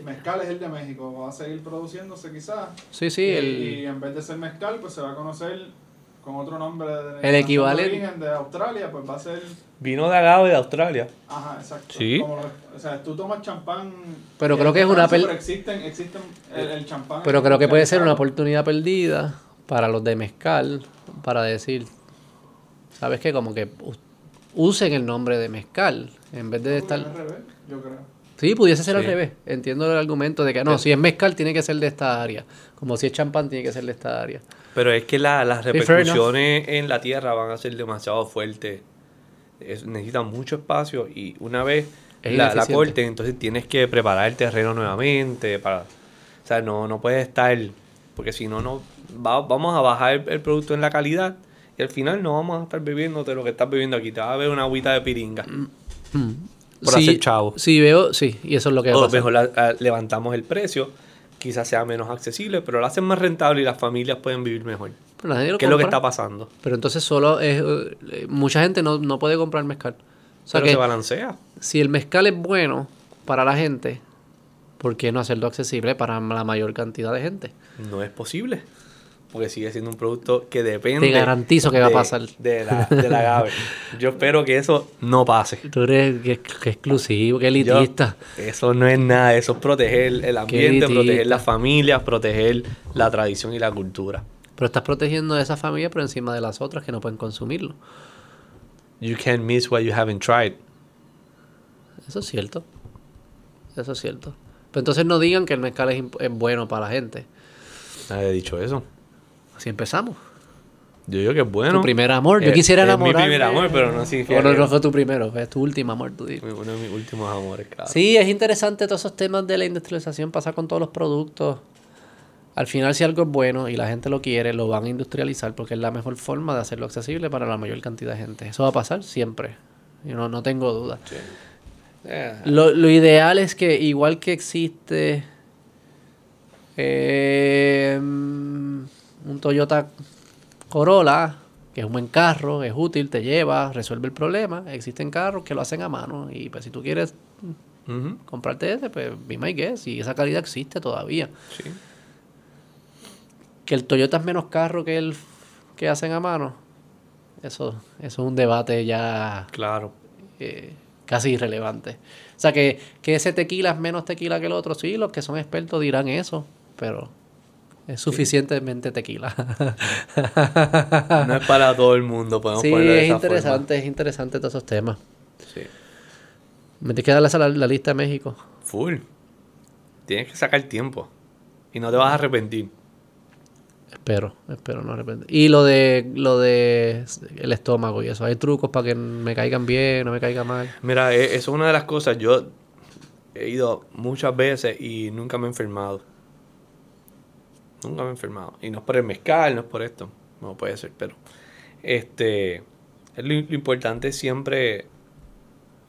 Mezcal es el de México. Va a seguir produciéndose quizás. Sí, sí, y, el, y en vez de ser mezcal, pues se va a conocer con otro nombre de El de equivalente- origen de Australia, pues va a ser... Vino de agave de Australia. Ajá, exacto. Sí. Como o sea, tú tomas champán... Pero creo que es una Pero existen, existen el, el champán... pero creo que puede ser una oportunidad perdida para los de mezcal para decir, ¿sabes qué? Como que usen el nombre de mezcal en vez de estar... es al revés, yo creo. Sí, pudiese ser al revés. Entiendo el argumento de que no, si es mezcal tiene que ser de esta área. Como si es champán tiene que ser de esta área. Pero es que la- las repercusiones en la tierra van a ser demasiado fuertes. Es- necesitan mucho espacio y una vez Es la, corten, entonces tienes que preparar el terreno nuevamente. para O sea, no, no puedes estar. Porque si no, no va- vamos a bajar el, el producto en la calidad y al final no vamos a estar bebiéndote lo que estás bebiendo aquí. Te va a beber una agüita de piringa. Hmm. Por Sí, hacer chavo. Sí, veo, sí, y eso es lo que O mejor la- a- levantamos el precio. Quizás sea menos accesible, pero lo hacen más rentable y las familias pueden vivir mejor. Pero nadie lo ¿Qué es lo que está pasando? Pero entonces solo es... eh, mucha gente no, no puede comprar mezcal. O sea pero que se balancea. si el mezcal es bueno para la gente, ¿por qué no hacerlo accesible para la mayor cantidad de gente? No es posible. Porque sigue siendo un producto que depende. Te garantizo que va a de- pasar. De la, de la agave. Yo espero que eso no pase. Tú eres que, que exclusivo, que Yo- elitista. eso no es nada. Eso es proteger el ambiente, proteger las familias, proteger la tradición y la cultura. Pero estás protegiendo a esa familia por encima de las otras que no pueden consumirlo. You can't miss what you haven't tried. Eso es cierto. Eso es cierto. Pero entonces no digan que el mezcal es, es bueno para la gente. Nadie ha dicho eso. Así empezamos. Yo digo que es bueno. tu primer amor. Yo Es- quisiera es mi enamorarme. primer amor, pero no significa Bueno, no fue tu primero, es tu último amor, tú dices. Uno de mis últimos amores, claro. Sí, es interesante todos esos temas de la industrialización, pasa con todos los productos. Al final, si algo es bueno y la gente lo quiere, lo van a industrializar porque es la mejor forma de hacerlo accesible para la mayor cantidad de gente. Eso va a pasar siempre. Yo no, no tengo duda. Eh, Lo, lo ideal es que, igual que existe eh, un Toyota Corolla, que es un buen carro, es útil, te lleva, resuelve el problema, existen carros que lo hacen a mano. Y pues si tú quieres comprarte ese, pues be my guess. Y esa calidad existe todavía. sí. Que el Toyota es menos carro que el que hacen a mano. Eso, eso es un debate ya Claro. eh, casi irrelevante. O sea, que, que ese tequila es menos tequila que el otro. Sí, los que son expertos dirán eso, pero es suficientemente tequila. No es para todo el mundo, podemos sí, ponerlo de es esa interesante, es interesante todos esos temas. Sí. Me tienes que darle esa la, la lista de México. Full. Tienes que sacar tiempo. Y no te vas a arrepentir. Espero, espero no arrepentir. Y lo de lo de el estómago y eso. Hay trucos para que me caigan bien, no me caiga mal. Mira, e- eso es una de las cosas. Yo he ido muchas veces y nunca me he enfermado. Nunca me he enfermado. Y no es por el mezcal, no es por esto. No puede ser, pero. Este. es lo, lo importante es siempre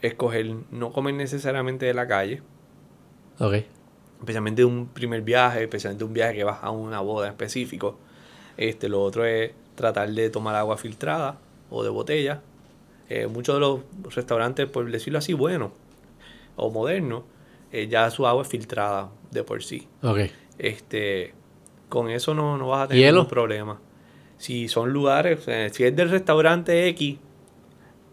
escoger, no comer necesariamente de la calle. Ok. especialmente un primer viaje, especialmente un viaje que vas a una boda en específico. Este, lo otro es tratar de tomar agua filtrada o de botella. Eh, muchos de los restaurantes, por decirlo así, buenos o modernos, eh, ya su agua es filtrada de por sí. Ok. Este, con eso no, no vas a tener ¿Hielo? ningún problema. Si son lugares, si es del restaurante X,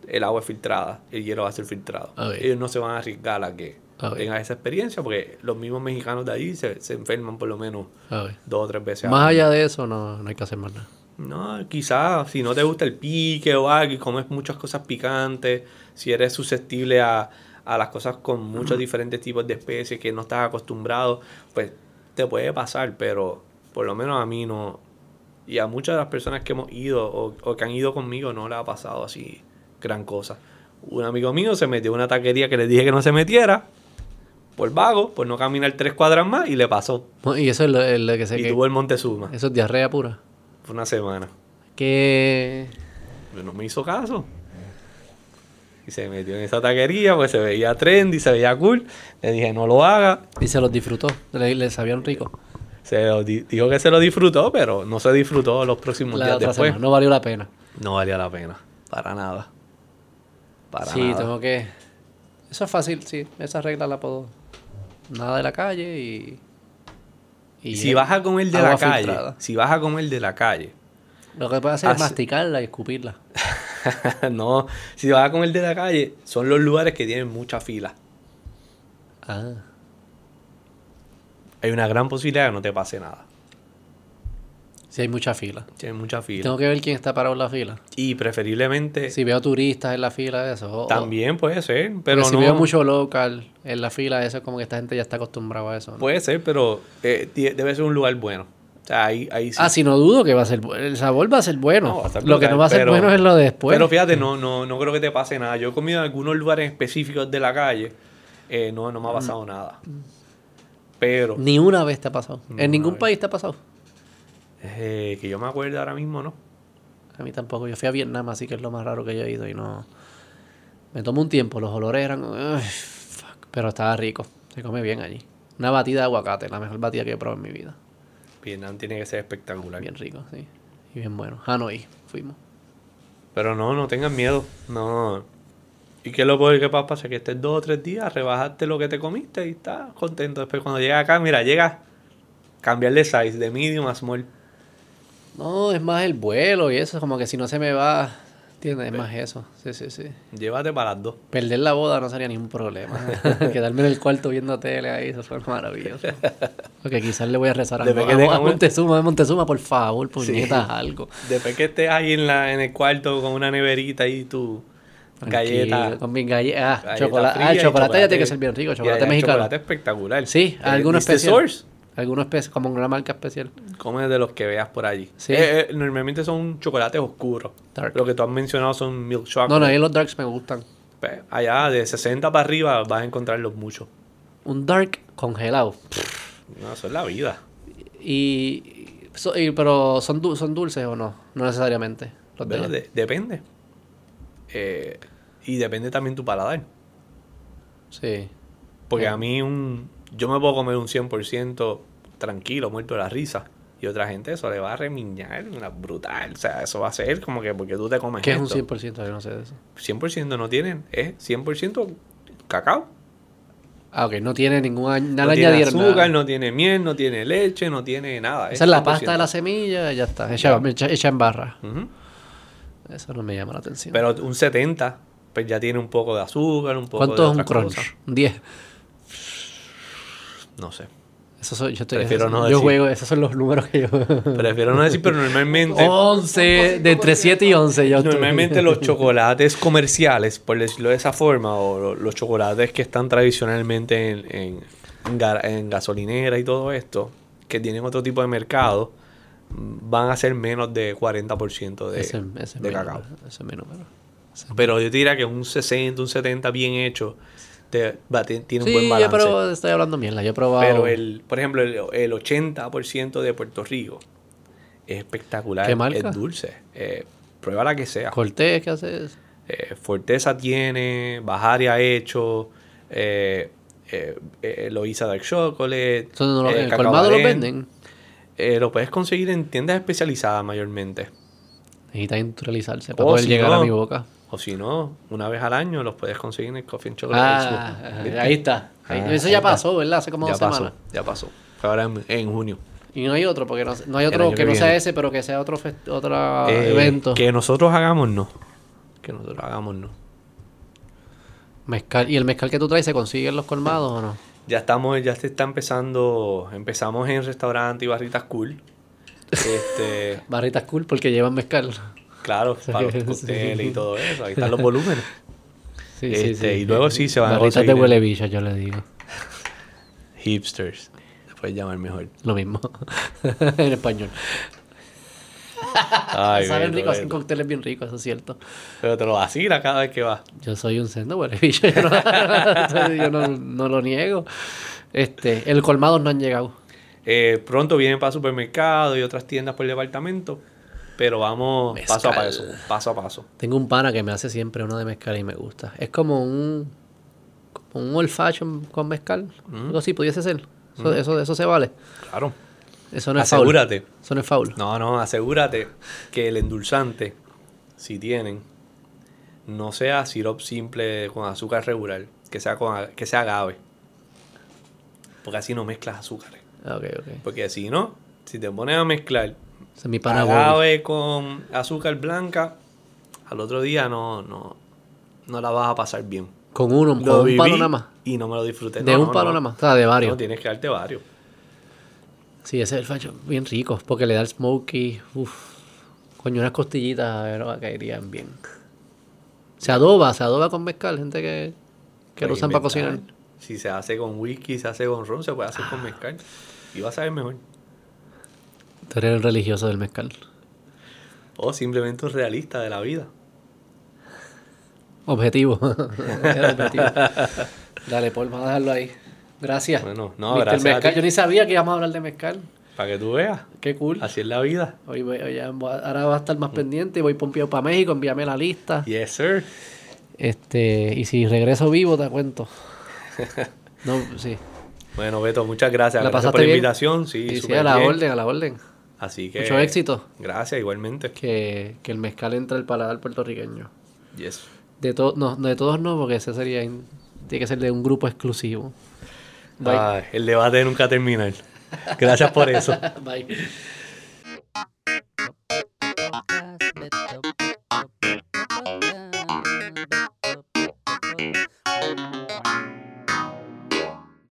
el agua es filtrada, el hielo va a ser filtrado. Ellos no se van a arriesgar a que tengan esa experiencia porque los mismos mexicanos de ahí se, se enferman por lo menos dos o tres veces. Más allá de eso, no, no hay que hacer más nada. No, quizás si no te gusta el pique o algo y comes muchas cosas picantes, si eres susceptible a, a las cosas con muchos diferentes tipos de especies que no estás acostumbrado, pues te puede pasar, pero por lo menos a mí no. Y a muchas de las personas que hemos ido o, o que han ido conmigo no le ha pasado así gran cosa. Un amigo mío se metió en una taquería que le dije que no se metiera, por vago, por no caminar tres cuadras más, y le pasó. Y eso es lo, es lo que sé Y que... tuvo el Montezuma. Eso es diarrea pura. Fue una semana. Que... Pero no me hizo caso. Y se metió en esa taquería, pues se veía trendy, se veía cool. Le dije, no lo haga. Y se los disfrutó. Le, le sabían rico. Se lo di- dijo que se lo disfrutó, pero no se disfrutó los próximos La días otra después. semana. No valió la pena. No valía la pena. Para nada. Para sí, nada. tengo que... Eso es fácil, sí. Esa regla la puedo... Nada de la calle y... y Si vas a comer de la calle, filtrada. si vas a comer de la calle, Lo que puedes hacer es masticarla y escupirla. no, si vas a comer de la calle, son los lugares que tienen mucha fila. Ah. Hay una gran posibilidad de que no te pase nada. Si hay mucha fila. Tienen mucha fila. Tengo que ver quién está parado en la fila. Y preferiblemente Si veo turistas en la fila, eso. o- o- también puede ser, pero si no veo mucho local en la fila, eso es como que esta gente ya está acostumbrada a eso. ¿no? Puede ser, pero eh, debe ser un lugar bueno. O sea, ahí, ahí sí. Ah, sí, no dudo que va a ser El sabor va a ser bueno. No, va a estar lo que no va a ser pero- bueno es lo de después. Pero fíjate, no, no, no creo que te pase nada. Yo he comido en algunos lugares específicos de la calle. eh, no, no me ha pasado nada. Pero Ni una vez te ha pasado. No, en ningún país te ha pasado. eh, que yo me acuerdo ahora mismo, ¿no? A mí tampoco. Yo fui a Vietnam, así que es lo más raro que yo he ido y no. Me tomó un tiempo. Los olores eran. Fuck, Pero estaba rico. Se come bien allí. Una batida de aguacate, la mejor batida que he probado en mi vida. Vietnam tiene que ser espectacular. Bien rico, sí. Y bien bueno. Hanoi, fuimos. Pero no, no tengas miedo. No. ¿Y qué es lo peor que pasa? Pasa que estés dos o tres días, rebajaste lo que te comiste y estás contento. Después cuando llegas acá, mira, llega cambiar de size, de medium a small. No, es más el vuelo y eso. Como que si no se me va. ¿Entiendes? Es más eso. Sí, sí, sí. Llévate para las dos. Perder la boda no sería ningún problema. Quedarme en el cuarto viendo tele ahí, eso fue maravilloso. Porque quizás le voy a rezar a, Después que a- a Montezuma, a Montezuma, por favor, puñetas, algo. Después que estés ahí en, la, en el cuarto con una neverita y tu galleta. Tranquilo, Con mis galletas. Ah, chocolate, ah, el chocolate ya tiene que ser bien rico, chocolate mexicano. Chocolate espectacular. Sí, alguno ¿viste especial. Source? Alguno especial, como una marca especial. Come de los que veas por allí. Sí. Eh, eh, normalmente son chocolates oscuros. Dark. Lo que tú has mencionado son milk chocolate. No, no, ahí los darks me gustan. Pues, allá de 60 para arriba vas a encontrarlos muchos. Un dark congelado. No, eso es la vida. Y, pero son, du- son dulces o no, no necesariamente. Los de- depende. Eh, y depende también tu paladar. Sí. Porque a mí un... Yo me puedo comer un 100% tranquilo, muerto de la risa. Y otra gente eso le va a remiñar una brutal. O sea, eso va a ser como que porque tú te comes ¿Qué es un esto. 100%? Yo no sé de eso. 100% no tienen, es 100% cacao. Ah, ok, no tiene ningún añ- No nada tiene añadieron azúcar, nada. no tiene miel, no tiene leche, no tiene nada. Esa es la 100%. pasta de la semilla, ya está. Hecha, hecha, hecha en barra. Ujú. Eso no me llama la atención. Pero un 70, pues ya tiene un poco de azúcar, un poco ¿Cuánto de es un crunch? Un 10. No sé. Eso soy, yo estoy, Prefiero eso- no yo decir. juego, esos son los números que yo. Prefiero no decir, pero normalmente... 11, de entre 7 y 11. Yo estoy- Normalmente los chocolates comerciales, por decirlo de esa forma, o lo- los chocolates que están tradicionalmente en, en, en ga- en gasolinera y todo esto, que tienen otro tipo de mercado, van a ser menos de 40% de, Ese, ese es de cacao. número, ese es mi número. Pero yo te diría que un 60, un 70 bien hecho, te- va- te- tiene un Sí, buen yo balance. pero estoy hablando mierda. Yo he probado. Pero el, por ejemplo, el, el 80% de Puerto Rico es espectacular. ¿Qué marca? Es dulce. Eh, prueba la que sea. Cortés, ¿qué haces? Eh, Forteza tiene, Bajaria ha hecho, eh, eh, eh, Loiza Dark Chocolate. No lo- ¿En el colmado Barén. venden? Eh, lo puedes conseguir en tiendas especializadas mayormente. Necesita industrializarse para O poder si llegar a no, mi boca. O si no, una vez al año los puedes conseguir en el Coffee and Chocolate Ah, Expo. ¿Viste? ahí está. Ahí- Ah, eso ya pasó, ¿verdad? Hace como Ya dos pasó, semanas. ya pasó. Fue ahora en, en junio. Y no hay otro, porque no, no hay otro que, que no sea ese, pero que sea otro, otro Eh, evento. Que nosotros hagamos, no. Que nosotros hagamos, no. Mezcal. ¿Y el mezcal que tú traes se consigue en los colmados o no? Ya estamos, ya se está empezando. Empezamos en restaurante y barritas cool. Este, Barritas cool porque llevan mezcal. claro, para los Sí. cócteles y todo eso. Ahí están los volúmenes. Sí, Este, y luego sí se van a Barritas de huele bicha, yo le digo. Hipsters. Se puede llamar mejor. Lo mismo. en español. Ay, Saben rico, hacen cócteles bien ricos, eso es cierto. Pero te lo vacila cada vez que vas. Yo soy un sendo. Yo, no, yo no, no lo niego. Este, el colmado no han llegado. Eh, pronto vienen para supermercados y otras tiendas por el departamento. Pero vamos paso a paso. Paso a paso. Tengo un pana que me hace siempre uno de mezcal y me gusta. Es como un como un old fashion con mezcal. Algo así pudiese ser. Eso, eso, eso se vale. Claro. Eso no es faul. Asegúrate. Eso no es faul. No, no, asegúrate que el endulzante, si tienen, no sea sirop simple con azúcar regular, que sea, con, que sea agave. Porque así no mezclas azúcares. Ah, Ok, ok. Porque si no, si te pones a mezclar es mi agave con azúcar blanca, al otro día no, no, no la vas a pasar bien. Con uno, Lo con un palo nada más. Y no me lo disfruté. De No, un no, palo nada más. O sea, de varios. No, tienes que darte varios. Sí, ese es el fashion bien rico. Porque le da el smoky. Uf. Coño, unas costillitas pero caerían bien. Se adoba, se adoba con mezcal. Gente que, que lo Puedes usan para cocinar. Si se hace con whisky, se hace con ron, se puede hacer Ah. con mezcal. Y va a saber mejor. Tú eres el religioso del mezcal. O simplemente un realista de la vida. Objetivo. Objetivo. Dale, Paul, vamos a dejarlo ahí. Gracias. Bueno, no, Mr. gracias a Mezcal. ti. Yo ni sabía que íbamos a hablar de mezcal. Para que tú veas. Qué cool. Así es la vida. Hoy voy- hoy ya ahora va a estar más pendiente. Voy pompeado para México. Envíame la lista. Yes, sir. Este, y si regreso vivo, te cuento. No, sí. Bueno, Beto, muchas gracias. ¿La Gracias pasaste por la invitación. Sí, sí, a la bien. orden, a la orden. Así que. Mucho éxito. Gracias, igualmente. Que, que el mezcal entre al paladar puertorriqueño. Yes. De, to- no, de todos no, porque ese sería. tiene que ser de un grupo exclusivo. Bye. Ay, el debate nunca termina. Gracias por eso. Bye.